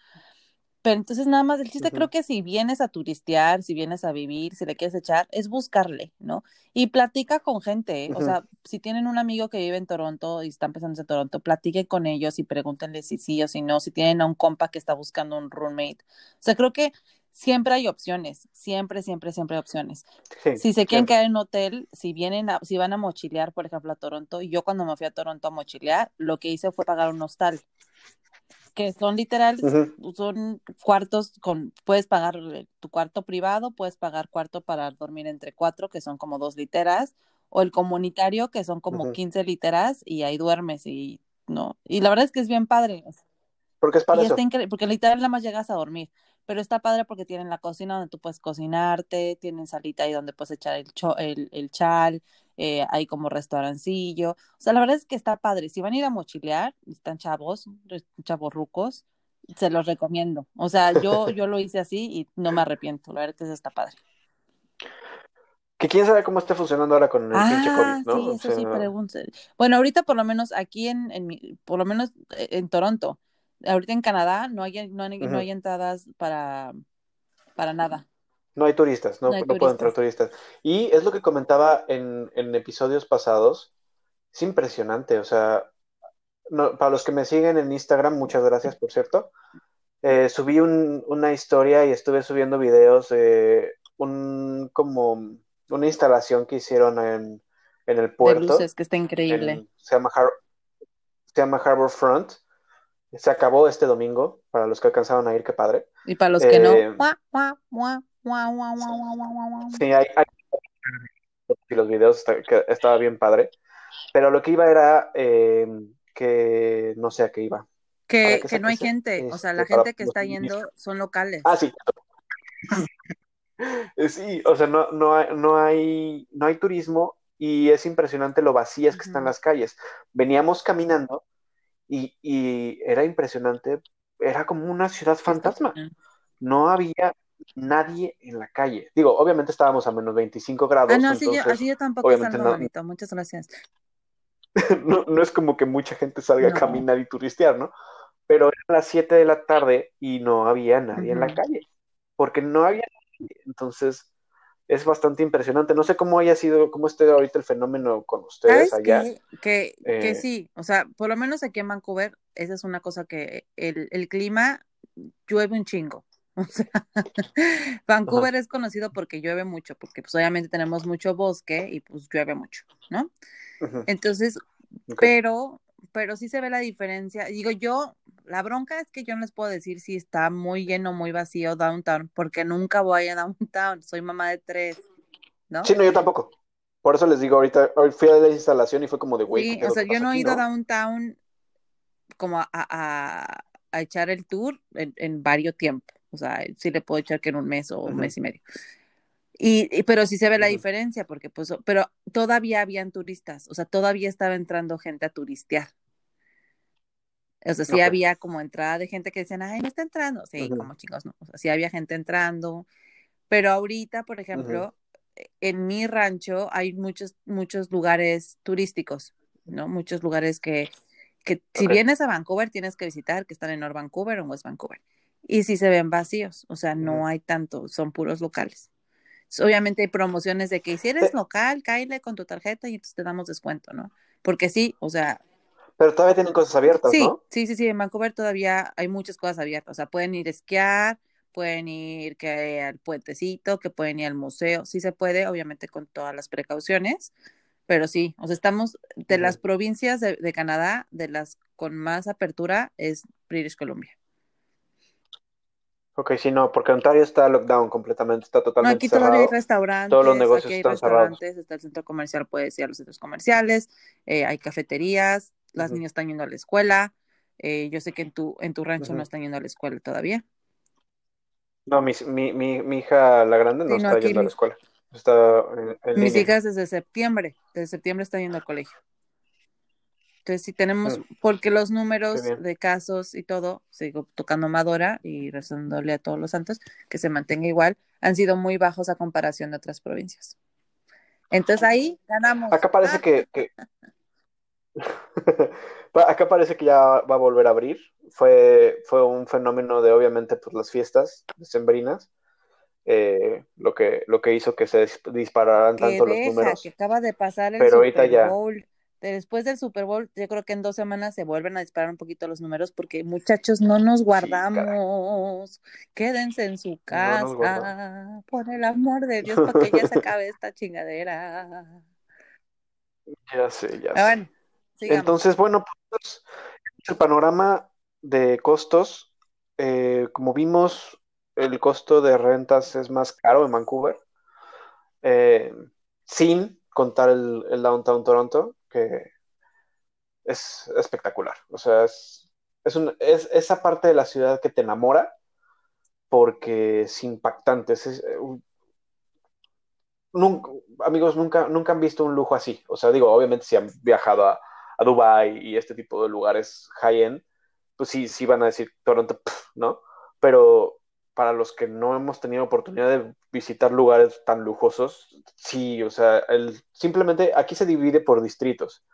B: Pero entonces nada más el chiste creo que si vienes a turistear, si vienes a vivir, si le quieres echar, es buscarle, ¿no? Y platica con gente, ¿eh? o sea, si tienen un amigo que vive en Toronto y están pensando en Toronto, platiquen con ellos y pregúntenle si sí o si no, si tienen a un compa que está buscando un roommate. O sea, creo que siempre hay opciones, siempre, siempre, siempre hay opciones. si se quieren quedar en un hotel, si vienen, a, si van a mochilear, por ejemplo, a Toronto, yo cuando me fui a Toronto a mochilear, lo que hice fue pagar un hostal que son literal, son cuartos con, puedes pagar tu cuarto privado, puedes pagar cuarto para dormir entre cuatro, que son como dos literas, o el comunitario, que son como 15 literas, y ahí duermes y no. Y la verdad es que es bien padre.
A: Porque es para eso.
B: porque literal nada más llegas a dormir. Pero está padre porque tienen la cocina donde tú puedes cocinarte, tienen salita ahí donde puedes echar el, el, el chal, eh, hay como restaurancillo. O sea, la verdad es que está padre. Si van a ir a mochilear, están chavos, chavos rucos, se los recomiendo. O sea, yo, yo lo hice así y no me arrepiento. La verdad es que eso está padre.
A: Que quién sabe cómo esté funcionando ahora con el pinche
B: ah, COVID, ¿no? Sí, eso sí. Bueno, ahorita por lo menos aquí en, en mi, por lo menos eh, en Toronto, ahorita en Canadá no hay, no hay, no hay entradas para, para nada.
A: No hay turistas, no, no, pueden entrar turistas. Y es lo que comentaba en, en episodios pasados. Es impresionante, o sea, para los que me siguen en Instagram, muchas gracias, por cierto. Eh, subí una historia y estuve subiendo videos de un como una instalación que hicieron en, en el puerto. De
B: luces, que está increíble.
A: se, llama se llama Harbor Front. Se acabó este domingo, para los que alcanzaron a ir, qué padre.
B: Y para los que no,
A: Sí, hay, los videos que estaba bien padre. Pero lo que iba era eh, que no sé a qué iba.
B: Que, que no hay gente, o sea, la este, gente que está yendo son locales.
A: Ah, sí. sí, o sea, no, no, hay, no, hay, no hay turismo y es impresionante lo vacías que están las calles. Veníamos caminando y, y, era impresionante, era como una ciudad fantasma. No había nadie en la calle. Digo, obviamente estábamos a menos 25 grados.
B: Ah, no, así, yo, así yo tampoco es no, bonito. Muchas gracias.
A: no, no, es como que mucha gente salga a caminar y turistear, ¿no? Pero eran las 7 de la tarde y no había nadie en la calle. Porque no había nadie. Entonces, es bastante impresionante. No sé cómo haya sido, cómo esté ahorita el fenómeno con ustedes allá.
B: Que, que, eh, sí, o sea, por lo menos aquí en Vancouver, esa es una cosa que el, el clima llueve un chingo. O sea, Vancouver es conocido porque llueve mucho, porque pues obviamente tenemos mucho bosque y pues llueve mucho, ¿no? Entonces, pero, pero sí se ve la diferencia. Digo, yo, la bronca es que yo no les puedo decir si está muy lleno, muy vacío downtown, porque nunca voy a downtown, soy mamá de tres, ¿no?
A: Sí, no, yo tampoco. Por eso les digo, ahorita hoy fui a la instalación y fue como de, güey.
B: Sí, o sea, yo no he ido a downtown como a, a, a, echar el tour en, en varios tiempos. O sea, sí le puedo echar que en un mes o un mes y medio. Y, pero sí se ve la diferencia, porque pues, pero todavía habían turistas, o sea, todavía estaba entrando gente a turistear. O sea, sí había como entrada de gente que decían, ay, no está entrando. Sí, como chicos, no. O sea, sí había gente entrando. Pero ahorita, por ejemplo, e, en mi rancho hay muchos, muchos lugares turísticos, ¿no? Muchos lugares que, que si vienes a Vancouver tienes que visitar, que están en North Vancouver o en West Vancouver y sí se ven vacíos, o sea, no hay tanto, son puros locales. Obviamente hay promociones de que si eres local, cáile con tu tarjeta y entonces te damos descuento, ¿no? Porque sí, o sea...
A: Pero todavía tienen cosas abiertas,
B: sí,
A: ¿no?
B: Sí, sí, sí, en Vancouver todavía hay muchas cosas abiertas, o sea, pueden ir a esquiar, pueden ir que al puentecito, que pueden ir al museo, sí se puede, obviamente con todas las precauciones, pero sí, o sea, estamos de las provincias de, de Canadá, de las con más apertura es British Columbia.
A: Ok, sí, no, porque Ontario está lockdown completamente, está totalmente
B: no, aquí todavía hay restaurantes, todos los negocios aquí hay están restaurantes, cerrados. está el centro comercial, puedes ir a los centros comerciales, eh, hay cafeterías, las niñas están yendo a la escuela, eh, yo sé que en tu, en tu rancho no están yendo a la escuela todavía.
A: No, mi, mi, mi, hija, la grande, no, está yendo a la escuela. Está en,
B: mis hijas desde septiembre, desde septiembre están yendo al colegio. Entonces, si tenemos, porque los números de casos y todo, sigo tocando Madora y rezándole a todos los santos, que se mantenga igual, han sido muy bajos a comparación de otras provincias. Entonces ahí ganamos.
A: Acá parece que, acá parece que ya va a volver a abrir. Fue, fue un fenómeno de obviamente pues las fiestas decembrinas. Eh, lo que lo que hizo que se dispararan tanto los números.
B: Que acaba de pasar el
A: pero ahorita ya
B: después del Super Bowl, yo creo que en dos semanas se vuelven a disparar un poquito los números porque muchachos, no nos guardamos, quédense en su casa, por el amor de Dios, para que ya se acabe esta chingadera.
A: Ya sé, ya sé. Entonces, bueno, pues el panorama de costos, eh, como vimos, el costo de rentas es más caro en Vancouver, eh, sin contar el, Downtown Toronto, que es espectacular. O sea, es, es, es, esa parte de la ciudad que te enamora porque es impactante. Eh, amigos, nunca, nunca han visto un lujo así. O sea, digo, obviamente si han viajado a, a Dubai y este tipo de lugares high-end, pues sí, sí van a decir Toronto, ¿no? Pero para los que no hemos tenido oportunidad de visitar lugares tan lujosos, sí, o sea, el, simplemente aquí se divide por distritos.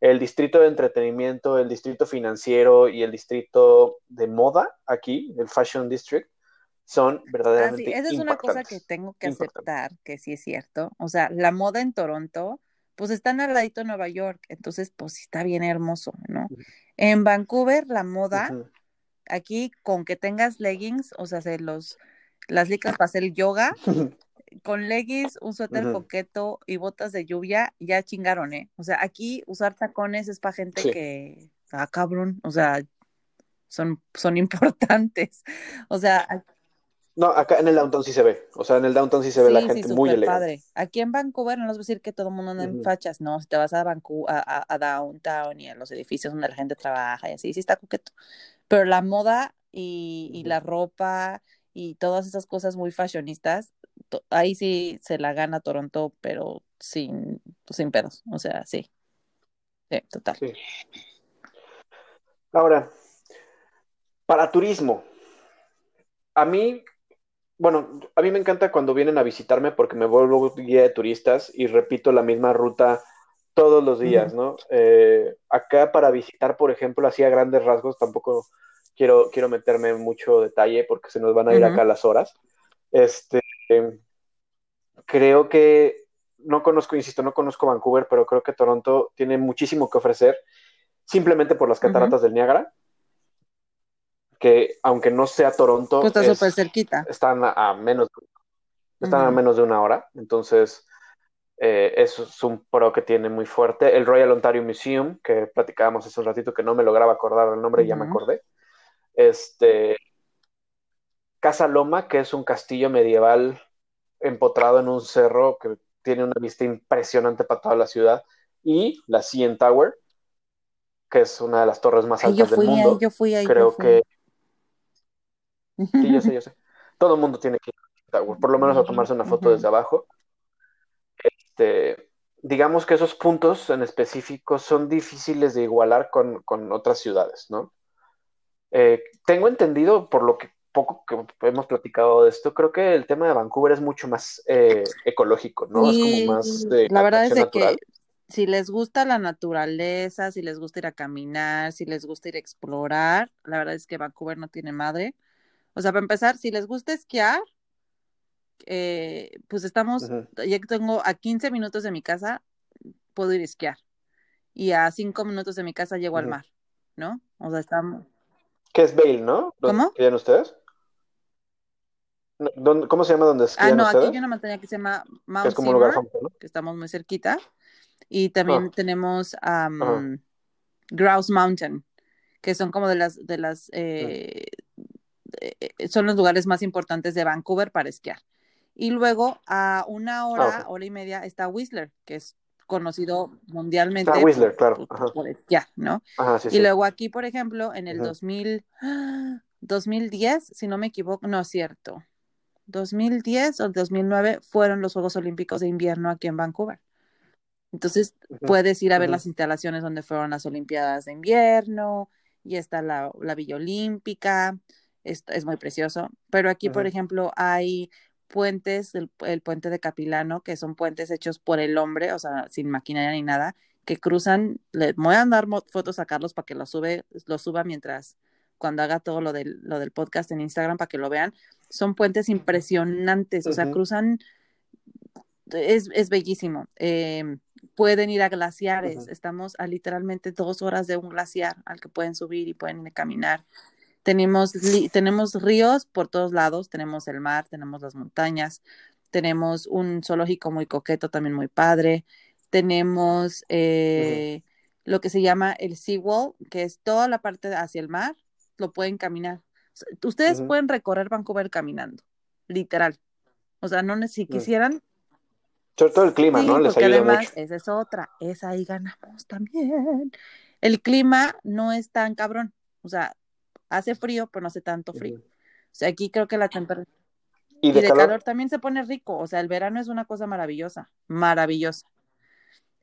A: El distrito de entretenimiento, el distrito financiero y el distrito de moda aquí, el Fashion District, son ah, verdaderamente.
B: esa es una cosa que tengo que aceptar, que sí es cierto. O sea, la moda en Toronto, pues está en el ladito de Nueva York, entonces, pues está bien hermoso, ¿no? En Vancouver, la moda, aquí con que tengas leggings, o sea, los, las licas para hacer yoga, con leggings, un suéter coqueto y botas de lluvia, ya chingaron, ¿eh? O sea, aquí usar tacones es para gente que, ah, cabrón, o sea, son, son importantes. O sea,
A: no, acá en el downtown sí se ve. O sea, en el downtown sí se ve la gente muy elegante. Padre.
B: Aquí en Vancouver no les voy a decir que todo el mundo anda en fachas, no. Si te vas a Vancouver, a, downtown y a los edificios donde la gente trabaja y así, sí está coqueto. Pero la moda y, la ropa y todas esas cosas muy fashionistas, ahí sí se la gana Toronto, pero sin, sin pedos. O sea, sí. Sí, total. Sí.
A: Ahora, para turismo, a mí bueno, a mí me encanta cuando vienen a visitarme porque me vuelvo guía de turistas y repito la misma ruta todos los días, ¿no? Eh, acá para visitar, por ejemplo, así a grandes rasgos, tampoco quiero, quiero meterme en mucho detalle porque se nos van a ir acá las horas. Este, creo que, no conozco, insisto, no conozco Vancouver, pero creo que Toronto tiene muchísimo que ofrecer simplemente por las cataratas del Niágara que aunque no sea Toronto,
B: pues está súper cerquita.
A: Están a, menos, están a menos de una hora, entonces eh, eso es un pro que tiene muy fuerte. El Royal Ontario Museum, que platicábamos hace un ratito, que no me lograba acordar el nombre y ya me acordé. Este, Casa Loma, que es un castillo medieval empotrado en un cerro que tiene una vista impresionante para toda la ciudad. Y la CN Tower, que es una de las torres más altas del mundo.
B: yo fui ahí,
A: Creo que Sí, yo sé, yo sé. Todo el mundo tiene que ir por lo menos a tomarse una foto desde abajo. Este, digamos que esos puntos en específico son difíciles de igualar con, otras ciudades, ¿no? Eh, tengo entendido, por lo que poco que hemos platicado de esto, creo que el tema de Vancouver es mucho más eh, ecológico, ¿no? es como más de
B: La verdad es que si les gusta la naturaleza, si les gusta ir a caminar, si les gusta ir a explorar, la verdad es que Vancouver no tiene madre. O sea, para empezar, si les gusta esquiar, eh, pues estamos, ya que tengo a 15 minutos de mi casa, puedo ir a esquiar. Y a 5 minutos de mi casa llego al mar, ¿no? O sea, estamos...
A: ¿Qué es Bale, no?
B: ¿Cómo?
A: ¿Qué ustedes? ¿Cómo se llama donde esquían
B: Ah, no, aquí hay una montaña que se llama Mount es que estamos muy cerquita. Y también ah. tenemos Grouse Mountain, que son como de las, de las eh, eh, eh, son los lugares más importantes de Vancouver para esquiar. Y luego a una hora, hora y media está Whistler, que es conocido mundialmente
A: Whistler,
B: por, claro. por, esquiar, ¿no? y luego aquí, por ejemplo, en el 2000, 2010, si no me equivoco, no es cierto, 2010 o 2009 fueron los Juegos Olímpicos de invierno aquí en Vancouver. Entonces puedes ir a ver las instalaciones donde fueron las Olimpiadas de invierno y está la, la Villa Olímpica es, muy precioso. Pero aquí, por ejemplo, hay puentes, el, puente de Capilano, que son puentes hechos por el hombre, o sea, sin maquinaria ni nada, que cruzan, le voy a dar fotos a Carlos para que lo sube, lo suba mientras, cuando haga todo lo del, lo del podcast en Instagram para que lo vean. Son puentes impresionantes, o sea, cruzan, es, es bellísimo. Em, pueden ir a glaciares, estamos a literalmente dos horas de un glaciar al que pueden subir y pueden caminar. Tenemos, tenemos ríos por todos lados, tenemos el mar, tenemos las montañas, tenemos un zoológico muy coqueto, también muy padre, tenemos eh, lo que se llama el seawall, que es toda la parte hacia el mar, lo pueden caminar. Ustedes pueden recorrer Vancouver caminando, literal. O sea, no si quisieran.
A: Sobre todo el clima, ¿no?
B: Les porque además, esa es otra, esa ahí ganamos también. El clima no es tan cabrón. O sea, hace frío, pero no hace tanto frío. O sea, aquí creo que la temperatura. Y de, calor? también se pone rico. O sea, el verano es una cosa maravillosa, maravillosa.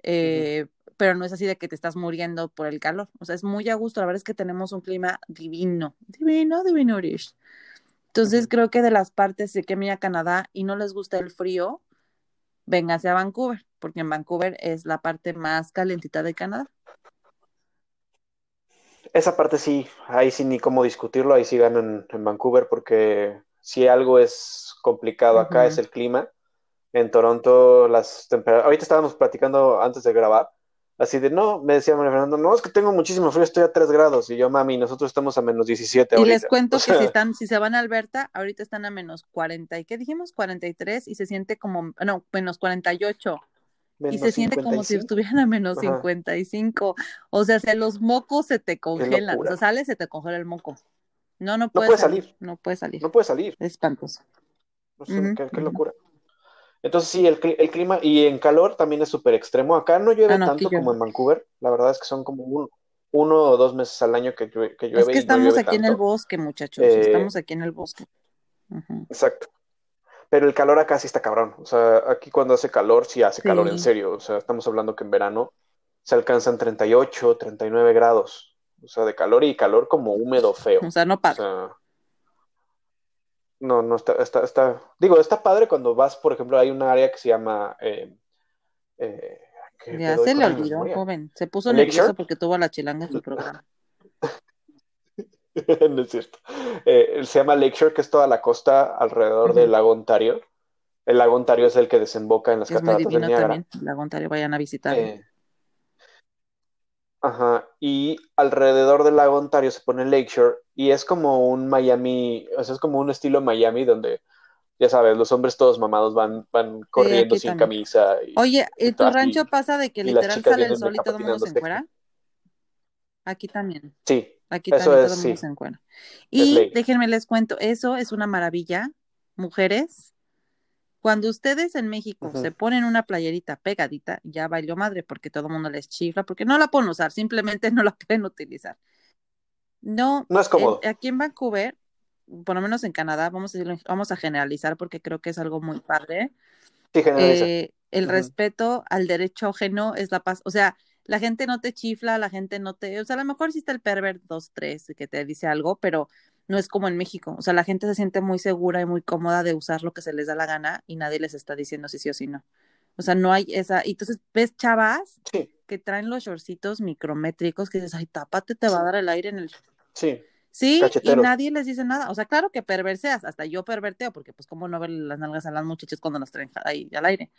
B: Eh, pero no es así de que te estás muriendo por el calor. O sea, es muy a gusto. La verdad es que tenemos un clima divino, divino, divino. Entonces, creo que de las partes de que a Canadá y no les gusta el frío, véngase a Vancouver, porque en Vancouver es la parte más calentita de Canadá.
A: Esa parte sí, ahí sí ni cómo discutirlo, ahí sí ganan en Vancouver, porque si algo es complicado acá es el clima. En Toronto las temperaturas, ahorita estábamos platicando antes de grabar, Así de, no, me decía María Fernando, no, es que tengo muchísimo frío, estoy a 3 grados. Y yo, mami, nosotros estamos a menos 17
B: Y les cuento que si están, si se van a Alberta, ahorita están a menos 40. ¿Y qué dijimos? 43 y se siente como, no, menos 48. Y se siente como si estuvieran a menos 55. O sea, si los mocos se te congelan. O sea, sale, se te congela el moco. No, no puede, salir. No puede salir.
A: No puede salir.
B: Es espantoso.
A: No sé, qué, locura. Entonces sí, el, clima y en calor también es súper extremo. Acá no llueve ah, tanto como en Vancouver. La verdad es que son como uno o dos meses al año que, llueve. Es
B: que estamos aquí en el bosque, muchachos. Eh, estamos aquí en el bosque.
A: Exacto. Pero el calor acá sí está cabrón. O sea, aquí cuando hace calor, sí hace calor en serio. O sea, estamos hablando que en verano se alcanzan 38, 39 grados. O sea, de calor y calor como húmedo, feo.
B: O sea, no pasa.
A: No, no está, está, está, digo, está padre cuando vas, por ejemplo, hay un área que se llama... Eh,
B: eh, ya se le olvidó, joven. Se puso nervioso porque tuvo a la chilanga en su programa.
A: no es cierto. Eh, se llama Lakeshore, que es toda la costa alrededor del lago Ontario. El lago Ontario es el que desemboca en las es cataratas muy divino También.
B: El lago Ontario, vayan a visitar. Eh,
A: Ajá, y alrededor del lago Ontario se pone Lakeshore y es como un Miami, o sea, es como un estilo Miami donde, ya sabes, los hombres todos mamados van, van corriendo sin camisa.
B: Oye, ¿y tu rancho pasa de que literal sale el sol y todo el mundo se encuera? Aquí también.
A: Sí.
B: Aquí también todo el mundo se encuera. Y déjenme les cuento, eso es una maravilla, mujeres, cuando ustedes en México se ponen una playerita pegadita, ya bailó madre porque todo el mundo les chifla, porque no la pueden usar, simplemente no la pueden utilizar. No,
A: no es cómodo.
B: aquí en Vancouver, por lo menos en Canadá, vamos a, vamos a generalizar porque creo que es algo muy padre.
A: Sí,
B: eh, el respeto al derecho ajeno es la paz. O sea, la gente no te chifla, la gente no te. O sea, a lo mejor sí está el pervert 2, 3 que te dice algo, pero no es como en México. O sea, la gente se siente muy segura y muy cómoda de usar lo que se les da la gana y nadie les está diciendo si sí o si no. O sea, no hay esa. Y entonces ves chavas que traen los shortcitos micrométricos que dices, ay, tápate, te va a dar el aire en el.
A: Sí.
B: Sí, y nadie les dice nada. O sea, claro que perverseas, hasta yo perverteo, porque pues cómo no ver las nalgas a las muchachas cuando nos traen ahí al aire.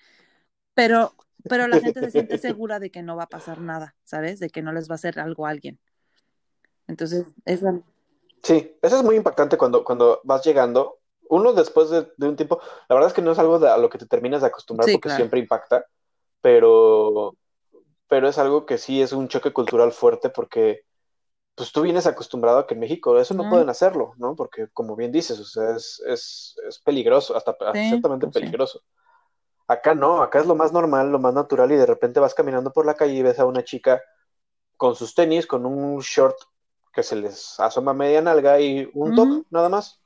B: Pero, pero la gente se siente segura de que no va a pasar nada, ¿sabes? De que no les va a hacer algo a alguien. Entonces, es
A: Sí, eso es muy impactante cuando, cuando vas llegando. Uno después de, un tiempo, la verdad es que no es algo a lo que te terminas de acostumbrar porque siempre impacta, pero, pero es algo que sí es un choque cultural fuerte porque pues tú vienes acostumbrado a que en México eso no pueden hacerlo, ¿no? Porque como bien dices, o sea, es, es, es peligroso, hasta ciertamente pues peligroso. Acá no, acá es lo más normal, lo más natural y de repente vas caminando por la calle y ves a una chica con sus tenis, con un short que se les asoma media nalga y un top, nada más,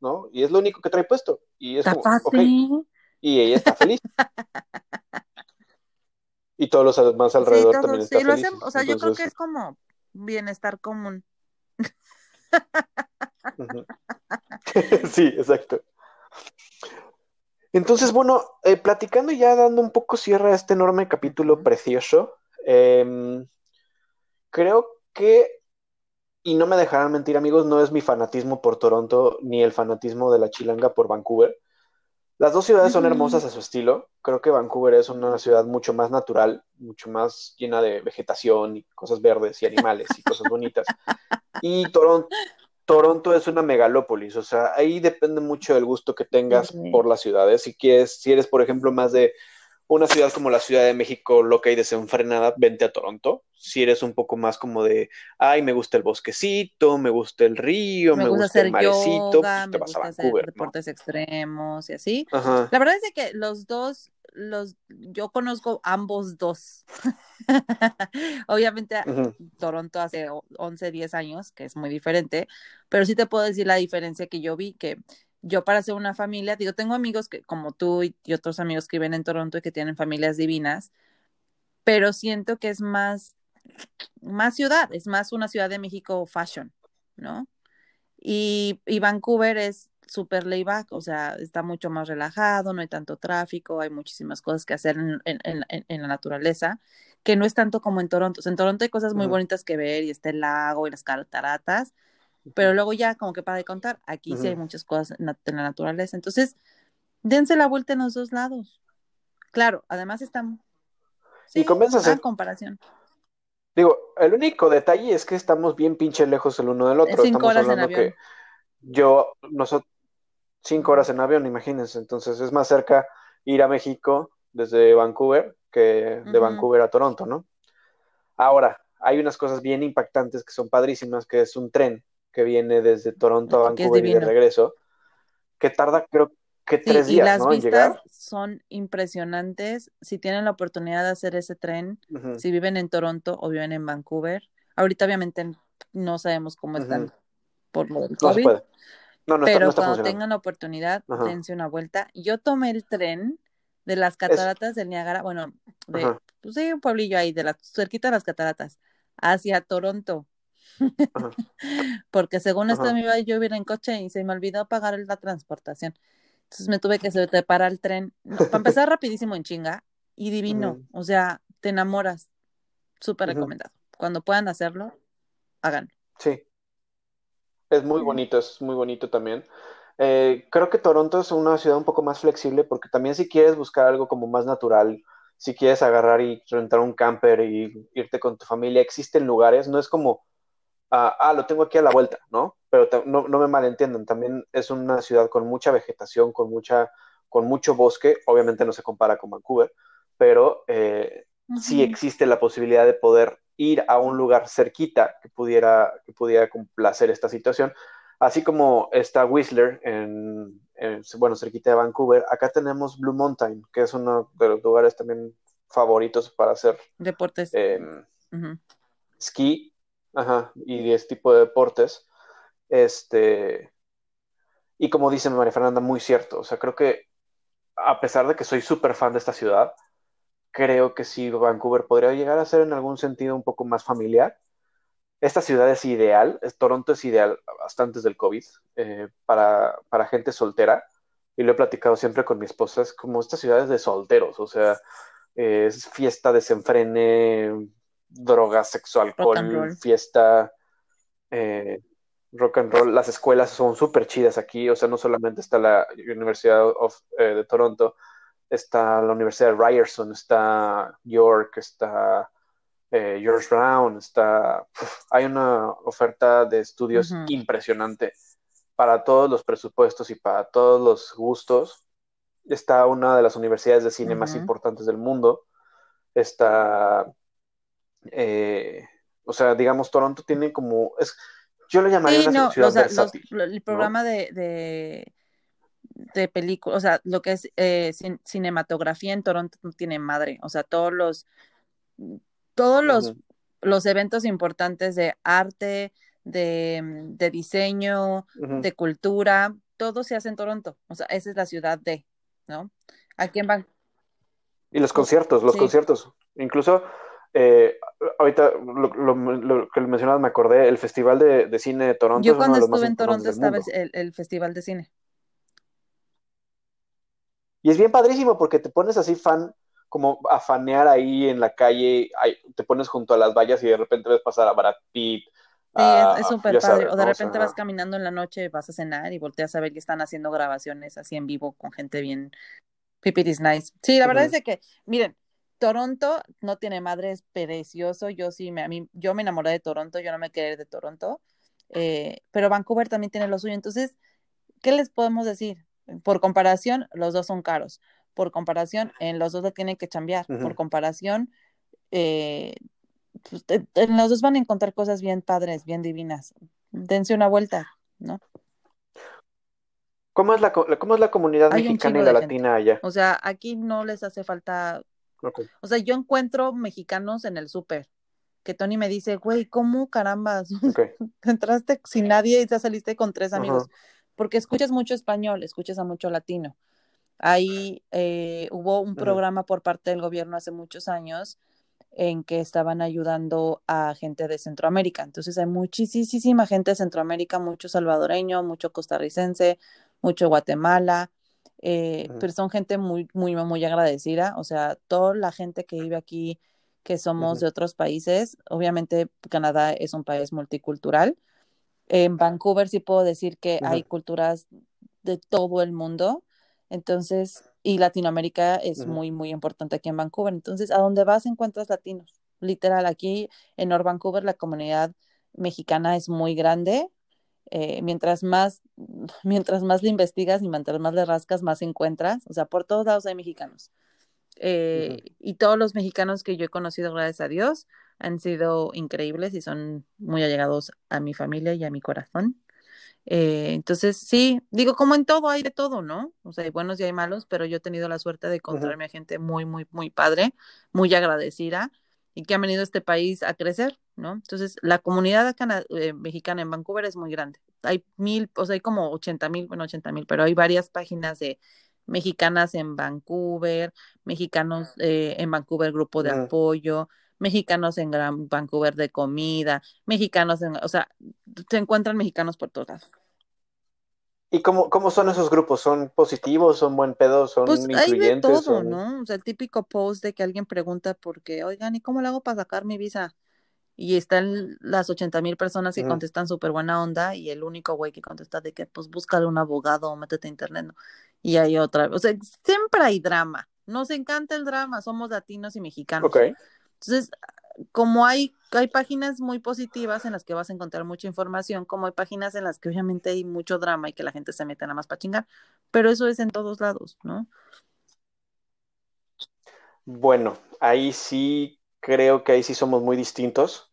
A: ¿no? Y es lo único que trae puesto. Y es como, Y ella está feliz. y todos los demás alrededor también están sí, felices.
B: o sea, yo creo que es como bienestar común.
A: sí, exacto. Entonces, bueno, eh, platicando ya, dando un poco cierre a este enorme capítulo precioso, em, creo que y no me dejarán mentir, amigos, no es mi fanatismo por Toronto ni el fanatismo de la chilanga por Vancouver. Las dos ciudades son hermosas a su estilo. Creo que Vancouver es una ciudad mucho más natural, mucho más llena de vegetación y cosas verdes y animales y cosas bonitas. Y Toronto, Toronto es una megalópolis, o sea, ahí depende mucho del gusto que tengas por las ciudades. Si quieres, si eres, por ejemplo, más de una ciudad como la Ciudad de México, loca y desenfrenada, vente a Toronto. Si eres un poco más como de, ay, me gusta el bosquecito, me gusta el río, me, gusta, el marecito, pues te vas a Vancouver.
B: deportes extremos y así. La verdad es que los dos, los, yo conozco ambos dos. Obviamente Toronto hace 11, 10 años, que es muy diferente, pero sí te puedo decir la diferencia que yo vi, que yo para hacer una familia, digo, tengo amigos que como tú y, otros amigos que viven en Toronto y que tienen familias divinas, pero siento que es más, más ciudad, es más una ciudad de México fashion, ¿no? Y, y Vancouver es súper layback, o sea, está mucho más relajado, no hay tanto tráfico, hay muchísimas cosas que hacer en, en, en, la naturaleza, que no es tanto como en Toronto. en Toronto hay cosas muy bonitas que ver y está el lago y las cataratas, pero luego ya, como que para de contar, aquí sí hay muchas cosas en la, naturaleza. Entonces, dense la vuelta en los dos lados. Claro, además estamos.
A: Sí, y comienzas
B: a comparación.
A: Digo, el único detalle es que estamos bien pinche lejos el uno del otro.
B: Cinco horas en avión. que
A: yo, nosotros, cinco horas en avión, imagínense. Entonces es más cerca ir a México desde Vancouver que de Vancouver a Toronto, ¿no? Ahora, hay unas cosas bien impactantes que son padrísimas, que es un tren que viene desde Toronto a Vancouver y de regreso, que tarda creo que tres días,
B: y las
A: ¿no?
B: vistas son impresionantes. Si tienen la oportunidad de hacer ese tren, si viven en Toronto o viven en Vancouver, ahorita obviamente no sabemos cómo están por lo del COVID. No pero cuando tengan la oportunidad, dense una vuelta. Yo tomé el tren de las cataratas del Niágara, bueno, de, pues sí, un pueblillo ahí, de la, cerquita de las cataratas, hacia Toronto. Porque según esto me iba yo ir en coche y se me olvidó pagar la transportación. Entonces me tuve que separar el tren. Para empezar rapidísimo en chinga y divino. O sea, te enamoras. Súper recomendado. Cuando puedan hacerlo, háganlo.
A: Sí. Es muy bonito, es muy bonito también. Eh, creo que Toronto es una ciudad un poco más flexible porque también si quieres buscar algo como más natural, si quieres agarrar y rentar un camper y irte con tu familia, existen lugares, no es como ah, lo tengo aquí a la vuelta, ¿no? Pero no, me malentiendan, también es una ciudad con mucha vegetación, con, mucha, con mucho bosque, obviamente no se compara con Vancouver, pero eh, sí existe la posibilidad de poder ir a un lugar cerquita que pudiera, que pudiera complacer esta situación. Así como está Whistler, en, bueno, cerquita de Vancouver, acá tenemos Blue Mountain, que es uno de los lugares también favoritos para hacer
B: deportes.
A: Eh, Ski Ajá, y este tipo de deportes. Este, y como dice María Fernanda, muy cierto. O sea, creo que a pesar de que soy súper fan de esta ciudad, creo que sí, Vancouver podría llegar a ser en algún sentido un poco más familiar. Esta ciudad es ideal, Toronto es ideal hasta antes del COVID eh, para, para gente soltera. Y lo he platicado siempre con mi esposa, es como estas ciudades de solteros, o sea, es fiesta, desenfrene, drogas, sexo, alcohol, fiesta, eh, rock and roll. Las escuelas son súper chidas aquí, o sea, no solamente está la Universidad eh, de Toronto, está la Universidad de Ryerson, está York, está eh, George Brown, está... hay una oferta de estudios impresionante para todos los presupuestos y para todos los gustos. Está una de las universidades de cine más importantes del mundo. Está eh, o sea, digamos, Toronto tiene como, es, yo lo llamaría una ciudad
B: el programa de, de, de película, o sea, lo que es eh, cinematografía en Toronto no tiene madre, o sea, todos los, todos los, los eventos importantes de arte, de, de diseño, de cultura, todo se hace en Toronto, o sea, esa es la ciudad de, ¿no? Aquí en Van
A: y los conciertos, los conciertos. Incluso eh, ahorita lo, que mencionabas me acordé, el Festival de, Cine de Toronto.
B: Yo cuando estuve en Toronto estaba el, el, Festival de Cine.
A: Y es bien padrísimo porque te pones así fan, como a fanear ahí en la calle, te pones junto a las vallas y de repente ves pasar a Brad Pitt.
B: Sí, es súper padre. o de repente vas caminando en la noche, vas a cenar y volteas a ver que están haciendo grabaciones así en vivo con gente bien pipiris nice. Sí, la verdad es que, miren, Toronto no tiene madre, es precioso. Yo sí, me, a mí, yo me enamoré de Toronto, yo no me quedé de Toronto. Eh, pero Vancouver también tiene lo suyo. Entonces, ¿qué les podemos decir? Por comparación, los dos son caros. por comparación, en los dos la tienen que chambear, por comparación, eh, pues, en los dos van a encontrar cosas bien padres, bien divinas. Dense una vuelta, ¿no?
A: ¿Cómo es la, cómo es la comunidad mexicana y la latina allá?
B: O sea, aquí no les hace falta. O sea, yo encuentro mexicanos en el súper. Que Tony me dice, güey, ¿cómo carambas? Entraste sin nadie y ya saliste con tres amigos. Porque escuchas mucho español, escuchas a mucho latino. Ahí eh, hubo un programa por parte del gobierno hace muchos años en que estaban ayudando a gente de Centroamérica. Entonces hay muchísima gente de Centroamérica, mucho salvadoreño, mucho costarricense, mucho Guatemala, eh, pero son gente muy, muy, muy agradecida. O sea, toda la gente que vive aquí, que somos de otros países, obviamente Canadá es un país multicultural. En Vancouver sí puedo decir que hay culturas de todo el mundo. Entonces, y Latinoamérica es muy, muy importante aquí en Vancouver. Entonces, a donde vas encuentras latinos. Literal, aquí en North Vancouver la comunidad mexicana es muy grande eh, mientras más, mientras más le investigas y mientras más le rascas, más encuentras. O sea, por todos lados hay mexicanos. Eh, y todos los mexicanos que yo he conocido, gracias a Dios, han sido increíbles y son muy allegados a mi familia y a mi corazón. Eh, entonces, sí, digo, como en todo, hay de todo, ¿no? O sea, hay buenos y hay malos, pero yo he tenido la suerte de encontrarme a gente muy, muy, muy padre, muy agradecida y que han venido a este país a crecer, ¿no? Entonces, la comunidad eh, mexicana en Vancouver es muy grande. Hay mil, o sea, hay como 80 mil, bueno, 80 mil, pero hay varias páginas de mexicanas en Vancouver, mexicanos eh, en Vancouver grupo de apoyo, mexicanos en Gran Vancouver de comida, mexicanos en, o sea, se encuentran mexicanos por todas.
A: ¿Y cómo, cómo son esos grupos? ¿Son positivos? ¿Son buen pedo? ¿Son pues Hay de todo,
B: ¿no? O sea, el típico post de que alguien pregunta por qué, oigan, ¿y cómo le hago para sacar mi visa? Y están las 80 mil personas que contestan súper buena onda y el único güey que contesta de que pues búscale un abogado o métete a internet, ¿no? Y hay otra, o sea, siempre hay drama. Nos encanta el drama, somos latinos y mexicanos. Ok. Entonces, como hay, hay páginas muy positivas en las que vas a encontrar mucha información, como hay páginas en las que obviamente hay mucho drama y que la gente se mete nada más para chingar, pero eso es en todos lados, ¿no?
A: Bueno, ahí sí creo que ahí sí somos muy distintos.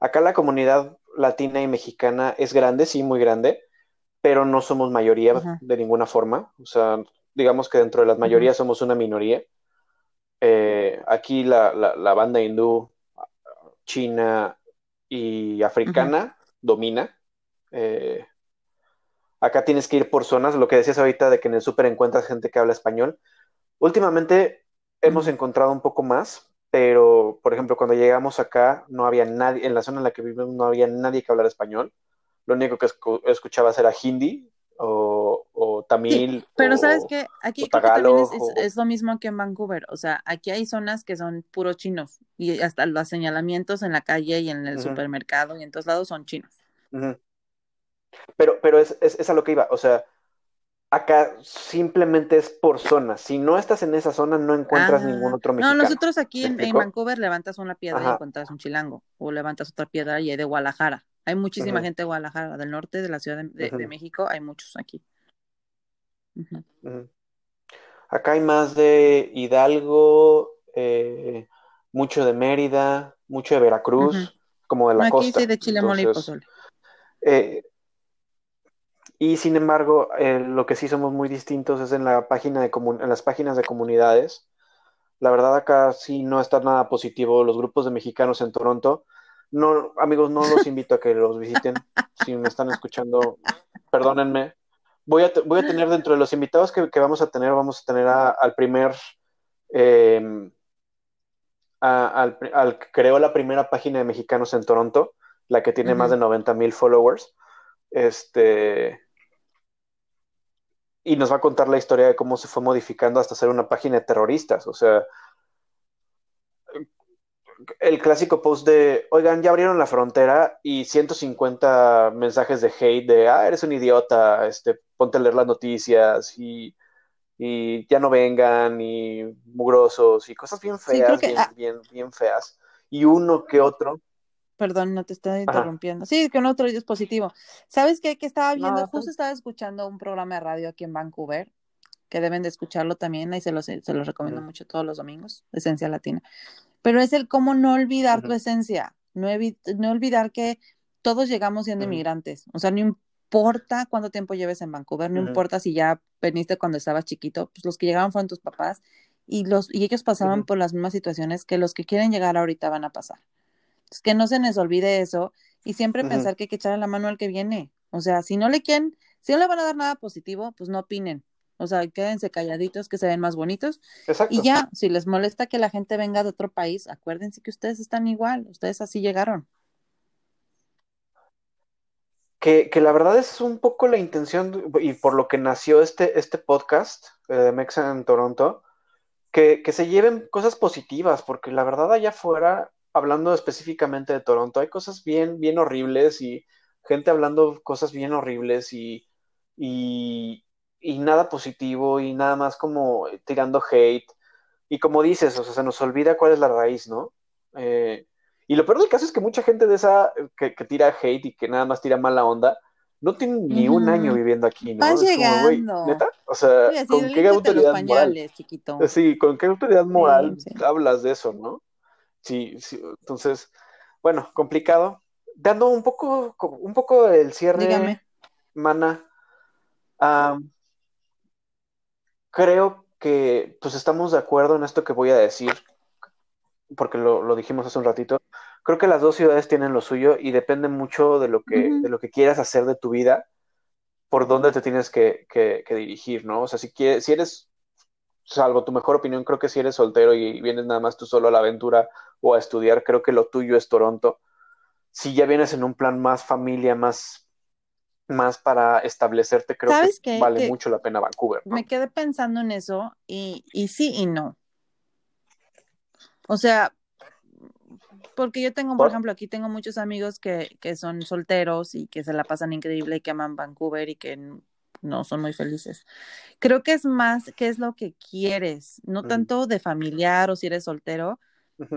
A: Acá la comunidad latina y mexicana es grande, sí, muy grande, pero no somos mayoría de ninguna forma. O sea, digamos que dentro de las mayorías somos una minoría. Eh, aquí la, la, banda hindú, china y africana domina. Eh, acá tienes que ir por zonas, lo que decías ahorita de que en el súper encuentras gente que habla español. Últimamente hemos encontrado un poco más, pero por ejemplo, cuando llegamos acá no había nadie, en la zona en la que vivimos no había nadie que hablara español. Lo único que escuchabas era hindi o, o tamil.
B: pero sabes que aquí también es, lo mismo que en Vancouver. O sea, aquí hay zonas que son puros chinos y hasta los señalamientos en la calle y en el supermercado y en todos lados son chinos.
A: Pero, pero es, es, a lo que iba. O sea, acá simplemente es por zona. Si no estás en esa zona, no encuentras ningún otro mexicano.
B: No, nosotros aquí en, Vancouver levantas una piedra y encuentras un chilango. O levantas otra piedra y hay de Guadalajara. Hay muchísima gente de Guadalajara, del norte de la Ciudad de, México, hay muchos aquí.
A: Acá hay más de Hidalgo, eh, mucho de Mérida, mucho de Veracruz, como de la costa. Aquí sí, de Chile, Mole y Pozole. Eh, y sin embargo, eh, lo que sí somos muy distintos es en la página de en las páginas de comunidades. La verdad acá sí no está nada positivo. Los grupos de mexicanos en Toronto no, amigos, no los invito a que los visiten. Si me están escuchando, perdónenme. Voy a, voy a tener dentro de los invitados que, vamos a tener, vamos a tener al primer, em, al, que creó la primera página de mexicanos en Toronto, la que tiene más de 90 mil followers. Este, y nos va a contar la historia de cómo se fue modificando hasta ser una página de terroristas. O sea, el clásico post de, oigan, ya abrieron la frontera y 150 mensajes de hate de, ah, eres un idiota, este, ponte a leer las noticias y, ya no vengan y mugrosos y cosas bien feas, bien, bien, bien, feas. Y uno que otro.
B: Perdón, no te estoy interrumpiendo. Sí, que un otro dispositivo. ¿Sabes qué? Que estaba viendo, justo estaba escuchando un programa de radio aquí en Vancouver que deben de escucharlo también, ahí se los, se los recomiendo mucho todos los domingos, Esencia Latina. Pero es el cómo no olvidar tu esencia, no, no olvidar que todos llegamos siendo inmigrantes, o sea, no importa cuánto tiempo lleves en Vancouver, no importa si ya veniste cuando estabas chiquito, pues los que llegaron fueron tus papás y, los, y ellos pasaban por las mismas situaciones que los que quieren llegar ahorita van a pasar. Es que no se les olvide eso y siempre pensar que hay que echarle la mano al que viene. O sea, si no le quieren, si no le van a dar nada positivo, pues no opinen. O sea, quédense calladitos, que se ven más bonitos. Exacto. Y ya, si les molesta que la gente venga de otro país, acuérdense que ustedes están igual, ustedes así llegaron.
A: Que, la verdad es un poco la intención y por lo que nació este, este podcast eh, de Mexa en Toronto, que, que se lleven cosas positivas, porque la verdad allá afuera, hablando específicamente de Toronto, hay cosas bien, bien horribles y gente hablando cosas bien horribles y, y, y nada positivo y nada más como tirando hate. Y como dices, o sea, se nos olvida cuál es la raíz, ¿no? Eh, y lo peor del caso es que mucha gente de esa que, tira hate y que nada más tira mala onda, no tiene ni un año viviendo aquí, ¿no?
B: Vas llegando.
A: ¿Neta? O sea, ¿con qué autoridad moral? Chiquito. Sí, ¿con qué autoridad moral hablas de eso, no? Sí, sí, entonces, bueno, complicado. Dando un poco, un poco el cierre, Dígame. Mana. creo que pues estamos de acuerdo en esto que voy a decir, porque lo, dijimos hace un ratito. Creo que las dos ciudades tienen lo suyo y depende mucho de lo que, de lo que quieras hacer de tu vida, por dónde te tienes que, que, dirigir, ¿no? O sea, si, quieres, si eres, salvo tu mejor opinión, creo que si eres soltero y vienes nada más tú solo a la aventura o a estudiar, creo que lo tuyo es Toronto si ya vienes en un plan más familia, más, más para establecerte, creo que vale mucho la pena Vancouver.
B: Me quedé pensando en eso y, y sí y no. O sea, porque yo tengo, por, ejemplo, aquí tengo muchos amigos que, que, son solteros y que se la pasan increíble y que aman Vancouver y que no son muy felices. Creo que es más qué es lo que quieres, no tanto de familiar o si eres soltero,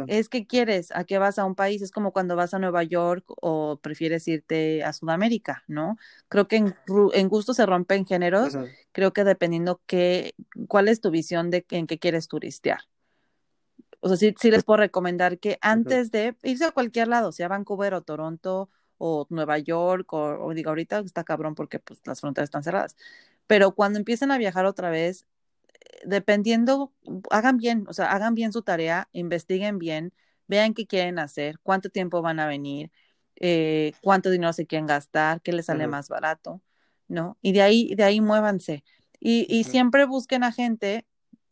B: es que quieres, a qué vas a un país, es como cuando vas a Nueva York o prefieres irte a Sudamérica, ¿no? Creo que en, en gusto se rompen géneros, creo que dependiendo qué, cuál es tu visión de en qué quieres turistear. O sea, sí, sí les puedo recomendar que antes de irse a cualquier lado, sea Vancouver o Toronto o Nueva York, o, o digo, ahorita está cabrón porque pues las fronteras están cerradas, pero cuando empiecen a viajar otra vez, dependiendo, hagan bien, o sea, hagan bien su tarea, investiguen bien, vean qué quieren hacer, cuánto tiempo van a venir, eh, cuánto dinero se quieren gastar, qué les sale más barato, ¿no? Y de ahí, de ahí muévanse. Y, y siempre busquen a gente,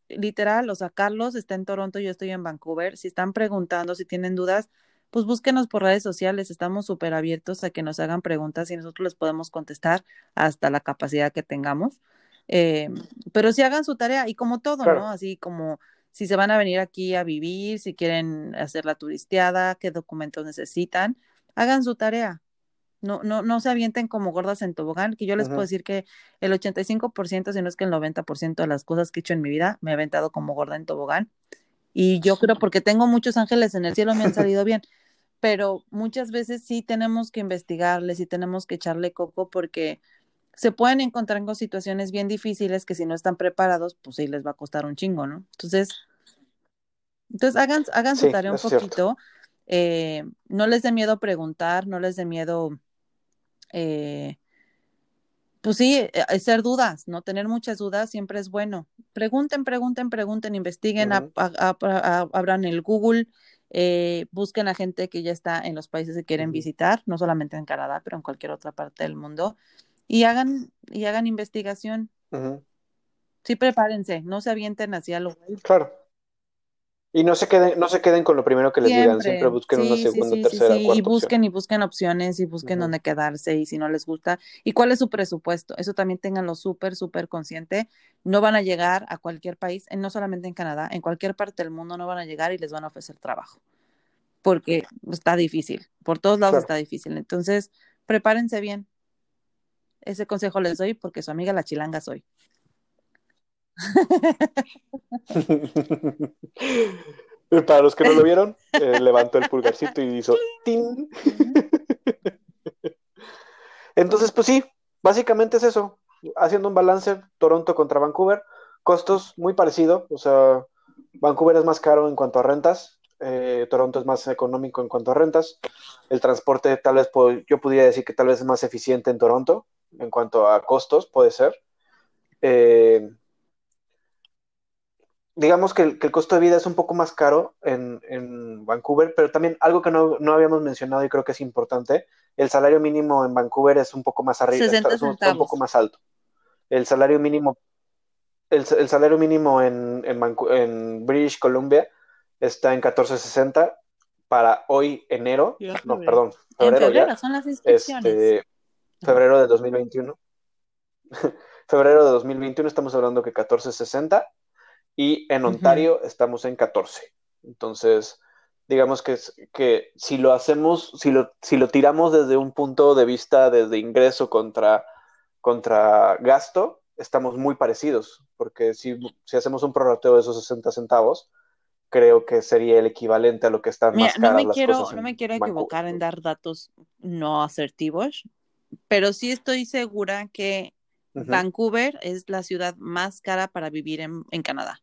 B: literal, o sea, Carlos está en Toronto, yo estoy en Vancouver, si están preguntando, si tienen dudas, pues búsquenos por redes sociales, estamos súper abiertos a que nos hagan preguntas y nosotros les podemos contestar hasta la capacidad que tengamos. Eh, pero si hagan su tarea y como todo, ¿no? Así como si se van a venir aquí a vivir, si quieren hacer la turisteada, qué documentos necesitan, hagan su tarea. No, no, no se avienten como gordas en tobogán, que yo les puedo decir que el 85%, si no es que el 90% de las cosas que he hecho en mi vida me he aventado como gorda en tobogán. Y yo creo porque tengo muchos ángeles en el cielo me han salido bien, pero muchas veces sí tenemos que investigarles y tenemos que echarle coco porque se pueden encontrar con situaciones bien difíciles que si no están preparados, pues sí les va a costar un chingo, ¿no? Entonces, entonces hagan, hagan su tarea un poquito. Eh, no les dé miedo preguntar, no les dé miedo, eh, pues sí, eh, hacer dudas, ¿no? Tener muchas dudas siempre es bueno. Pregunten, pregunten, pregunten, investiguen, abran el Google, busquen a gente que ya está en los países que quieren visitar, no solamente en Canadá, pero en cualquier otra parte del mundo y hagan, y hagan investigación. Sí, prepárense, no se avienten hacia lo
A: Claro. Y no se queden, no se queden con lo primero que les digan, siempre busquen una segunda, sí, tercera, sí,
B: Y busquen y busquen opciones y busquen dónde quedarse y si no les gusta. ¿Y cuál es su presupuesto? Eso también tenganlo súper, súper consciente. No van a llegar a cualquier país, no solamente en Canadá, en cualquier parte del mundo no van a llegar y les van a ofrecer trabajo. Porque está difícil, por todos lados está difícil. Entonces, prepárense bien, ese consejo les doy porque su amiga la chilanga soy.
A: Para los que no lo vieron, eh, levantó el pulgarcito y hizo ¡tin! Entonces, pues sí, básicamente es eso. Haciendo un balance, Toronto contra Vancouver. Costos muy parecido, o sea, Vancouver es más caro en cuanto a rentas, eh, Toronto es más económico en cuanto a rentas, el transporte tal vez yo podría decir que tal vez es más eficiente en Toronto en cuanto a costos, puede ser. Eh, digamos que el, costo de vida es un poco más caro en, Vancouver, pero también algo que no, habíamos mencionado y creo que es importante, el salario mínimo en Vancouver es un poco más arriba, es un, poco más alto. El salario mínimo, el, salario mínimo en, en, British Columbia está en 14.60 para hoy enero, no, perdón, febrero, ya, son las este, febrero de 2021. febrero de 2021 estamos hablando que 14.60 y en Ontario estamos en 14. Entonces, digamos que, que si lo hacemos, si lo, si lo tiramos desde un punto de vista desde ingreso contra, contra gasto, estamos muy parecidos, porque si, si hacemos un prorrateo de esos 60 centavos, creo que sería el equivalente a lo que están más caras
B: no me quiero, No me quiero equivocar en dar datos no asertivos, pero sí estoy segura que Vancouver es la ciudad más cara para vivir en, en Canadá.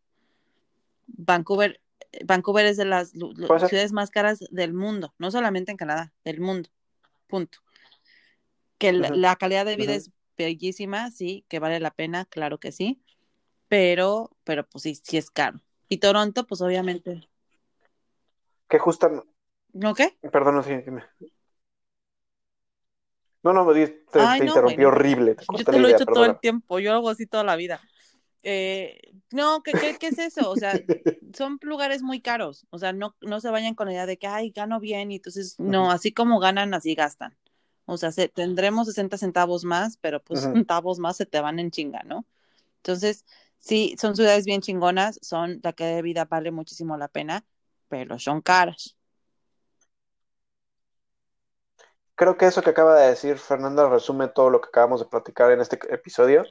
B: Vancouver, Vancouver es de las ciudades más caras del mundo, no solamente en Canadá, del mundo. Punto. Que la, calidad de vida es bellísima, sí, que vale la pena, claro que sí, pero, pero pues sí, sí es caro. Y Toronto, pues obviamente.
A: Que justamente.
B: ¿No qué?
A: Perdón, sí, dime. No, no, te, te interrumpí horrible.
B: yo te lo he hecho todo el tiempo, yo hago así toda la vida. Eh, no, ¿qué, ¿qué, es eso? O sea, son lugares muy caros. O sea, no, no se vayan con la idea de que, ay, gano bien. Y entonces, no, así como ganan, así gastan. O sea, tendremos 60 centavos más, pero pues centavos más se te van en chinga, ¿no? Entonces, sí, son ciudades bien chingonas, son, la que de vida vale muchísimo la pena, pero son caras.
A: Creo que eso que acaba de decir Fernanda resume todo lo que acabamos de platicar en este episodio.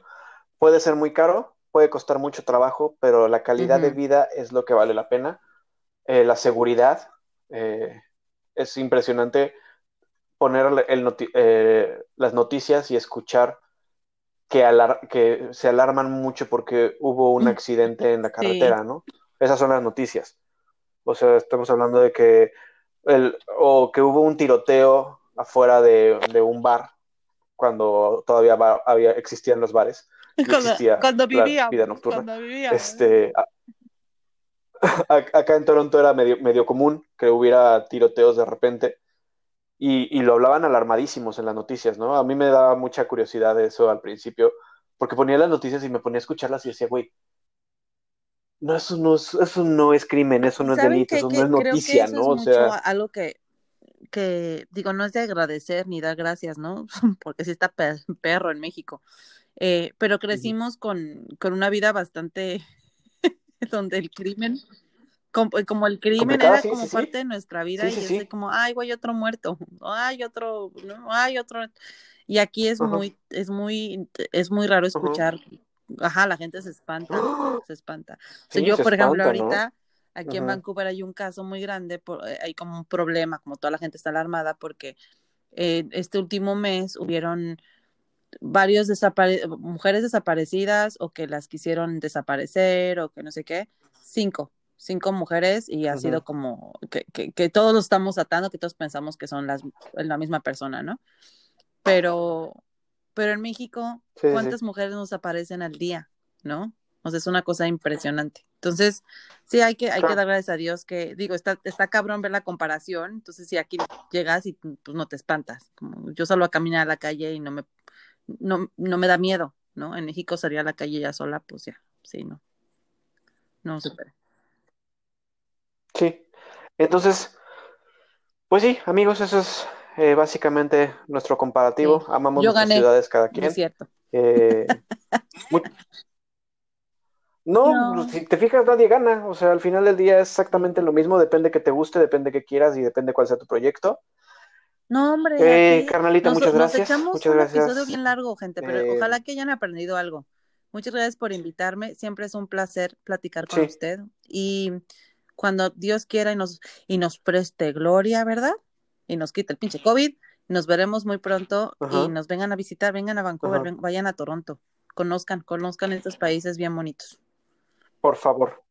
A: Puede ser muy caro, puede costar mucho trabajo, pero la calidad de vida es lo que vale la pena. Eh, la seguridad eh, es impresionante poner eh, las noticias y escuchar que, que, se alarman mucho porque hubo un accidente en la carretera, ¿no? Esas son las noticias. O sea, estamos hablando de que el, o que hubo un tiroteo afuera de, un bar cuando todavía había, existían los bares
B: cuando, vivía,
A: vida nocturna. Este, acá en Toronto era medio, medio común que hubiera tiroteos de repente y, lo hablaban alarmadísimos en las noticias, ¿no? A mí me daba mucha curiosidad eso al principio, porque ponía las noticias y me ponía a escucharlas y decía, güey, no, eso no es, eso no es crimen, eso no es delito, eso no es noticia, ¿no? o sea,
B: algo que, que, digo, no es de agradecer ni dar gracias, ¿no? Porque sí está perro en México. Eh, pero crecimos con, con, una vida bastante donde el crimen, como, el crimen era como parte de nuestra vida y es como, ay, güey, otro muerto, ay, otro, no, hay otro. Y aquí es muy, es muy, es muy raro escuchar, ajá, la gente se espanta, se espanta. yo, por ejemplo, ahorita, aquí en Vancouver hay un caso muy grande, por, eh, hay como un problema, como toda la gente está alarmada, porque eh, este último mes hubieron varios mujeres desaparecidas o que las quisieron desaparecer o que no sé qué, cinco, cinco mujeres y ha sido como que, que, todos los estamos atando, que todos pensamos que son las, la misma persona, ¿no? Pero, pero en México, ¿cuántas mujeres nos aparecen al día, no? O sea, es una cosa impresionante. Entonces, sí, hay que, hay que dar gracias a Dios que, digo, está, está cabrón ver la comparación. Entonces, si aquí llegas y pues no te espantas. Como yo salgo a caminar a la calle y no me no, no me da miedo, ¿no? En México sería la calle ya sola, pues ya, sí, no. No se
A: Sí. Entonces, pues sí, amigos, eso es eh, básicamente nuestro comparativo. Amamos las ciudades cada quien.
B: Es cierto.
A: Eh, no, pues, si te fijas, nadie gana. O sea, al final del día es exactamente lo mismo. Depende que te guste, depende que quieras y depende cuál sea tu proyecto.
B: No, hombre.
A: Eh, carnalita, muchas gracias. Nos muchas un
B: episodio bien largo, gente, pero eh, ojalá que hayan aprendido algo. Muchas gracias por invitarme. Siempre es un placer platicar con usted. Y cuando Dios quiera y nos, y nos preste gloria, ¿verdad? Y nos quite el pinche COVID, nos veremos muy pronto y nos vengan a visitar, vengan a Vancouver, vayan a Toronto. Conozcan, conozcan estos países bien bonitos.
A: Por favor.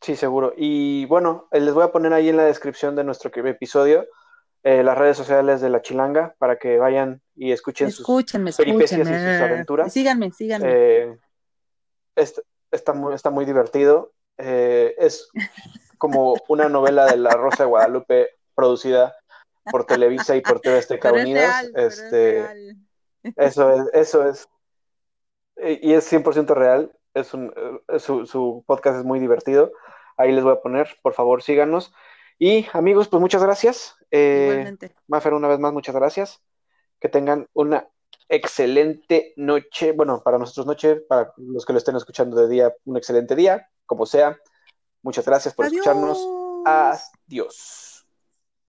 A: Sí, seguro. Y bueno, eh, les voy a poner ahí en la descripción de nuestro episodio eh, las redes sociales de La Chilanga para que vayan y escuchen
B: escúchenme, sus peripecias y sus aventuras. Síganme, síganme. Eh,
A: está, muy, está muy divertido. es como una novela de La Rosa de Guadalupe producida por Televisa y por TV Azteca Unidos. este, Eso es, eso es. Y es 100% real. Es un, su, su podcast es muy divertido. Ahí les voy a poner, por favor, síganos. Y amigos, pues muchas gracias. Eh, Igualmente. Mafer, una vez más, muchas gracias. Que tengan una excelente noche. Bueno, para nosotros noche, para los que lo estén escuchando de día, un excelente día, como sea. Muchas gracias por escucharnos. Adiós.